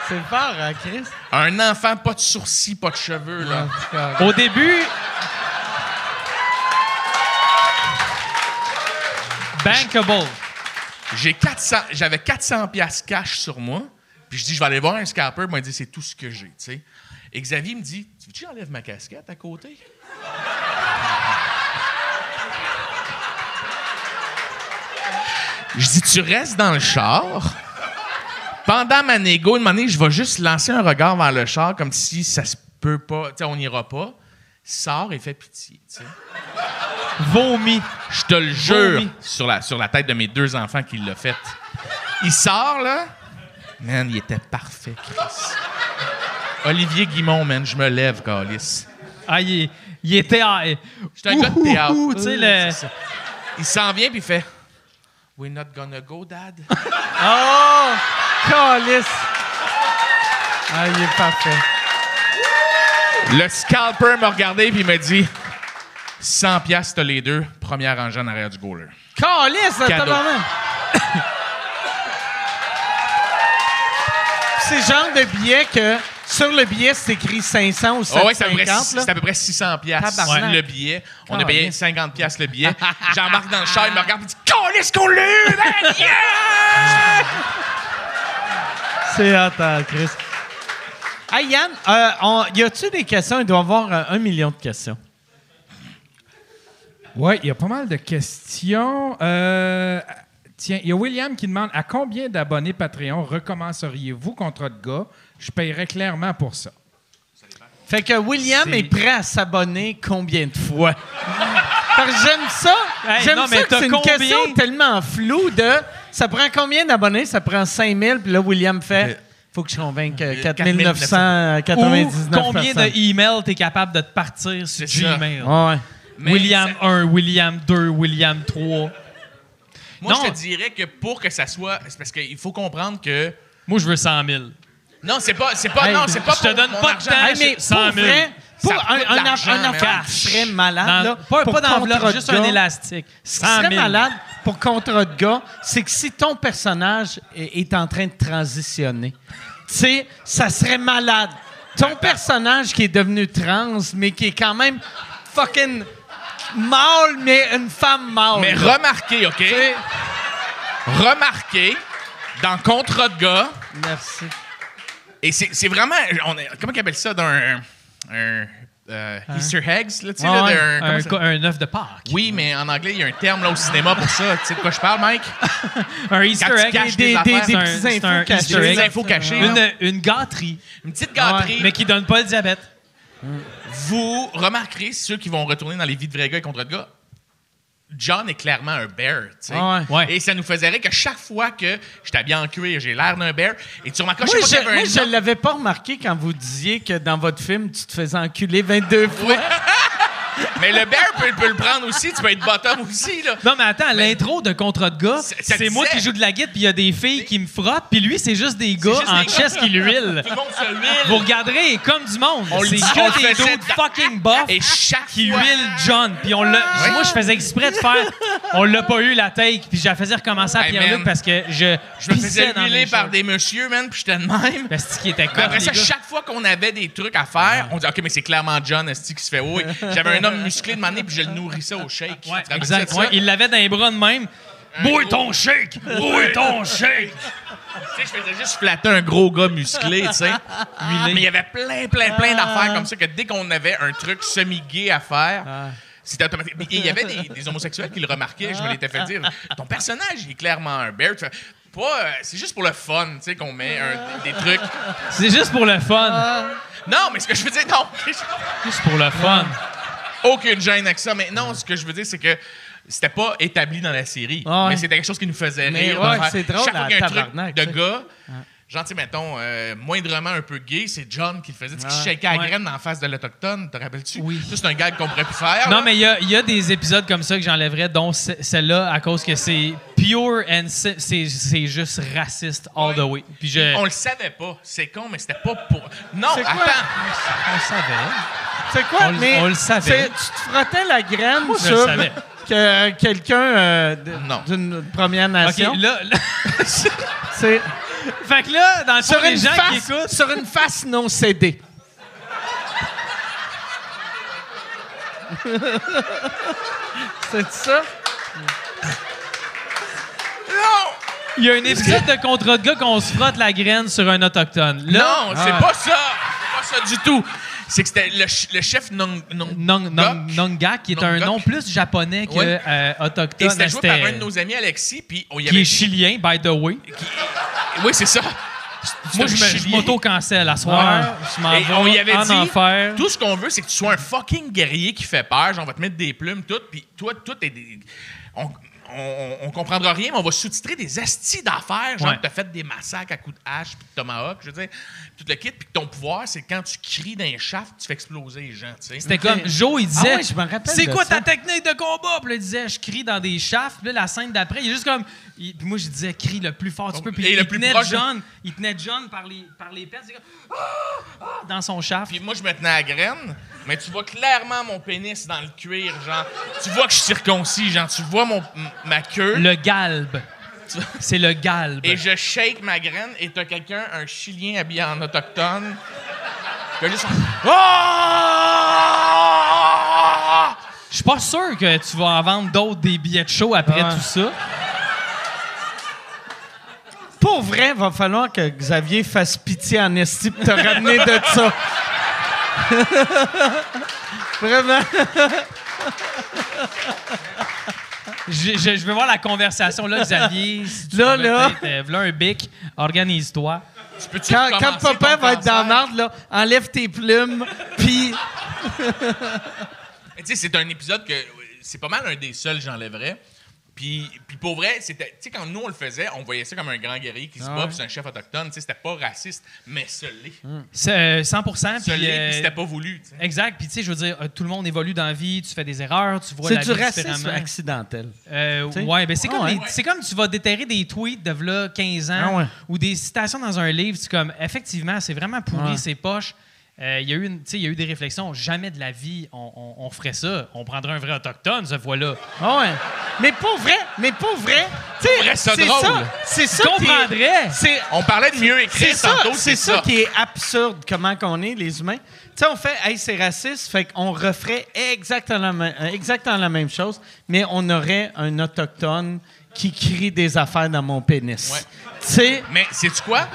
C'est fort, hein, Chris? Un enfant, pas de sourcils, pas de cheveux, là. Au début. Bankable. J'ai 400, j'avais 400 piastres cash sur moi, puis je dis, je vais aller voir un scalper, il m'a dit, c'est tout ce que j'ai, tu sais. Et Xavier me dit, tu veux que j'enlève ma casquette à côté? Je dis, tu restes dans le char, Pendant ma négo, une je vais juste lancer un regard vers le char comme si ça se peut pas, tu sais, on n'ira pas. Il Sort et fait pitié, tu sais. Vomi. Je te le jure, sur la, sur la tête de mes deux enfants qu'il l'a fait. Il sort, là. Man, il était parfait, Chris. Olivier Guimont, man, je me lève, Calis. Ah, il, il était. ah, J'étais un gars de théâtre. ouh, sais, le. Il s'en vient puis il fait We're not gonna go, Dad. Oh! Calice! Ah, il est parfait. Le scalper m'a regardé puis il m'a dit 100 piastres, t'as les deux. Première rangée en arrière du goaler. Calice, Cadeau. C'est le genre de billet que sur le billet, c'est écrit 500 ou Oh ouais, c'est à, peu 750. près, là. c'est à peu près 600 piastres Tabarnak. le billet. On a payé bien. 50 piastres le billet. J'embarque dans le char, il me regarde et dit Câlisse qu'on l'a eu, man! Yeah! C'est hot, hein, Chris. Hey, Yann, euh, on- y a-tu des questions? Il doit y avoir euh, un million de questions. Oui, il y a pas mal de questions. Euh, tiens, il y a William qui demande à combien d'abonnés Patreon recommenceriez-vous contre de gars? Je paierais clairement pour ça. Fait que William est prêt à s'abonner combien de fois? Parce que j'aime ça. Hey, j'aime ça mais que c'est une combien? question tellement floue de ça prend combien d'abonnés? Ça prend 5000. Puis là, William fait faut que je convainque euh, 4999 Ou combien personnes. de emails t'es capable de te partir sur. Gmail? Ouais. Mais William ça- 1, William 2, William 3. Moi, Non. je te dirais que pour que ça soit. C'est parce qu'il faut comprendre que. Moi, je veux 100 000. Non, c'est pas. C'est pas. Hey, non, c'est pas je te pour donne mon pas de temps. Hey, mais 100 pour 000. vrai, pour Ça un, un, un qui serait malade, Dans- là, pas, pour pas d'enveloppe, juste un élastique. Ce 100 qui 000. serait malade pour contrat de gars, c'est que si ton personnage est, est en train de transitionner, tu sais, ça serait malade. Ton personnage qui est devenu trans, mais qui est quand même fucking mâle, mais une femme mâle. Mais là. remarquez, OK? Remarquez, dans Contrat de gars, Merci. Et c'est c'est vraiment. On est- comment on appelle ça? D'un. Un. euh, Easter eggs, là, tu sais, là, Ouais, d'un- comment Un, co- un œuf de Pâques. Oui, mais en anglais, il y a un terme là, au cinéma pour ça. Tu sais de quoi je parle, Mike? Un Easter Quand egg. Des, des des, des C'est un- petits c'est un infos egg. Des infos cachées. là. Une, une gâterie, Une petite gâterie. mais qui donne pas le diabète. Vous remarquerez, ceux qui vont retourner dans les vies de vrais gars et contre de gars, John est clairement un bear, tu sais. Ah ouais. Et ça nous faisait rire que chaque fois que j'étais habillé en cuir, j'ai l'air d'un bear. Et tu remarqueras, Moi, je sais je, pas moi, je nom. l'avais pas remarqué quand vous disiez que dans votre film, tu te faisais enculer 22 fois. Mais le bear peut, peut le prendre aussi, tu peux être bottom aussi, là. Non, mais attends, l'intro de Contrat de gars, c'est moi disait- qui joue de la guitare, puis il y a des filles qui me frottent, puis lui, c'est juste des gars en chest qui l'huilent. Tout le monde se huile. Vous regarderez comme du monde. On C'est que des dudes fucking buff Et chaque qui huilent John. Puis on l'a. Moi, je faisais exprès de faire. On l'a pas eu la take, puis je la faisais recommencer à Hey, Pierre-Luc parce que je. Je me faisais huiler par des messieurs, man, puis j'étais de même. Parce qui était après ça, chaque fois qu'on avait des trucs à faire, on dit OK, mais c'est clairement John esti, qui se fait oui? J'avais un homme musclé de maner puis je le nourrissais au shake. Ouais, exact. Ouais, il l'avait dans les bras de même. Bouille ton shake! Bouille ton shake! Tu sais, je faisais juste flatter un gros gars musclé, tu sais. Mais il y avait plein, plein, plein d'affaires comme ça que dès qu'on avait un truc semi-gay à faire, c'était automatique. Et il y avait des, des homosexuels qui le remarquaient. Je me l'étais fait dire ton personnage, il est clairement un bear. Tu fais, Pas, euh, c'est juste pour le fun, tu sais, qu'on met un- des trucs. C'est juste pour le fun. Non, mais ce que je veux dire, non. Juste pour le fun. Aucune gêne avec ça. Mais non, ce que je veux dire, c'est que c'était pas établi dans la série. Ah ouais. Mais c'était quelque chose qui nous faisait Mais rire. ouais, c'est drôle, Chaque fois la qu'il y a un truc de sais. Genre, tu sais, mettons, euh, moindrement un peu gay, c'est John qui le faisait. Tu sais, qui Ouais. shakeait la graine en face de l'Autochtone. Te rappelles-tu? Oui. Ça, c'est un gag qu'on pourrait plus faire. Non, là. mais il y a, il y a des épisodes comme ça que j'enlèverais, dont ce- celle-là, à cause que c'est pure and c'est c'est juste raciste all the way. Puis je. On le savait pas. C'est con, mais c'était pas pour. Non, C'est quoi? attends. on savait. C'est quoi? On le- mais on le savait. c'est- Tu te frottais la graine je sur le savais. que première euh, d'une Première OK, Nation. là. là- C'est fait que là, dans le fond, sur les une, qui face, écoutent. sur une face non cédée. C'est ça? Il y a un épisode de contrat de gars qu'on se frotte la graine sur un autochtone. Là, non, c'est pas ça. C'est pas ça du tout. C'est que c'était le, ch- le chef Nong. Nong- Nong, Nong, Gok. Nongak, qui est un Nongok. nom plus japonais que Ouais. euh, Et autochtone. c'était joué par un de nos amis, Alexis, puis on y qui avait est chilien, by the way. Oui, c'est ça. Moi, je me- je chilier. m'auto-cancelle à soir. Je m'en Et vais on y avait en dit, enfer. tout ce qu'on veut, c'est que tu sois un fucking guerrier qui fait peur. Genre, on va te mettre des plumes, tout, puis toi, tout est des... On, on, on comprendra rien, mais on va sous-titrer des astis d'affaires. Genre, Ouais. que t'as fait des massacres à coups de hache puis de tomahawk, je veux dire, tout le kit. Puis que ton pouvoir, c'est quand tu cries d'un shaft, tu fais exploser les gens, tu sais. C'était comme Joe, il disait Ah ouais, je me rappelle C'est de quoi ça. ta technique de combat? Puis là, il disait Je crie dans des shafts. Puis là, la scène d'après, il est juste comme. il- puis moi, je disais Crie le plus fort tu peux. Puis Et il, le plus tenait proche. John, il tenait John par les, par les pets. c'est comme, Ah! Ah! dans son shaft. Puis moi, je me tenais à la graine, mais tu vois clairement mon pénis dans le cuir, genre. Tu vois que je suis circoncis, genre. Tu vois mon, ma queue. Le galbe. C'est le galbe. Et je shake ma graine et t'as quelqu'un, un Chilien habillé en autochtone, qui a juste. Ah! Je suis pas sûr que tu vas en vendre d'autres des billets de show après Ouais. tout ça. Pour vrai, va falloir que Xavier fasse pitié en esti pour te ramener de ça. Vraiment. Je, je- je veux voir la conversation là, Xavier. Si tu Là, là. euh, v'là un bic, organise-toi. Quand, quand papa va être dans marde, là, enlève tes plumes, puis Tu sais, c'est un épisode que c'est pas mal un des seuls que j'enlèverais. Puis, puis pour vrai, c'était, tu sais, quand nous on le faisait, on voyait ça comme un grand guerrier qui se bat, puis c'est un chef autochtone. Tu sais, c'était pas raciste, mais ce l'est. C'est, euh, 100 Ce puis, l'est, euh, puis c'était pas voulu. tu. Exact. Puis, tu sais, je veux dire, euh, tout le monde évolue dans la vie, tu fais des erreurs, tu vois c'est la du vie racisme différemment. accidentel. Euh, ouais, ben c'est Ah comme, ouais. les- c'est comme tu vas déterrer des tweets de v'là 15 ans Ah ouais. ou des citations dans un livre. C'est comme, effectivement, c'est vraiment pourri, Ouais. c'est poche. Euh, Il y, a eu une- tu sais, il y a eu des réflexions. Jamais de la vie, on, on- on ferait ça. On prendrait un vrai autochtone, ce fois-là. Ah ouais. Mais pour vrai, mais pour vrai, ça c'est drôle. ça, c'est ça comprendrais. C'est On parlait de mieux c'est écrire ça, tantôt, c'est ça, qui est absurde comment qu'on est les humains. Tu sais, on fait hey, c'est raciste, fait qu'on referait exactement la, même- exactement la même chose, mais on aurait un autochtone qui crie des affaires dans mon pénis. Ouais. Tu sais, Mais sais-tu quoi?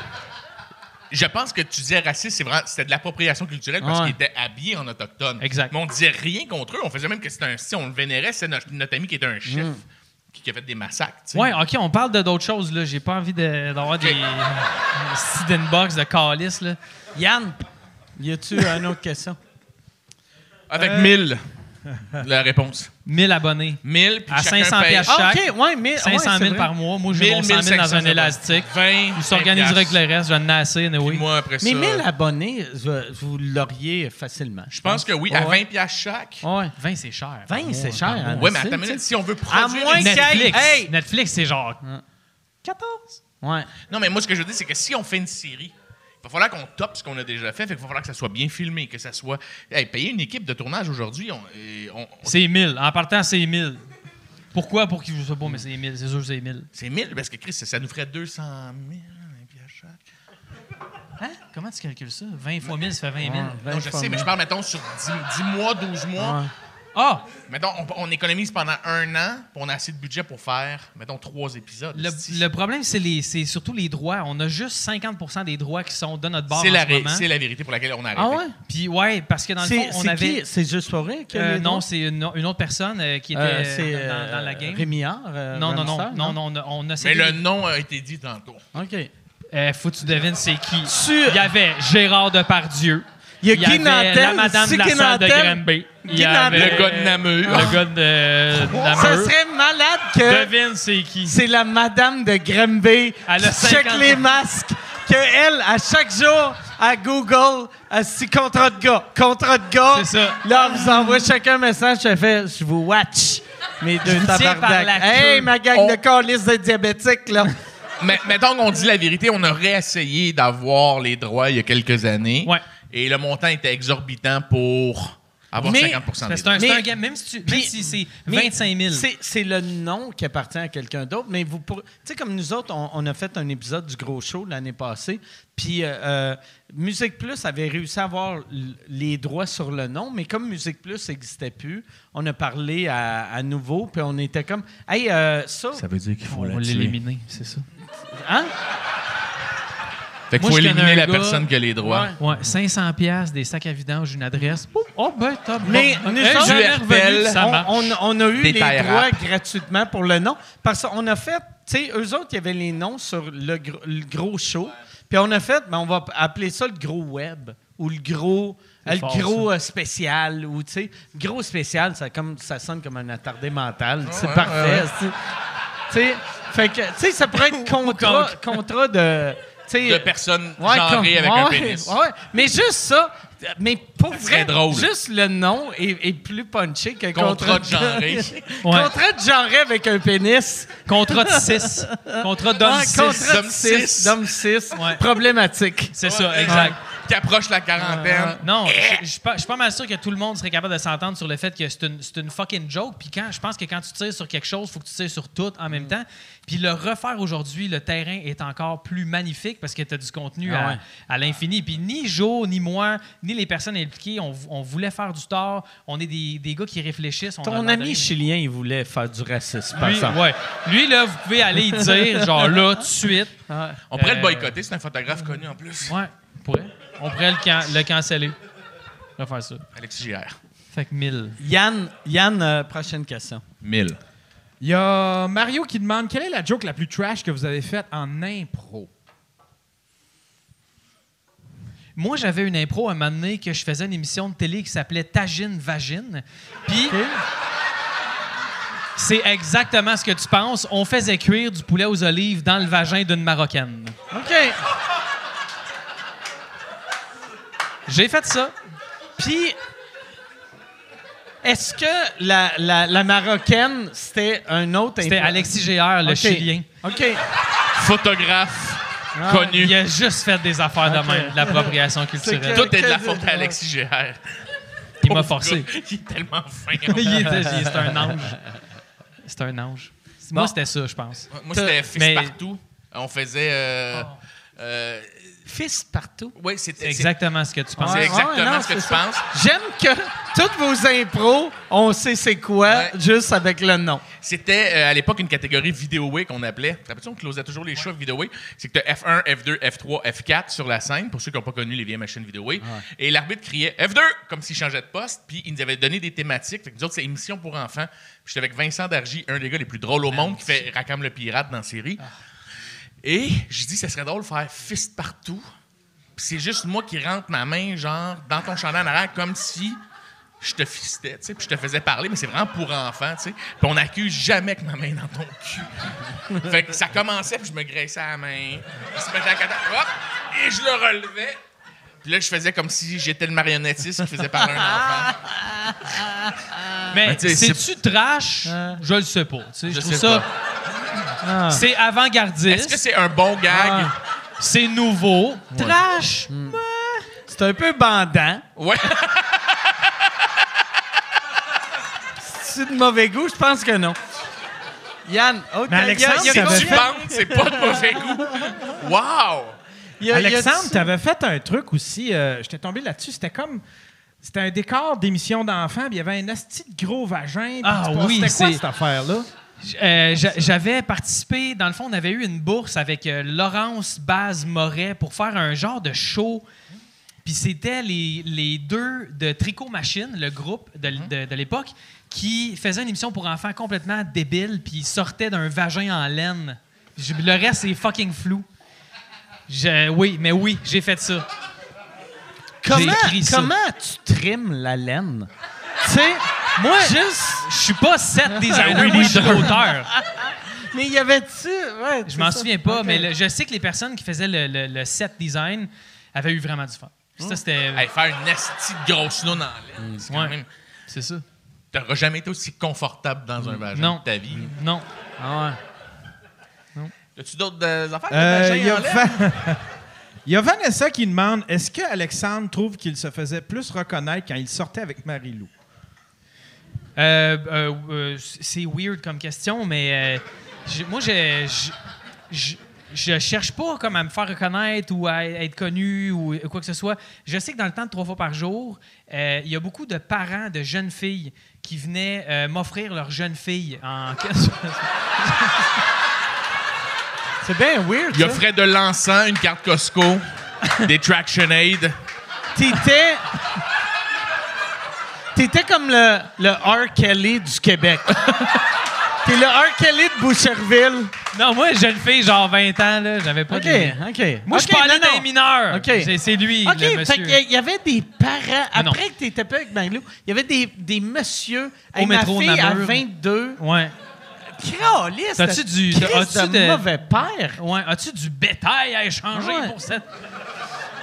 Je pense que tu disais raciste, c'est vraiment, c'était de l'appropriation culturelle parce Ouais. qu'il était habillé en autochtone. Exact. Mais on disait rien contre eux. On faisait même que c'était un. Si on le vénérait, c'est notre, notre ami qui était un chef qui, qui a fait des massacres. sais. Ouais, OK, on parle de d'autres choses, là. J'ai pas envie de- d'avoir des sit box de calice, là. Yann, y a-tu une autre question? Avec 1000, la réponse. 1000 abonnés. 1000, puis À chacun 500 paye piastres. Ah, Chaque, OK, ouais, mais 500 ouais, 000 c'est vrai. par mois. Moi, j'ai 1000, mon 100 000 dans 1500 un élastique. 20, Il s'organiserait avec le reste. Je vais nasser, Puis oui. moi, après Mais ça. 1000 abonnés, vous, l'auriez facilement. Je pense que oui, à Ouais. 20 piastres chaque. Ouais. 20, c'est cher. 20, c'est cher. hein, Ouais, mais attends, une minute, si on veut À produire. moins une- qu'il y ait- Netflix. Hey! Netflix, c'est genre 14. Ouais. Non, mais moi, ce que je veux dire, c'est que si on fait une série, va falloir qu'on top ce qu'on a déjà fait. Fait qu'il va falloir que ça soit bien filmé, que ça soit. Hey, payer une équipe de tournage aujourd'hui, on, et on- on- C'est 1000. En partant, c'est 1000. Pourquoi? Pour qu'ils je sais pas, mais c'est 1000. C'est sûr que c'est 1000. c'est 1000 parce que Chris, ça, ça nous ferait 200 000 un piastre chaque. Hein? Comment tu calcules ça? 20 fois 1000, ça fait 20 000. Non, je sais, mais je parle, mettons, sur 10, 10 mois, 12 mois. Ah! Mettons, on, on économise pendant un an, puis on a assez de budget pour faire, mettons, trois épisodes. Le, problème, c'est les- c'est surtout les droits. On a juste 50% des droits qui sont de notre bord c'est en la, ce moment. c'est la vérité pour laquelle on a arrêté. Ah ouais? Puis ouais, parce que dans le fond, C'est, on c'est avait... qui? C'est juste pour rien? Euh, non, c'est une, une autre personne euh, qui était Euh, euh, c'est dans, euh, dans la game. Rémi Hart, euh, non, non, non, Ramstar, non, non, on a, on a Mais le nom a été dit tantôt. OK. Euh, faut que tu devines c'est qui. Sur- Il y avait Gérard Depardieu. Il y a Il y Guy Nantel, la madame c'est de la Guy salle de Nantel. Granby. Il y avait Nantel. Le gars de Namur. Le gars de, de Ça Namur. serait malade que Devine c'est qui. c'est la madame de Grimby Elle a qui check 50 les masques. Que elle, à chaque jour, à Google, elle se dit contrat de gars, contrat de gars. C'est ça. Là, on vous envoie chacun un message, je fais, je vous watch. Mes deux tiens par la. Hey, queue. ma gang de calices de diabétiques, là. Mais mettons qu'on dit la vérité, on aurait essayé d'avoir les droits il y a quelques années. Ouais. Et le montant était exorbitant pour avoir Mais- 50 des C'est un, Mais- un même si, tu, même si c'est Mais 25 000. c'est- C'est le nom qui appartient à quelqu'un d'autre. Mais vous pourrez- Tu sais, comme nous autres, on, on a fait un épisode du Gros Show l'année passée. Puis euh, euh, Musique Plus avait réussi à avoir les droits sur le nom. Mais comme Musique Plus n'existait plus, on a parlé à, à nouveau. Puis on était comme, hey, euh, ça. veut dire qu'il on va l'éliminer, c'est ça. Hein? Fait qu'il Moi, faut éliminer la gars- personne qui a les droits. Ouais. Ouais, 500 pièces des sacs à vidange, une adresse. Oh, ben, top. Mais Bon, nous ça on, on- on a eu Des les droits rap. gratuitement pour le nom parce qu'on a fait, tu sais, eux autres, il y avait les noms sur le, gr- le gros show. Puis on a fait, ben, on va appeler ça le gros web ou le gros, le fort, gros euh, spécial ou tu sais, gros spécial, ça comme ça sonne comme un attardé mental. C'est ouais, parfait. tu sais. Tu sais, fait que tu sais, ça pourrait être contrat, contrat de, De personnes Ouais, genrées comme- avec ouais, un pénis. ouais. Mais juste ça, mais pour vrai, drôle. juste le nom est, est plus punché que Contrat contrat de genré. Ouais. Contrat de genré avec un pénis. Contrat de 6. Contrat d'homme Ouais, 6. contrat de D'homme 6. six. D'homme 6. Ouais. Problématique. C'est ça, Ouais, exact. Qui approche la quarantaine. Non, je- je suis pas, je suis pas mal sûr que tout le monde serait capable de s'entendre sur le fait que c'est une, fucking joke. Puis quand je pense que quand tu tires sur quelque chose, il faut que tu tires sur tout en Mm. même temps. Puis le refaire aujourd'hui, le terrain est encore plus magnifique parce que tu as du contenu Ah à, ouais. à l'infini. Puis ni Joe, ni moi, ni les personnes impliquées, on, on voulait faire du tort. On est des, des gars qui réfléchissent. on Ton ami chilien, il voulait faire du racisme, par Lui, exemple. ouais. Lui, là, vous pouvez aller y dire, genre là, tout de suite. On pourrait Euh, le boycotter, c'est un photographe connu en plus. Ouais, on pourrait. On pourrait le, can- le canceller. On va faire ça. Alexis JR. Fait que 1000. Yann, Yann euh, prochaine question. 1000. Il y a Mario qui demande quelle est la joke la plus trash que vous avez faite en impro? Moi, j'avais une impro à un moment donné que je faisais une émission de télé qui s'appelait Tagine Vagine. Puis, c'est exactement ce que tu penses. On faisait cuire du poulet aux olives dans le vagin d'une Marocaine. OK. J'ai fait ça. Puis, est-ce que la, la, la Marocaine, c'était un autre... C'était Alexis GR, le OK. Chilien. OK. Photographe Ah, connu. Il a juste fait des affaires de même, de l'appropriation culturelle. que- Tout est de la faute à Alexis GR. Il m'a forcé. gars, Il est tellement fin. Il était- C'est un ange. C'est un ange. Moi, c'était ça, je pense. Moi, c'était Fils Mais- partout. On faisait. euh, euh, Fils partout. oui. C'est exactement ce que tu penses. C'est exactement ouais, non, ce que tu ça. penses. J'aime que toutes vos impros, on sait c'est quoi, Ouais. juste avec le nom. C'était euh, à l'époque une catégorie vidéoway qu'on appelait. L'impression qu'on closait toujours les shows vidéoway. C'est que t'as F1, F2, F3, F4 sur la scène, pour ceux qui n'ont pas connu les vieilles machines vidéoway. Et l'arbitre criait F2 comme s'il changeait de poste. Puis il nous avait donné des thématiques. Fait que nous autres, c'est émission pour enfants. Puis j'étais avec Vincent Dargy, un des gars les plus drôles au monde, qui fait Racam le pirate dans la série. Et je dis, ça serait drôle de faire fist partout. Puis c'est juste moi qui rentre ma main, genre, dans ton chandail en arrière, comme si je te fistais, tu sais, puis je te faisais parler, mais c'est vraiment pour enfants, tu sais. Puis on n'accuse jamais que ma main dans ton cul. fait que ça commençait, puis je me graissais à la main. Je se mettais à côté, hop, et je le relevais. Puis là, je faisais comme si j'étais le marionnettiste qui faisait parler un enfant. Mais Ben, tu sais, c'est-tu trash? Je le sais pas. tu sais, Je, Je trouve sais ça. pas. C'est Est-ce que avant-gardiste. c'est un bon gag? C'est nouveau. Trash? C'est un peu bandant. Ouais. C'est de mauvais goût? Je pense que non. Yann, oh, Mais Alexandre, fait- penses, c'est pas de mauvais goût. Wow! a- Alexandre, tu avais fait un truc aussi. euh, J'étais tombé là-dessus. C'était comme. C'était un décor d'émission d'enfants, puis il y avait un asti de gros vagin. Ah oui, C'était quoi c'est- cette affaire-là? Euh, j'a- J'avais participé, dans le fond, on avait eu une bourse avec euh, Laurence Baz Moret pour faire un genre de show. Puis c'était les, les deux de Tricot Machine, le groupe de, l- de- de l'époque, qui faisaient une émission pour enfants complètement débile, puis ils sortaient d'un vagin en laine. Je- le reste, c'est fucking flou. Je- oui, mais oui, j'ai fait ça. Comment, ça. comment tu trimes la laine? Tu sais, moi, juste. Je suis pas set designer, moi, je suis l'auteur. Mais il y avait-tu? Ouais, Je m'en souviens pas, mais le- je sais que les personnes qui faisaient le, le- le set design avaient eu vraiment du fun. Ça, c'était. Hey, faire une esti de grosse noune en laine, c'est quand Ouais. même... C'est ça. T'auras jamais été aussi confortable dans un vagin Non. de ta vie. Non. Ah As-tu d'autres euh, affaires de Euh, vagin Il y, a il y a Vanessa qui demande est-ce que Alexandre trouve qu'il se faisait plus reconnaître quand il sortait avec Marie-Lou? Euh, euh, euh, c'est weird comme question, mais euh, moi, je, je, je, je cherche pas comme à me faire reconnaître ou à être connu ou quoi que ce soit. Je sais que dans le temps de trois fois par jour, euh, il y a beaucoup de parents de jeunes filles qui venaient euh, m'offrir leur jeune fille en C'est bien weird. Il offrait de l'encens, une carte Costco, des Traction Aid. T'étais. T'étais comme le, le R. Kelly du Québec. T'es le R. Kelly de Boucherville. Non, moi, jeune fille, genre 20 ans, là, j'avais pas OK, de... OK. Moi, je parlais d'un mineur. OK. C'est c'est lui, OK, le fait monsieur. qu'il y avait des parents, non. après que t'étais pas avec Marie-Lou, il y avait des, des messieurs. Au Hey, ma métro fille, à Namur. 22, Ouais. Caliste, T'as-tu du- as-tu de de- mauvais père? Ouais. As-tu du bétail à échanger Ouais. pour cette.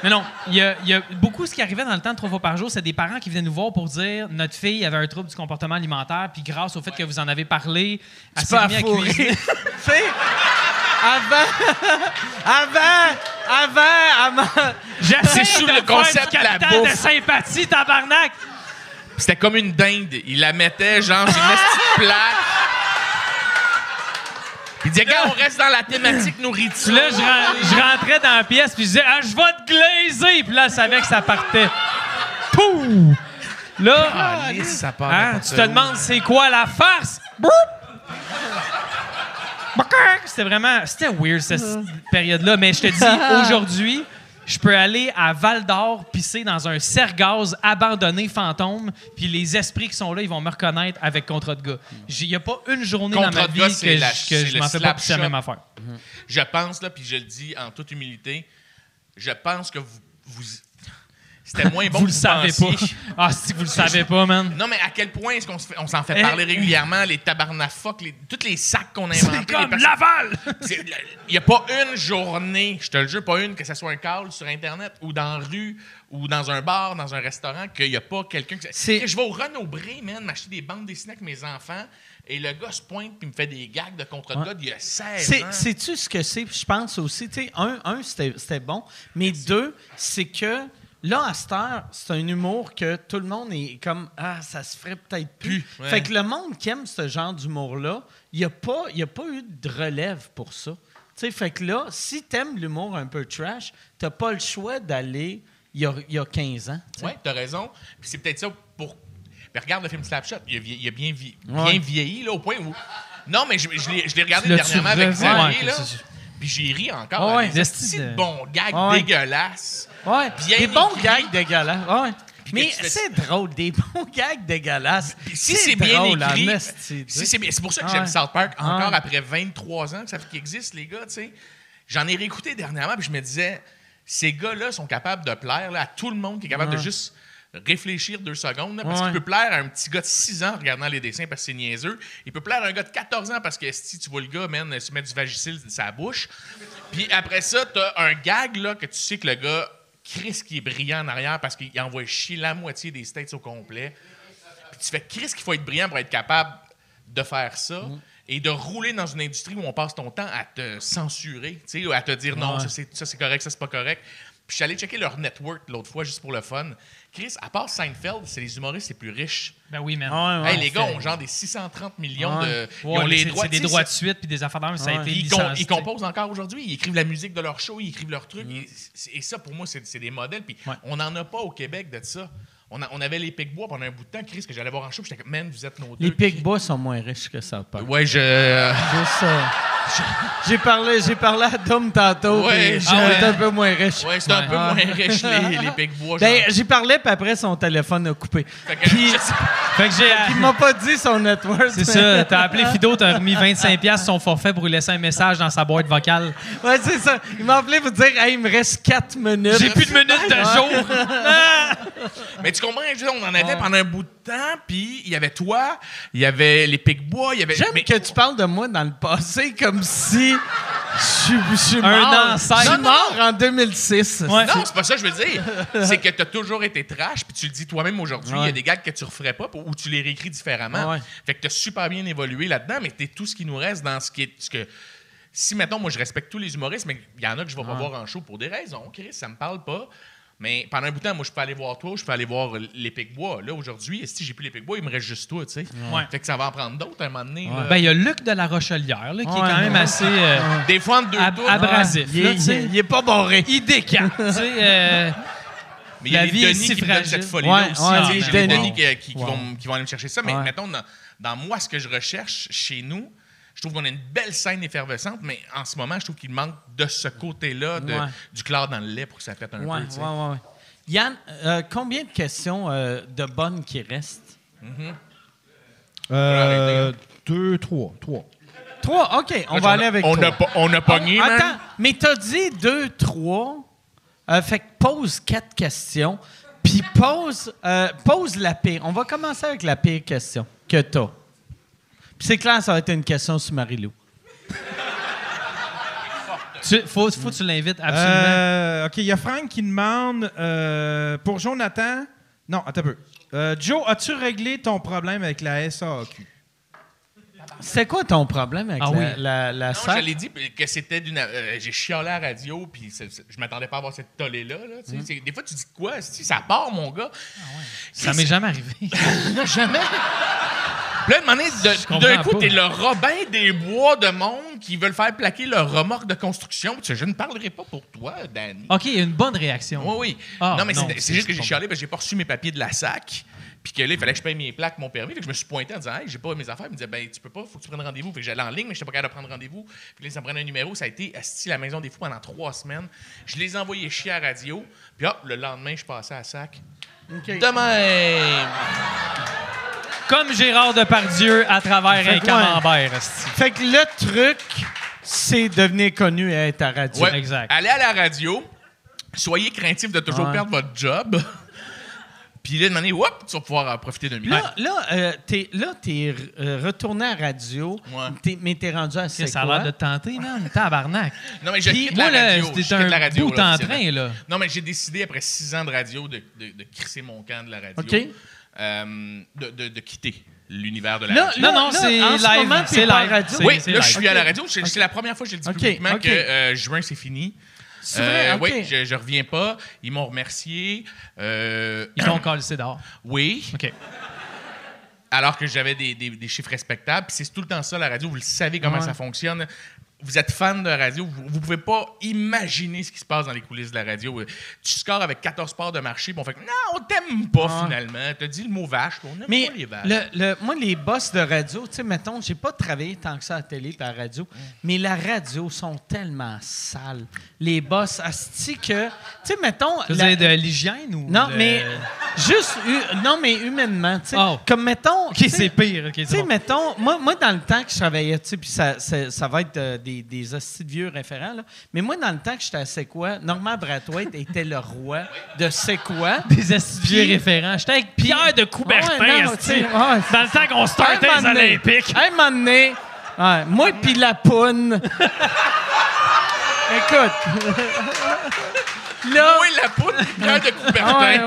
Mais non, il y, a, il y a beaucoup ce qui arrivait dans le temps de trois fois par jour, c'est des parents qui venaient nous voir pour dire notre fille avait un trouble du comportement alimentaire, puis grâce au fait que vous en avez parlé, elle s'est à cuisiner. tu sais, avant, avant, avant, avant. J'essaie de le concept de la capital de bouffe. sympathie, tabarnak! C'était comme une dinde. Il la mettait, genre, sur une petite plaque. Il disait, gars, on reste dans la thématique nourriture. Là, je, ren- je rentrais dans la pièce, puis je disais, ah, je vais te glazer! Puis là, elle savait que ça partait. Pouh! Là, Ah, lisse, ça part hein, n'importe tu te où. demandes c'est quoi la farce? C'était vraiment. C'était weird, cette période-là. Mais je te dis, aujourd'hui, je peux aller à Val d'Or pisser dans un serre-gaz abandonné fantôme, puis les esprits qui sont là, ils vont me reconnaître avec contrat de gars. Il n'y a pas une journée dans ma vie gars, que la- je, que je m'en fais pas pisser la shot. même affaire. Je pense, là, puis je le dis en toute humilité, je pense que vous. vous c'était moins bon vous que le savez pensiez. pas. Ah, si vous le savez pas, man. Non, mais à quel point est-ce qu'on se fait- on s'en fait Eh. parler régulièrement, les tabarnafuck, les, tous les sacs qu'on a inventés. comme les personnes- Laval! Il n'y a pas une journée, je te le jure, pas une, que ce soit un call sur Internet ou dans la rue ou dans un bar, dans un restaurant, qu'il n'y a pas quelqu'un qui. C'est- Je vais au Renaud-Bré, man, m'acheter des bandes dessinées avec mes enfants et le gars se pointe puis me fait des gags de contre gars d'il y a 16 C'est- ans. Sais-tu ce que c'est? Je pense aussi, tu sais, un, un c'était c'était bon, mais deux, c'est que là, à cette heure, c'est un humour que tout le monde est comme Ah, ça se ferait peut-être plus. Ouais. Fait que le monde qui aime ce genre d'humour-là, il n'y a, pas- y a pas eu de relève pour ça. Tu sais, fait que là, si t'aimes l'humour un peu trash, t'as pas le choix d'aller il y a, il y a 15 ans. Oui, tu as raison. Puis c'est peut-être ça pour. Mais regarde le film Slapshot, il a, il a bien, vie- Ouais. bien vieilli, là, au point où. Non, mais je, je l'ai regardé dernièrement avec? Xavier, Ouais, là. Puis j'ai ri encore. Ouais, des de- de bons gags ouais. dégueulasses. Ouais, Bien des bons gags dégueulasses. Ouais. Mais fais- c'est drôle, des bons gags dégueulasses. Si c'est bien écrit, si c'est bien- c'est pour ça que j'aime. South Park encore après 23 ans que ça fait qu'il existe, les gars, tu sais. J'en ai réécouté dernièrement, puis je me disais, ces gars-là sont capables de plaire là, à tout le monde qui est capable de juste réfléchir deux secondes, là, parce Ouais. qu'il peut plaire à un petit gars de 6 ans en regardant les dessins parce que c'est niaiseux. Il peut plaire à un gars de 14 ans parce que si tu vois le gars, man, se mettre du vagisil dans sa bouche. Puis après ça, t'as un gag là, que tu sais que le gars, Chris qui est brillant en arrière parce qu'il envoie chier la moitié des States au complet. Puis tu fais Chris qu'il faut être brillant pour être capable de faire ça et de rouler dans une industrie où on passe ton temps à te censurer, tu sais, ou à te dire non, ça c'est, ça c'est correct, ça c'est pas correct. Puis je suis allé checker leur network l'autre fois juste pour le fun. Chris, à part Seinfeld, c'est les humoristes les plus riches. Ben oui, man. Ah ouais, Hey, ouais, les gars ont genre des 630 millions Ouais. de. Ils Ouais, ont les c'est- droits. C'est des droits de suite puis des affaires d'armes, ça a Ouais. été ils, com- ils composent encore aujourd'hui. Ils écrivent la musique de leur show, ils écrivent leurs trucs. Et, c'est- et ça, pour moi, c'est c'est des modèles. Puis Ouais. on n'en a pas au Québec de ça. On, a- on avait les Picbois pendant un bout de temps, Chris, que j'allais voir en show. puis J'étais comme, man, vous êtes nos deux. Les Picbois sont moins riches que ça. Park. Ouais, je. Juste ça. J'ai parlé, j'ai parlé à Dom tantôt. Ouais, ah ouais. un peu moins riche. Ouais, c'est un peu Ah. moins riche, les, les Picbois. Ben, j'y parlais, puis après, son téléphone a coupé. Fait que- Puis, je sais- Fait que j'ai. il m'a pas dit son network. C'est ça, t'as appelé Fido, t'as remis 25$ son forfait pour lui laisser un message dans sa boîte vocale. Ouais, c'est ça. Il m'a appelé pour dire, hey, il me reste 4 minutes. J'ai plus de minutes de jour. Mais tu comprends, on en avait pendant un bout de temps, puis il y avait toi, il y avait les Picbois, il y avait. J'aime mais- que tu parles de moi dans le passé comme si je suis- je suis Un mort. ancêtre. Je suis Non, mort en 2006. Ouais. Non, c'est pas ça que je veux dire. C'est que tu as toujours été trash, puis tu le dis toi-même aujourd'hui. Il y a des gags que tu referais pas ou tu les réécris différemment. Ouais. Fait que tu as super bien évolué là-dedans, mais tu tout ce qui nous reste dans ce qui est. Ce que, si, mettons, moi, je respecte tous les humoristes, mais il y en a que je vais pas voir en show pour des raisons. Chris, ça me parle pas. Mais pendant un bout de temps, moi, je peux aller voir toi, je peux aller voir les Picbois. Là, aujourd'hui, si j'ai plus les Picbois, il me reste juste toi, tu sais. Ouais. Fait que ça va en prendre d'autres à un moment donné. là. Ben, il y a Luc de la Rochelière, là, qui est Ouais, quand même assez euh, des fois, entre deux ab- tours, abrasif. Il là, est, tu sais. il est pas barré. Il décante. tu sais, euh, Mais il y a est Denis si qui me donnent cette folie-là Ouais, aussi. j'ai les Denis. Denis qui, qui- qui Wow. vont, qui vont aller me chercher ça. Mais Ouais. mettons, dans, dans moi, ce que je recherche chez nous, je trouve qu'on a une belle scène effervescente, mais en ce moment, je trouve qu'il manque de ce côté-là, de- Ouais. du clair dans le lait pour que ça pète un Ouais, peu. ouais, ouais, ouais. Yann, euh, combien de questions euh, de bonnes qui restent? Euh, Deux, trois. Trois. Trois, OK, on va aller avec on trois. a, on a pogné, man. Attends, mais t'as dit deux, trois. Euh, fait que pose quatre questions. Puis pose, euh, pose la pire. On va commencer avec la pire question que t'as. C'est clair, ça va être une question sur Marie-Lou. Faut que tu l'invites, absolument. Euh, OK, il y a Frank qui demande euh, pour Jonathan. Non, attends un peu. Euh, Joe, as-tu réglé ton problème avec la SAQ? C'est quoi ton problème avec Ah la, oui. la, la Non, sac? je l'ai dit que c'était d'une. euh, j'ai chialé à la radio, puis je m'attendais pas à avoir cette tollée-là. Là, tu sais. C'est- Des fois, tu dis quoi? Si ça part, mon gars? ça m'est jamais arrivé. Jamais? Puis là, d'un coup, t'es le Robin des bois de monde qui veulent faire plaquer leur remorque de construction. Je ne parlerai pas pour toi, Danny. OK, il y a une bonne réaction. Oui, oui. Ah, non, mais non, c'est- juste que j'ai chialé parce que j'ai pas reçu mes papiers de la SAC. Puis que là, il fallait que je paye mes plaques, mon permis. Fait que je me suis pointé en disant, hey, j'ai pas mes affaires. Il me disait, ben, tu peux pas, faut que tu prennes rendez-vous. Fait que j'allais en ligne, mais j'étais pas capable de prendre rendez-vous. Puis là, ça me prenait un numéro. Ça a été asti la maison des fous pendant trois semaines. Je les ai envoyés chier à la radio. Puis hop, le lendemain, je passais à SAC. De même. Comme Gérard Depardieu à travers Fait un que, camembert. Fait que le truc, c'est devenir connu et être à radio. Ouais. exact. Allez à la radio. Soyez craintif de toujours Ouais. perdre votre job. Puis là, de manière, hop, tu vas pouvoir en profiter d'un million. Là, là, euh, t'es, là, t'es euh, retourné à radio, Ouais. t'es- mais t'es rendu à c'est Ça a quoi? l'air de te tenter, man. Tabarnak. Non, mais je Puis quitte moi, la là, radio. je c'était quitte la un radio, bout là, en officiellement. train, là. Non, mais j'ai décidé, après six ans de radio, de, de, de crisser mon camp de la radio. OK. Euh, de, de, de quitter l'univers de la Là, radio. Non, non, là, c'est en ce live. moment, t'es C'est pas à live. radio? C'est- oui, c'est là, je suis à la radio. C'est c'est la première fois que j'ai dit OK, publiquement OK. que euh, juin, c'est fini. Vrai? Euh. Oui, je, je reviens pas. Ils m'ont remercié. Euh, Ils t'ont collé d'or. oui, OK. alors que j'avais des, des- des chiffres respectables. Puis c'est tout le temps ça, la radio. Vous le savez comment Ouais. ça fonctionne. Vous êtes fan de radio, vous, vous pouvez pas imaginer ce qui se passe dans les coulisses de la radio. Tu scores avec 14 parts de marché, puis on fait que, non, on t'aime pas Ouais. finalement. T'as dit le mot vache, on n'aime Mais pas les vaches. le, le- moi, les boss de radio, tu sais, mettons, j'ai pas travaillé tant que ça à la télé et à la radio, mais la radio sont tellement sales. Les boss, asti que, tu sais, mettons... Tu veux la- dire de l'hygiène ou. non, mais juste, hu- non, mais humainement, tu sais, Oh. comme mettons... OK, tu c'est pire. OK, Tu sais, bon. mettons, moi, moi, dans le temps que je travaillais, tu sais, puis ça, ça, ça va être euh, des, des hosties de vieux référents, là, mais moi, dans le temps que j'étais à C'est quoi, Normand Brathwaite était le roi de C'est quoi? Des astucieux Puis- référents. J'étais avec Pierre de Coubertin, Ouais, non, esti. tu sais, ouais. Dans le temps qu'on startait Un les moment donné- Olympiques. Un moment donné, ouais, moi puis la poune. Écoute. Là. Oui, la poudre, Pierre de Coubertin. Ouais,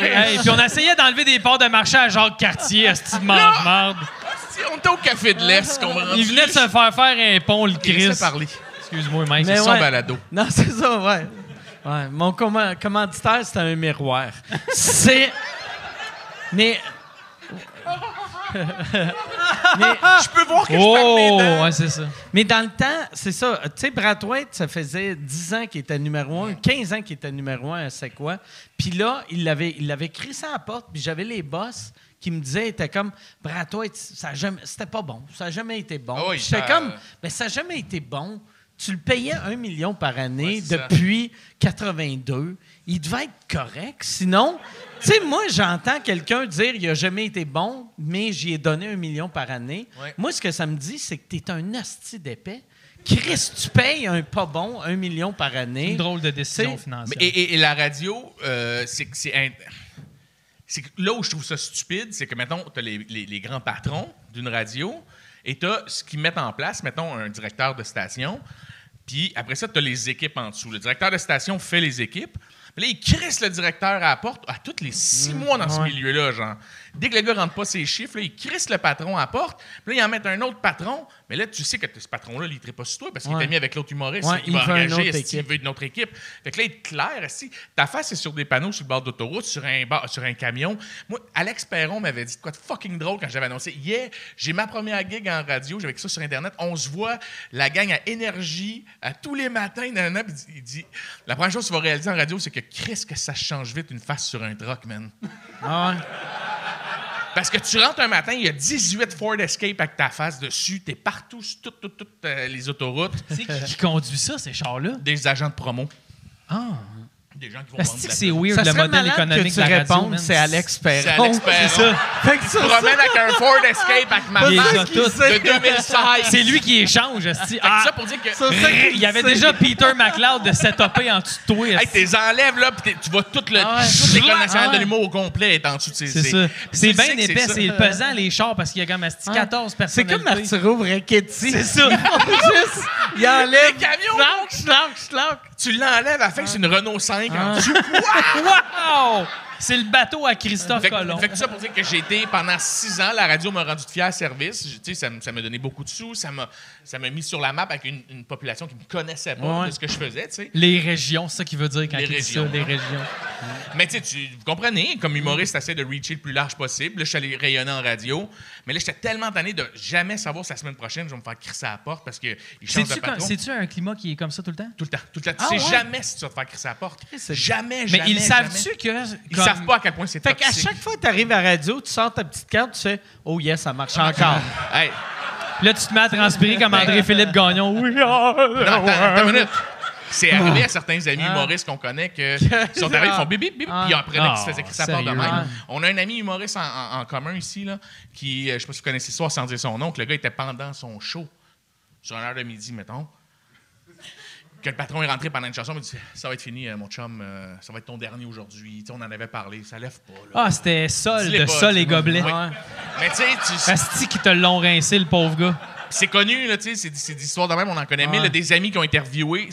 ouais. Hey, puis on essayait d'enlever des parts de marché à Jacques Cartier, esti de mange-marde. On était au Café de l'Est, Il venait de se faire faire un pont, le Chris. Parler. Excuse-moi. Mais C'est son ouais. balado. Non, c'est ça, ouais. ouais. Mon comma- commanditaire, c'était un miroir. C'est. Mais. mais, Je peux voir que je perds mes Oh, dents. ouais, c'est ça. mais dans le temps, c'est ça. Tu sais, Brathwaite, ça faisait 10 ans qu'il était numéro 1, 15 ans qu'il était numéro 1 à C'est quoi. Puis là, il l'avait, il l'avait crissé à la porte, puis j'avais les boss qui me disaient, était comme, Brathwaite, ça a jamais, c'était pas bon. Ça n'a jamais été bon. Ah oui, j'étais ça- comme, mais ça n'a jamais été bon. Tu le payais un million par année Ouais, c'est ça. depuis 82. Il devait être correct. Sinon, tu sais, moi, j'entends quelqu'un dire il n'a jamais été bon, mais j'y ai donné un million par année. Ouais. Moi, ce que ça me dit, c'est que tu es un asti d'épais. Chris, tu payes un pas bon, un million par année. Une drôle de décision financière. Et, et- et la radio, euh, c'est c'est. C'est que là où je trouve ça stupide, c'est que, mettons, tu as les, les- les grands patrons d'une radio et tu as ce qu'ils mettent en place, mettons, un directeur de station. Puis après ça, tu as les équipes en dessous. Le directeur de station fait les équipes. Puis là, il crisse le directeur à la porte à tous les six mois dans ce milieu-là, genre. Dès que le gars rentre pas ses chiffres, là, il crisse le patron à la porte. Puis là, il en met un autre patron. Mais là, tu sais que ce patron-là, il ne pas sur toi parce qu'il Ouais. est mis avec l'autre humoriste. Ouais, il il va engager, il veut une autre équipe. Fait que là, il est clair, esti, ta face est sur des panneaux sur le bord d'autoroute, sur un, bar- sur un camion. Moi, Alex Perron m'avait dit quoi de fucking drôle quand j'avais annoncé. Yeah, j'ai ma première gig en radio, j'avais ça sur Internet. On se voit, la gang à énergie, à tous les matins. nanana, il dit La première chose que tu vas réaliser en radio, c'est que Chris, que ça change vite une face sur un truck, man. Ah ouais. Parce que tu rentres un matin, il y a 18 Ford Escape avec ta face dessus, t'es partout sur toutes euh, les autoroutes. C'est qui qui conduit ça, ces chars-là? Des agents de promo. Ah. Des gens qui vont vendre de la c'est weird Ça le modèle économique que tu de la radio, répondes, man. c'est Alex Perron. C'est Alex Perron. C'est ça. Fait que Je ça, me promène avec un Ford Escape avec ma Il marque de 2016. C'est lui qui échange, Ah, ça pour dire que il y avait déjà Peter McLeod de setupé en dessous de toi. Hey, t'es enlèves là, puis tu vois tout le, Ah ouais. toute l'école nationale Ah ouais. de l'humour au complet est en dessous de ces. C'est ces- ça. tu C'est bien épais, c'est pesant les chars parce qu'il y a comme esti 14 C'est personnes. comme Arturo Brachetti. C'est ça. Il enlève. Les camions! Schlank, schlank, schlank. Tu l'enlèves à la fin, c'est une Renault 5 Ah. en dessous. Wow! C'est le bateau à Christophe Fait, que- Colomb. fait que ça pour dire que j'ai été pendant six ans, la radio m'a rendu de fier service. Je- Tu sais, ça, ça m'a donné beaucoup de sous, ça m'a, ça m'a mis sur la map avec une, une population qui me connaissait pas Ouais. de ce que je faisais, tu sais. Les régions, c'est ça qui veut dire quand Les il dit ça, régions, les hein. régions. Mais tu sais, tu- vous comprenez, comme humoriste, t'essaies de reacher le plus large possible. Là, je suis allé rayonner en radio. Mais là, j'étais tellement tanné de jamais savoir si la semaine prochaine, je vais me faire crisser à la porte parce qu'ils changent de C'est-tu comme- patron. C'est-tu un climat qui est comme ça tout le temps? Tout le temps, tout le temps. Tu Ah sais ouais? jamais si tu vas te faire crisser à la porte. c'est- Jamais, Mais jamais, ils savent-tu jamais. que. Comme- savent pas à quel point c'est Fait qu'à chaque fois que tu arrives à la radio, tu sors ta petite carte, tu sais, oh yes, ça marche encore. Hey, Là, tu te mets à transpirer comme André-Philippe Gagnon. Oui, ah, minute. C'est arrivé à certains amis humoristes qu'on connaît que ils sont arrivés, ils font bip bip bip, puis après là, Ah, qu'ils se faisaient la porte de sérieux? même. Ouais. On a un ami humoriste en, commun ici, là, qui, euh, je sais pas si vous connaissez l'histoire sans dire son nom, que le gars était pendant son show, sur une heure de midi, mettons. Que le patron est rentré pendant une chanson, il m'a dit Ça va être fini, euh, mon chum, euh, ça va être ton dernier aujourd'hui. On en avait parlé, ça lève pas. Là. Ah, c'était Sol, de Sol et. Oui. Mais tu sais, tu- qui te l'ont rincé, le pauvre gars. c'est connu, là, tu sais, c'est des histoires de même, on en connaît mille, des amis qui ont interviewé.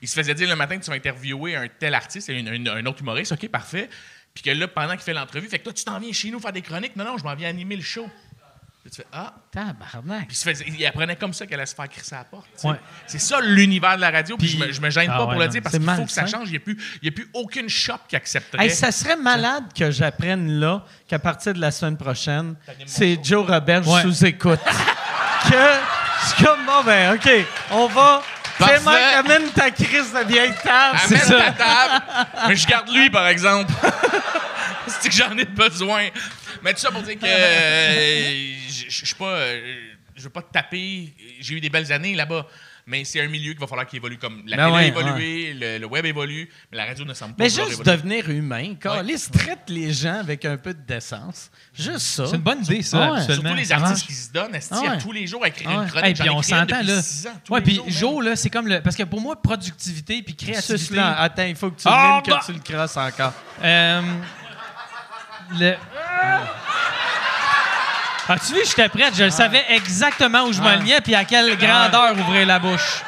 Ils se faisaient dire le matin que tu vas interviewer un tel artiste, un, un- un autre humoriste, OK, parfait. Puis que là, pendant qu'il fait l'entrevue, fait que toi, tu t'en viens chez nous faire des chroniques. Non, non, je m'en viens animer le show. Là, tu fais Ah, Tabarnak. puis il, se faisait- il apprenait comme ça qu'elle allait se faire crisser à la porte. Ouais. C'est ça l'univers de la radio. Puis, Puis- je, me, je me gêne Ah pas ouais, pour le non, dire parce qu'il faut que ça change. Il n'y a, plus- il y a plus aucune shop qui accepterait. Hey, ça serait malade que j'apprenne là qu'à partir de la semaine prochaine, c'est Joe Roberge Ouais. sous écoute. que je suis comme bon ben OK, on va. Mike, amène ta crise de vieille table. Amène ça. ta table. Mais je garde lui, par exemple. C'est que j'en ai besoin. Mais tout ça pour dire que euh, je suis pas. euh, je veux pas te taper. J'ai eu des belles années là-bas. Mais c'est un milieu qu'il va falloir qu'il évolue comme la Ben télé a ouais, évolué, le, le web évolue, mais la radio ne semble pas Mais juste évoluer. devenir humain, Carlis, traite les gens avec un peu de décence. Juste ça. C'est une bonne idée, ça, Ah ouais. Surtout les artistes marche. qui se donnent Ah ouais. à tous les jours à écrire Ah une ouais. chronique. Hey, puis on s'entend, là. six ans, Ouais, puis. Joe, là, c'est comme le. Parce que pour moi, productivité puis créativité. là. Attends, il faut que tu Ah, limes bah. que tu le crosses encore. Euh, le... As-tu vu, j'étais prête. Je savais exactement où je m'alignais puis à quelle grandeur ouvrir la bouche.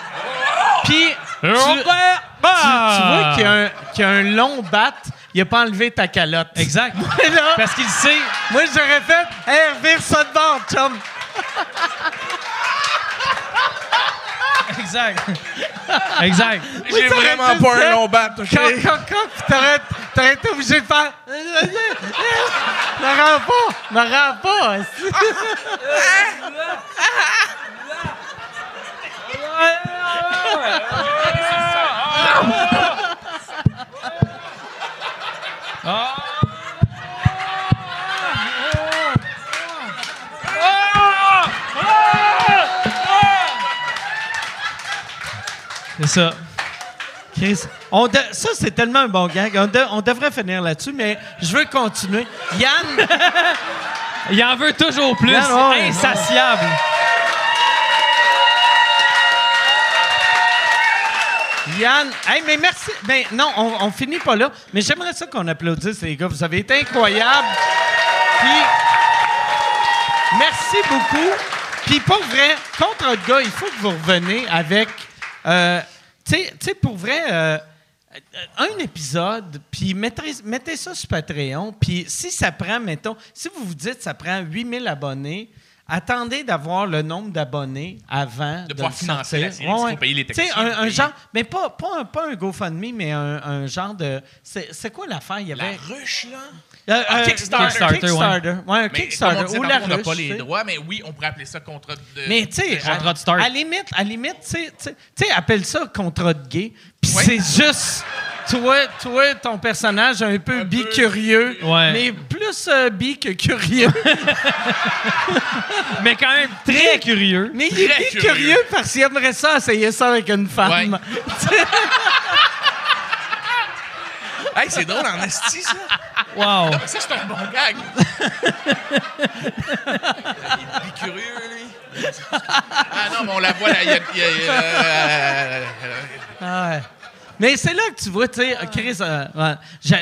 Puis, tu, tu, tu vois qu'il y, a un- qu'il y a un long bat, il a pas enlevé ta calotte. Exact. Là, Parce qu'il sait. moi, j'aurais fait « Hey, revire ça de bord, chum! Exact. Exact. J'ai vraiment pas un long bat, OK? Quand, quand, quand, puis t'aurais, t'aurais été obligé de faire... Me rends pas! Me rends pas! C'est ça. Chris, on de- ça, c'est tellement un bon gag. On, de- on devrait finir là-dessus, mais je veux continuer. Yann, Il en veut toujours plus. Insatiable. Yann, hey, mais merci. Ben non, on, on finit pas là. Mais j'aimerais ça qu'on applaudisse les gars. Vous avez été incroyables. Puis merci beaucoup. Puis pour vrai, contre votre gars, il faut que vous reveniez avec, euh, tu sais- pour vrai. euh, un épisode, puis mettez, mettez ça sur Patreon, puis si ça prend, mettons, si vous vous dites ça prend 8000 abonnés, attendez d'avoir le nombre d'abonnés avant de, pouvoir financer la série, faut payer les techniciens, un, genre, mais pas, pas, un, pas un GoFundMe, mais un, un genre de... C'est quoi l'affaire? Il y La avait... ruche, là? Euh, Ah, euh, Kickstarter. Kickstarter, Kickstarter, ouais. un Mais Kickstarter. comme on disait ou la on n'a pas les droits, mais oui, on pourrait appeler ça contrat de. Mais tu sais, Contrat à, de start. à limite, à limite, tu sais- appelle ça contrat de gay. Puis Ouais. c'est juste toi, toi, ton personnage un peu Un bi-curieux, Ouais. mais plus euh, bi que curieux. Mais quand même très curieux. mais il est bi-curieux curieux. parce qu'il aimerait ça essayer ça avec une femme. Hey, c'est drôle en esti, ça. Wow. Ça, c'est un bon gag. Il est curieux, lui. Ah non, mais on la voit, là. il y a- il y a- il y a- euh, Ah ouais. Mais c'est là que tu vois, tu sais, Chris, euh, ouais,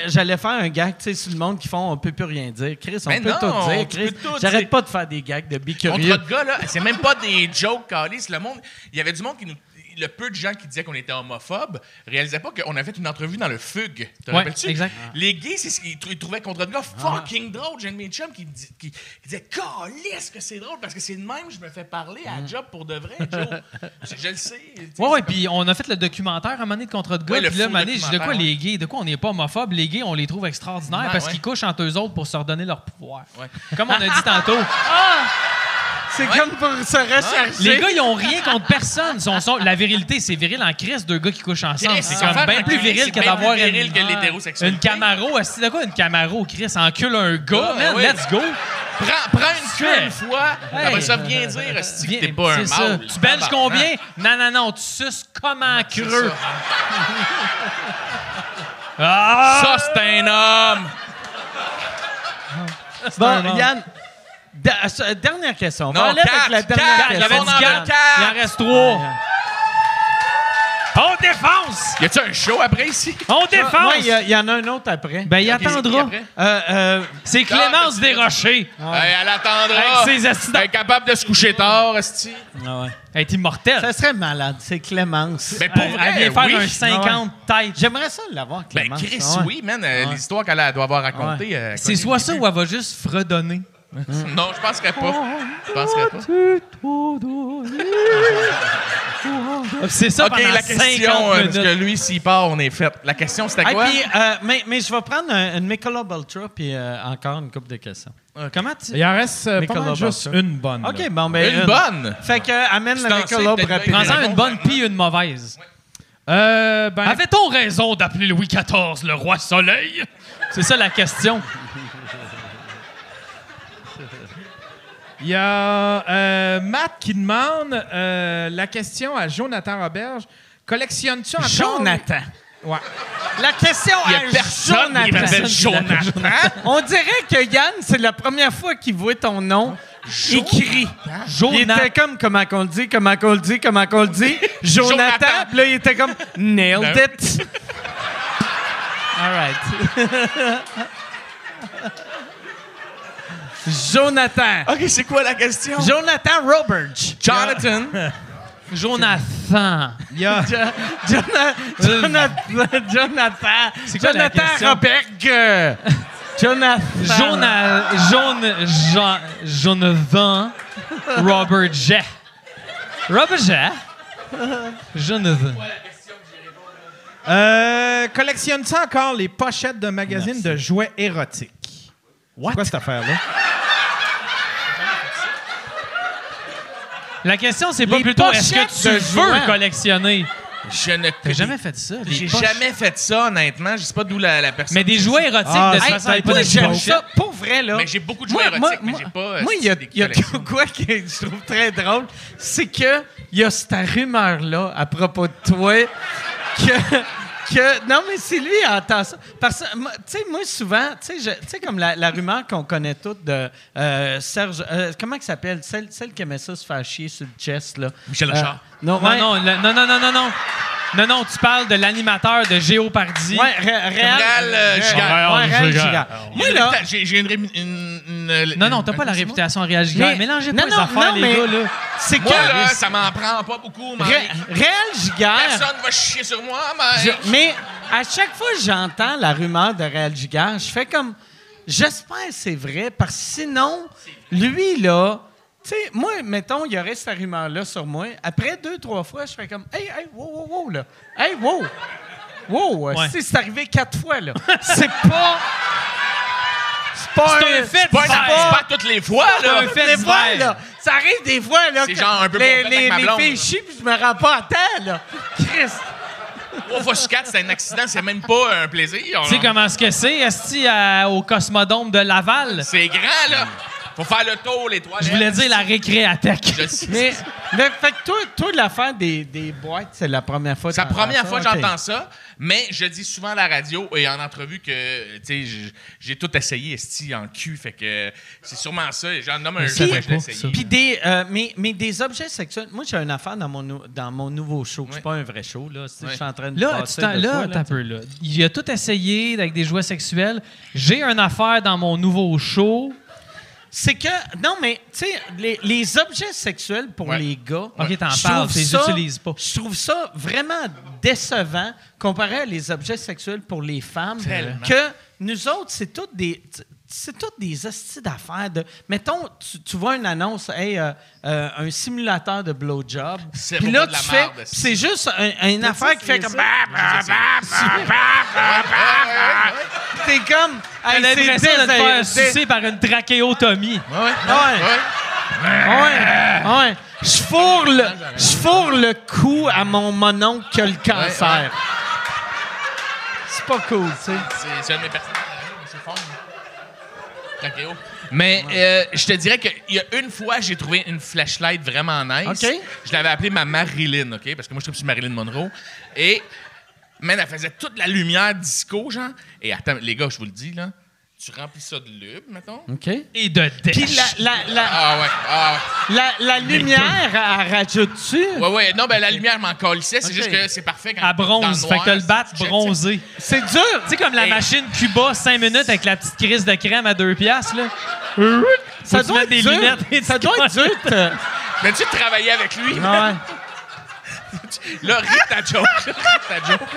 j'allais faire un gag, tu sais, sur le monde qui font on peut plus rien dire. Chris, on Mais peut non, tout dire. Chris, j'arrête pas de faire des gags de bicurieux. Contre de gars, là, c'est même pas des jokes, Calis. Le monde, il y avait du monde qui nous. Le peu de gens qui disaient qu'on était homophobe réalisaient pas qu'on avait fait une entrevue dans le Fugue. Te Ouais, rappelles-tu? exact. Les gays, c'est ce qu'ils trou- ils trouvaient contre de gars fucking drôle. J'ai un de mes chums qui, dit- qui, qui disait Calisse que c'est drôle parce que c'est de même je me fais parler à la job pour de vrai, Joe. je, je le sais. Ouais, ouais, puis on a fait le documentaire à donné de contre de gars. Puis là, dis de quoi les gays, de quoi on n'est pas homophobe? Les gays, on les trouve extraordinaires Ouais, parce ouais. qu'ils couchent entre eux autres pour se redonner leur pouvoir. Ouais. Comme on a dit tantôt. C'est Ouais. comme pour se rechercher. Les gars, ils ont rien contre personne. La virilité, c'est viril en crise, deux gars qui couchent ensemble. C'est comme bien un plus viril que d'avoir une, une Camaro. Est-ce que c'est quoi une Camaro, Chris? Encule un gars, man, let's go. Prends, prends une queue une fois, Hey. après ça, dire si t'es pas un mâle? Tu Tabarnak. combien? Non, non, non, tu suces comme un C'est creux. ça. Ah! Ça, c'est un homme. Bon, Yann, da- euh, dernière question. On va Non, aller avec quatre, la dernière quatre, Il avait dit quatre. quatre. Il en reste trois. On défonce! Y a-tu un show après ici? On Ouais, défonce! il y, en a un autre après. Ben, il attendra. après? Euh, euh, C'est Clémence Ah, Desrochers. Hey, elle attendra. Avec ses. Elle est capable de se coucher tard, Esti. Elle est immortelle. ça serait malade. C'est Clémence. Mais pour Elle, vrai, elle vient faire oui. un 50 têtes. J'aimerais ça l'avoir, Ben, Clémence. Chris, Ah ouais. oui, man. euh, L'histoire qu'elle a- doit avoir racontée. euh, C'est soit ça ou elle va juste fredonner. Non, je penserais pas. Je penserais pas. C'est ça OK, pendant la 50 question, euh, parce minutes. que lui, s'il part, on est fait. La question, c'était Hey, quoi? puis, euh, mais, mais je vais prendre un, une Michelob Ultra puis euh, encore une couple de questions. Comment tu... Il en reste euh, pas mal juste une bonne. là. OK, bon, ben... Une bonne! Fait que, amène C'est la Michelob peut-être. Prends-en une bonne puis une mauvaise. Euh, ben, Avait-on raison d'appeler Louis XIV le roi soleil? C'est ça la question. Il y a euh, Matt qui demande euh, la question à Jonathan Roberge. Collectionnes-tu encore... Jonathan. Ouais. La question Il y a à personne qui Jonathan. m'appelle Jonathan. On dirait que Yann, c'est la première fois qu'il voit ton nom écrit. Il Jonathan. était comme, comment qu'on le dit, comment qu'on le dit, comment qu'on le dit? Jonathan. Jonathan. Puis là, il était comme, nailed Non. it. All right. Jonathan. OK, c'est quoi la question? Jonathan Roberge. Jonathan. Jonathan. Jo- Jonathan. Jonathan. C'est quoi la Jonathan question? Roberge. Jonathan. Jonathan. Jonathan. Robert J. Robert J. Jonathan. Euh, Collectionnes-tu encore les pochettes de magazines de jouets érotiques? C'est quoi cette affaire-là? La question, c'est pas Les plutôt est-ce que tu de veux jouets. collectionner? Je ne T'as jamais fait ça? des J'ai poches? jamais fait ça, honnêtement. Je sais pas d'où la, la personne. Mais des jouets érotiques, Ah, de toute hey, façon, pas moi, des j'aime pochettes. ça. Pour vrai, là. Mais j'ai beaucoup de jouets Moi- moi- érotiques, mais moi- j'ai pas. euh, Moi, il y a, des il y a collections. quoi que je trouve très drôle, c'est que il y a cette rumeur-là à propos de toi que. Que- non, mais c'est lui qui entend ça. Parce que, moi, tu sais, moi, souvent, tu sais, comme la, la rumeur qu'on connaît toutes de euh, Serge. euh, comment il s'appelle? Celle, celle qui aimait ça se faire chier sur le chest, là. Michel Euh, Richard. Non, Non, ouais, non, le- non, non, non, non, non. Non, non, tu parles de l'animateur de Géopardy. Ouais, Ré- Réal, Réal, euh, Ré- Gigard. ouais, Réal Gigard. Moi, là, J'ai j'ai une, une, une- Non, non, t'as pas la réputation à Réal Gigard. Mais- Mélangez non, pas les non, affaires, non, les mais- gars, là. c'est Moi, que. là, ça m'en prend pas beaucoup, Mike. Ré- Réal Gigard. Personne va chier sur moi, Mike. Je- mais à chaque fois que j'entends la rumeur de Réal Gigard, je fais comme j'espère que c'est vrai parce que sinon lui là, sais moi mettons il y aurait cette rumeur là sur moi, après deux trois fois je fais comme hey hey wow wow wow là. Hey wow. Wow, Ouais. si c'est arrivé quatre fois là. C'est pas c'est pas C'est un fait C'est pas, pas toutes les fois, là. un fait des fois, là, ça arrive des fois là C'est genre un peu les, les, avec ma les blonde. filles chient puis je me rends pas à temps là. Chris. Trois fois sur quatre, c'est un accident, c'est même pas un plaisir. Tu sais comment ce que c'est, Esti, au Cosmodome de Laval? C'est grand, là. Faut faire le tour, les toilettes. Je voulais dire la. Je sais. Mais, mais fait que toi, toi l'affaire des, des boîtes, c'est la première fois que C'est la première ça, fois que j'entends ça. Mais je dis souvent à la radio et en entrevue que, tu sais, j- j'ai tout essayé, esti, en cul. Fait que c'est sûrement ça. J'en nomme un jeu, je. Puis des, euh, mais, mais des objets sexuels. Moi, j'ai une affaire dans mon, nou- dans mon nouveau show. C'est Ouais. pas un vrai show, là. Je suis en train de Là, tu de là, quoi, t'as un peu, là. Il a tout essayé avec des jouets sexuels. J'ai une affaire dans mon nouveau show. C'est que, non, mais, tu sais, les, les objets sexuels pour Ouais. les gars. Ok, t'en je parles, trouve tu les ça- utilises pas. Je trouve ça vraiment décevant comparé à les objets sexuels pour les femmes. Tellement. Que nous autres, c'est toutes des. C'est toutes des hosties d'affaires. De, mettons, tu, tu vois une annonce, hey, euh, euh, un simulateur de blowjob. C'est Puis pas là, de la tu fais. C'est juste un- une affaire qui fait comme. T'es comme. C'est l'impression de te faire désagréable. sucer par une trachéotomie. Ouais, ouais. Ouais. Ouais. Ouais, ouais. Je fourre le, je fourre le cou à mon mononcle qui a le cancer. C'est pas cool, tu sais. C'est c'est un de mes personnages. Mais euh, je te dirais qu'il y a une fois, j'ai trouvé une flashlight vraiment nice. OK. Je l'avais appelée ma Marilyn, OK? Parce que moi, je trouve sur Marilyn Monroe. Et, man, elle faisait toute la lumière disco, genre. Et attends, les gars, je vous le dis, là. Tu remplis ça de lube, mettons. OK. Et de Puis la, la, la, Ah ouais, ah ouais. la, la lumière, elle rajoute dessus? Ouais, ouais. Non, ben la lumière m'en colissait. C'est juste que c'est parfait quand À bronze. dans Fait que le bat tu bronzé. C'est dur. Tu sais, comme la Hey. machine Cuba, 5 minutes avec la petite crise de crème à 2 piastres, là. Ça tu doit être des dur. lunettes et Ça doit être dur. de- ça. Mais tu travaillais avec lui. Ouais. Là, ris ta joke. ris ta joke.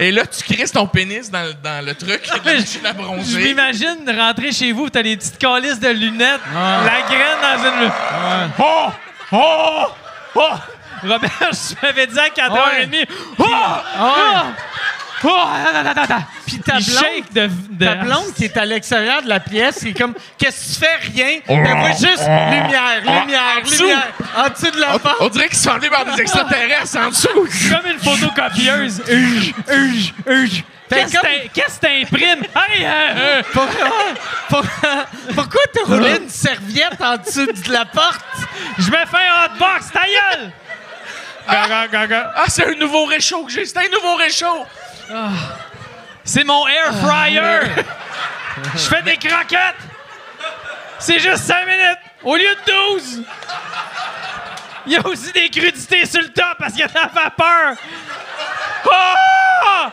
Et là, tu crisses ton pénis dans, dans le truc de la machine à Je bronzer. m'imagine rentrer chez vous, t'as des petites calices de lunettes, la graine dans une. Oh! Oh! Oh! Robert, je m'avais dit à 4h30. Oh! Oh! Oh! Attends, attends, attends. Puis ta blonde, shake de, de- ta blonde qui est à l'extérieur de la pièce, c'est comme, qu'est-ce que tu fais? Rien. Elle voit juste lumière, lumière, lumière. En dessous de la On, porte. on dirait qu'ils sont enlevés par des extraterrestres en dessous. Comme une photocopieuse. Urge, urge, urge. Qu'est-ce que t'imprimes? Euh, euh, Pour- pour- pourquoi t'as roulé une serviette en dessous de la porte? je me fais un hotbox, ta gueule! Gaga, gaga. Ah, c'est un nouveau réchaud que j'ai. C'est un nouveau réchaud. C'est mon air fryer! Je fais des croquettes! C'est juste 5 minutes au lieu de 12! Il y a aussi des crudités sur le top parce qu'il y a de la vapeur! Ah!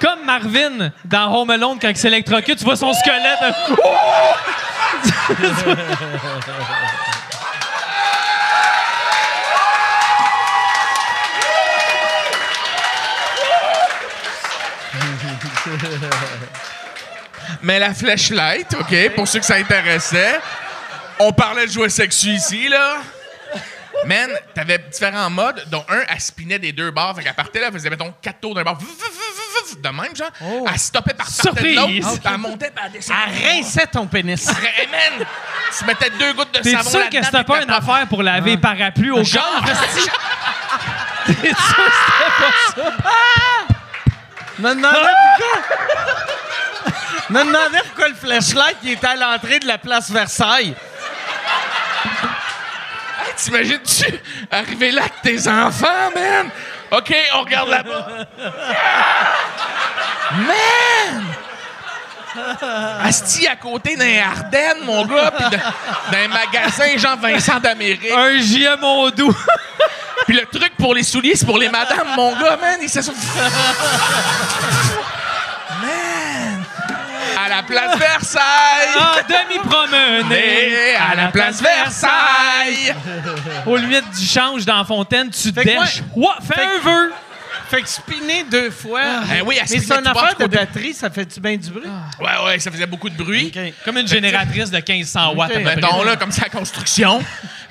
Comme Marvin dans Home Alone quand il s'électrocute, tu vois son squelette. Mais la flashlight, OK, pour ceux que ça intéressait. On parlait de jouets sexuels ici, là. Man, t'avais différents modes, dont un, elle spinait des deux barres. Fait qu'elle partait, là, elle faisait, mettons, quatre tours d'un bar. De même, genre. Elle stoppait par partait de l'autre. Elle montait, elle descendait. Elle rinçait ton pénis. Hey, man! Tu mettais deux gouttes de T'es savon sûr que c'était pas une affaire pour laver parapluie au? Genre, T'es sûr que c'était pas ça? Me demandais pourquoi. Me demandais pourquoi le flashlight il était à l'entrée de la place Versailles. T'imagines-tu arriver là avec tes enfants, man? OK, on regarde là-bas. man! Asti à côté d'un Ardennes, mon gars, pis de- d'un magasin Jean-Vincent d'Amérique. Un JM doux. Puis le truc pour les souliers, c'est pour les madames, mon gars, man. Il s'est Man! À la place Versailles! En demi-promenée. Et à la place Versailles! Aux limites du change dans la fontaine, tu que dèches. Ouais, fais Fait un que- vœu. Fait que spinner deux fois. Eh oui, elle mais c'est une affaire de batterie, ça fait-tu bien du bruit? Ouais, ouais, ça faisait beaucoup de bruit. Comme une génératrice de 1500 watts à peu près. Mettons, là, comme ça, la construction.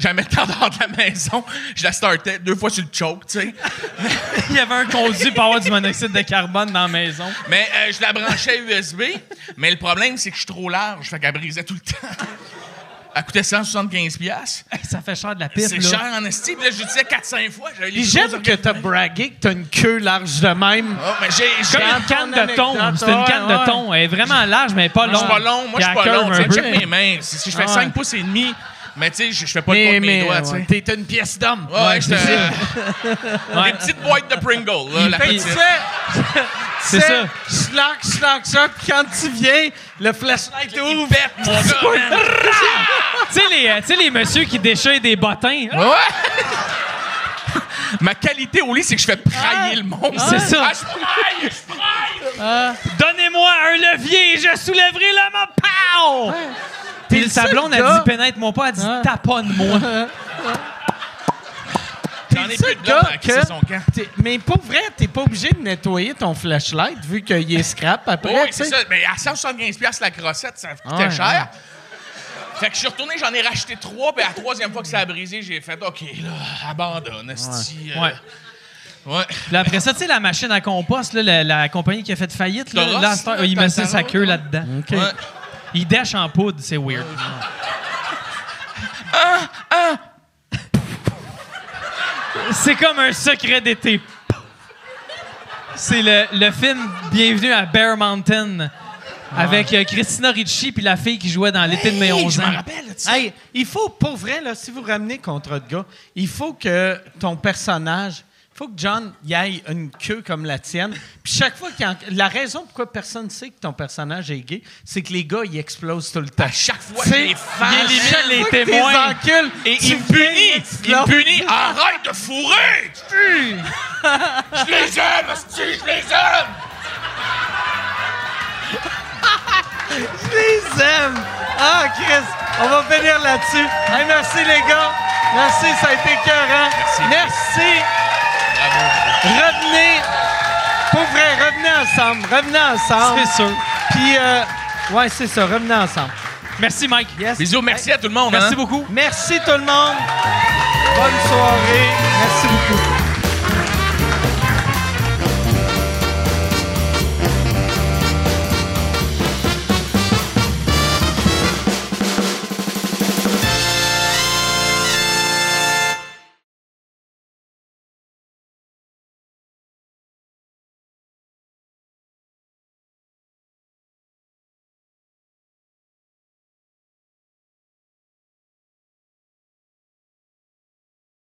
J'avais le temps dehors de la maison. Je la startais deux fois sur le choke, tu sais. Il y avait un conduit pour avoir du monoxyde de carbone dans la maison. Mais euh, je la branchais USB. Mais le problème, c'est que je suis trop large. Fait qu'elle brisait tout le temps. Elle coûtait 175$. piastres. Ça fait cher de la pipe, C'est cher en esti. Puis là, je disais 4-5 fois. J'aime que t'as bragué que t'as une queue large de même. Oh, mais j'ai. Comme une canne de thon. C'est une canne de thon. Elle est vraiment large, mais pas longue. je suis pas long. Moi, je suis pas long. check mes mains. Si je fais Ah ouais. 5 pouces et demi, Mais tu sais, je fais pas le Mais, compte de mes doigts, tu sais. t'es une pièce d'homme. Ouais, ouais, j'étais. Des petites boîtes de Pringle, là, la Fait que tu petite. sais, C'est tu sais, ça. Schlock, schlock. Puis quand tu viens, le flashlight ouvre. gars, man. Tu sais, les, euh, tu sais, les messieurs qui déchirent des bottins. Ouais. Ma qualité au lit, c'est que je fais prailler le monde. C'est ça. Ah, je praille, je praille. Donnez-moi un levier, je soulèverai la main. Pow! Puis le sablon, a gars- dit pénètre-moi pas, elle dit taponne-moi. J'en ai plus de gars à crisser que- son camp. T'es- Mais pour vrai, t'es pas obligé de nettoyer ton flashlight vu qu'il est scrap après. Oui, tu c'est sais. ça. Mais à 175$ piastres la crossette, ça coûtait Ouais, cher. Fait que je suis retourné, j'en ai racheté trois, puis à la troisième fois que ça a brisé, j'ai fait OK, là, abandonne, esti. euh, Ouais. Ouais. Puis après ça, tu sais, la machine à compost, là, la, la compagnie qui a fait faillite, là, Toros, là, à cette heure, là, il met ça sa queue là-dedans. Ouais. Il dèche en poudre, c'est weird. C'est comme un secret d'été. C'est le, le film Bienvenue à Bear Mountain avec euh, Christina Ricci puis la fille qui jouait dans l'été de mes 11 ans. Hey, il faut, pour vrai, là, si vous ramenez contre de gars, il faut que ton personnage, faut que John y aille une queue comme la tienne. Puis chaque fois qu'il y a, la raison pourquoi personne ne sait que ton personnage est gay, c'est que les gars, ils explosent tout le temps. À chaque fois, les fâche. il élimine chaque les témoins. encules, Et tu il me viens, punit! tu Il me l'as- punit! Arrête de fourrer! Je les aime, je les aime! Je les aime! Ah, Chris, on va finir là-dessus. Hey, merci, les gars. Merci, ça a été écœurant. Merci. Revenez. Pour vrai, revenez ensemble. Revenez ensemble. C'est sûr. Puis, euh, ouais, c'est ça. Revenez ensemble. Merci, Mike. Yes. Bisous, merci à tout le monde. Merci hein. beaucoup. Merci, tout le monde. Bonne soirée. Merci beaucoup.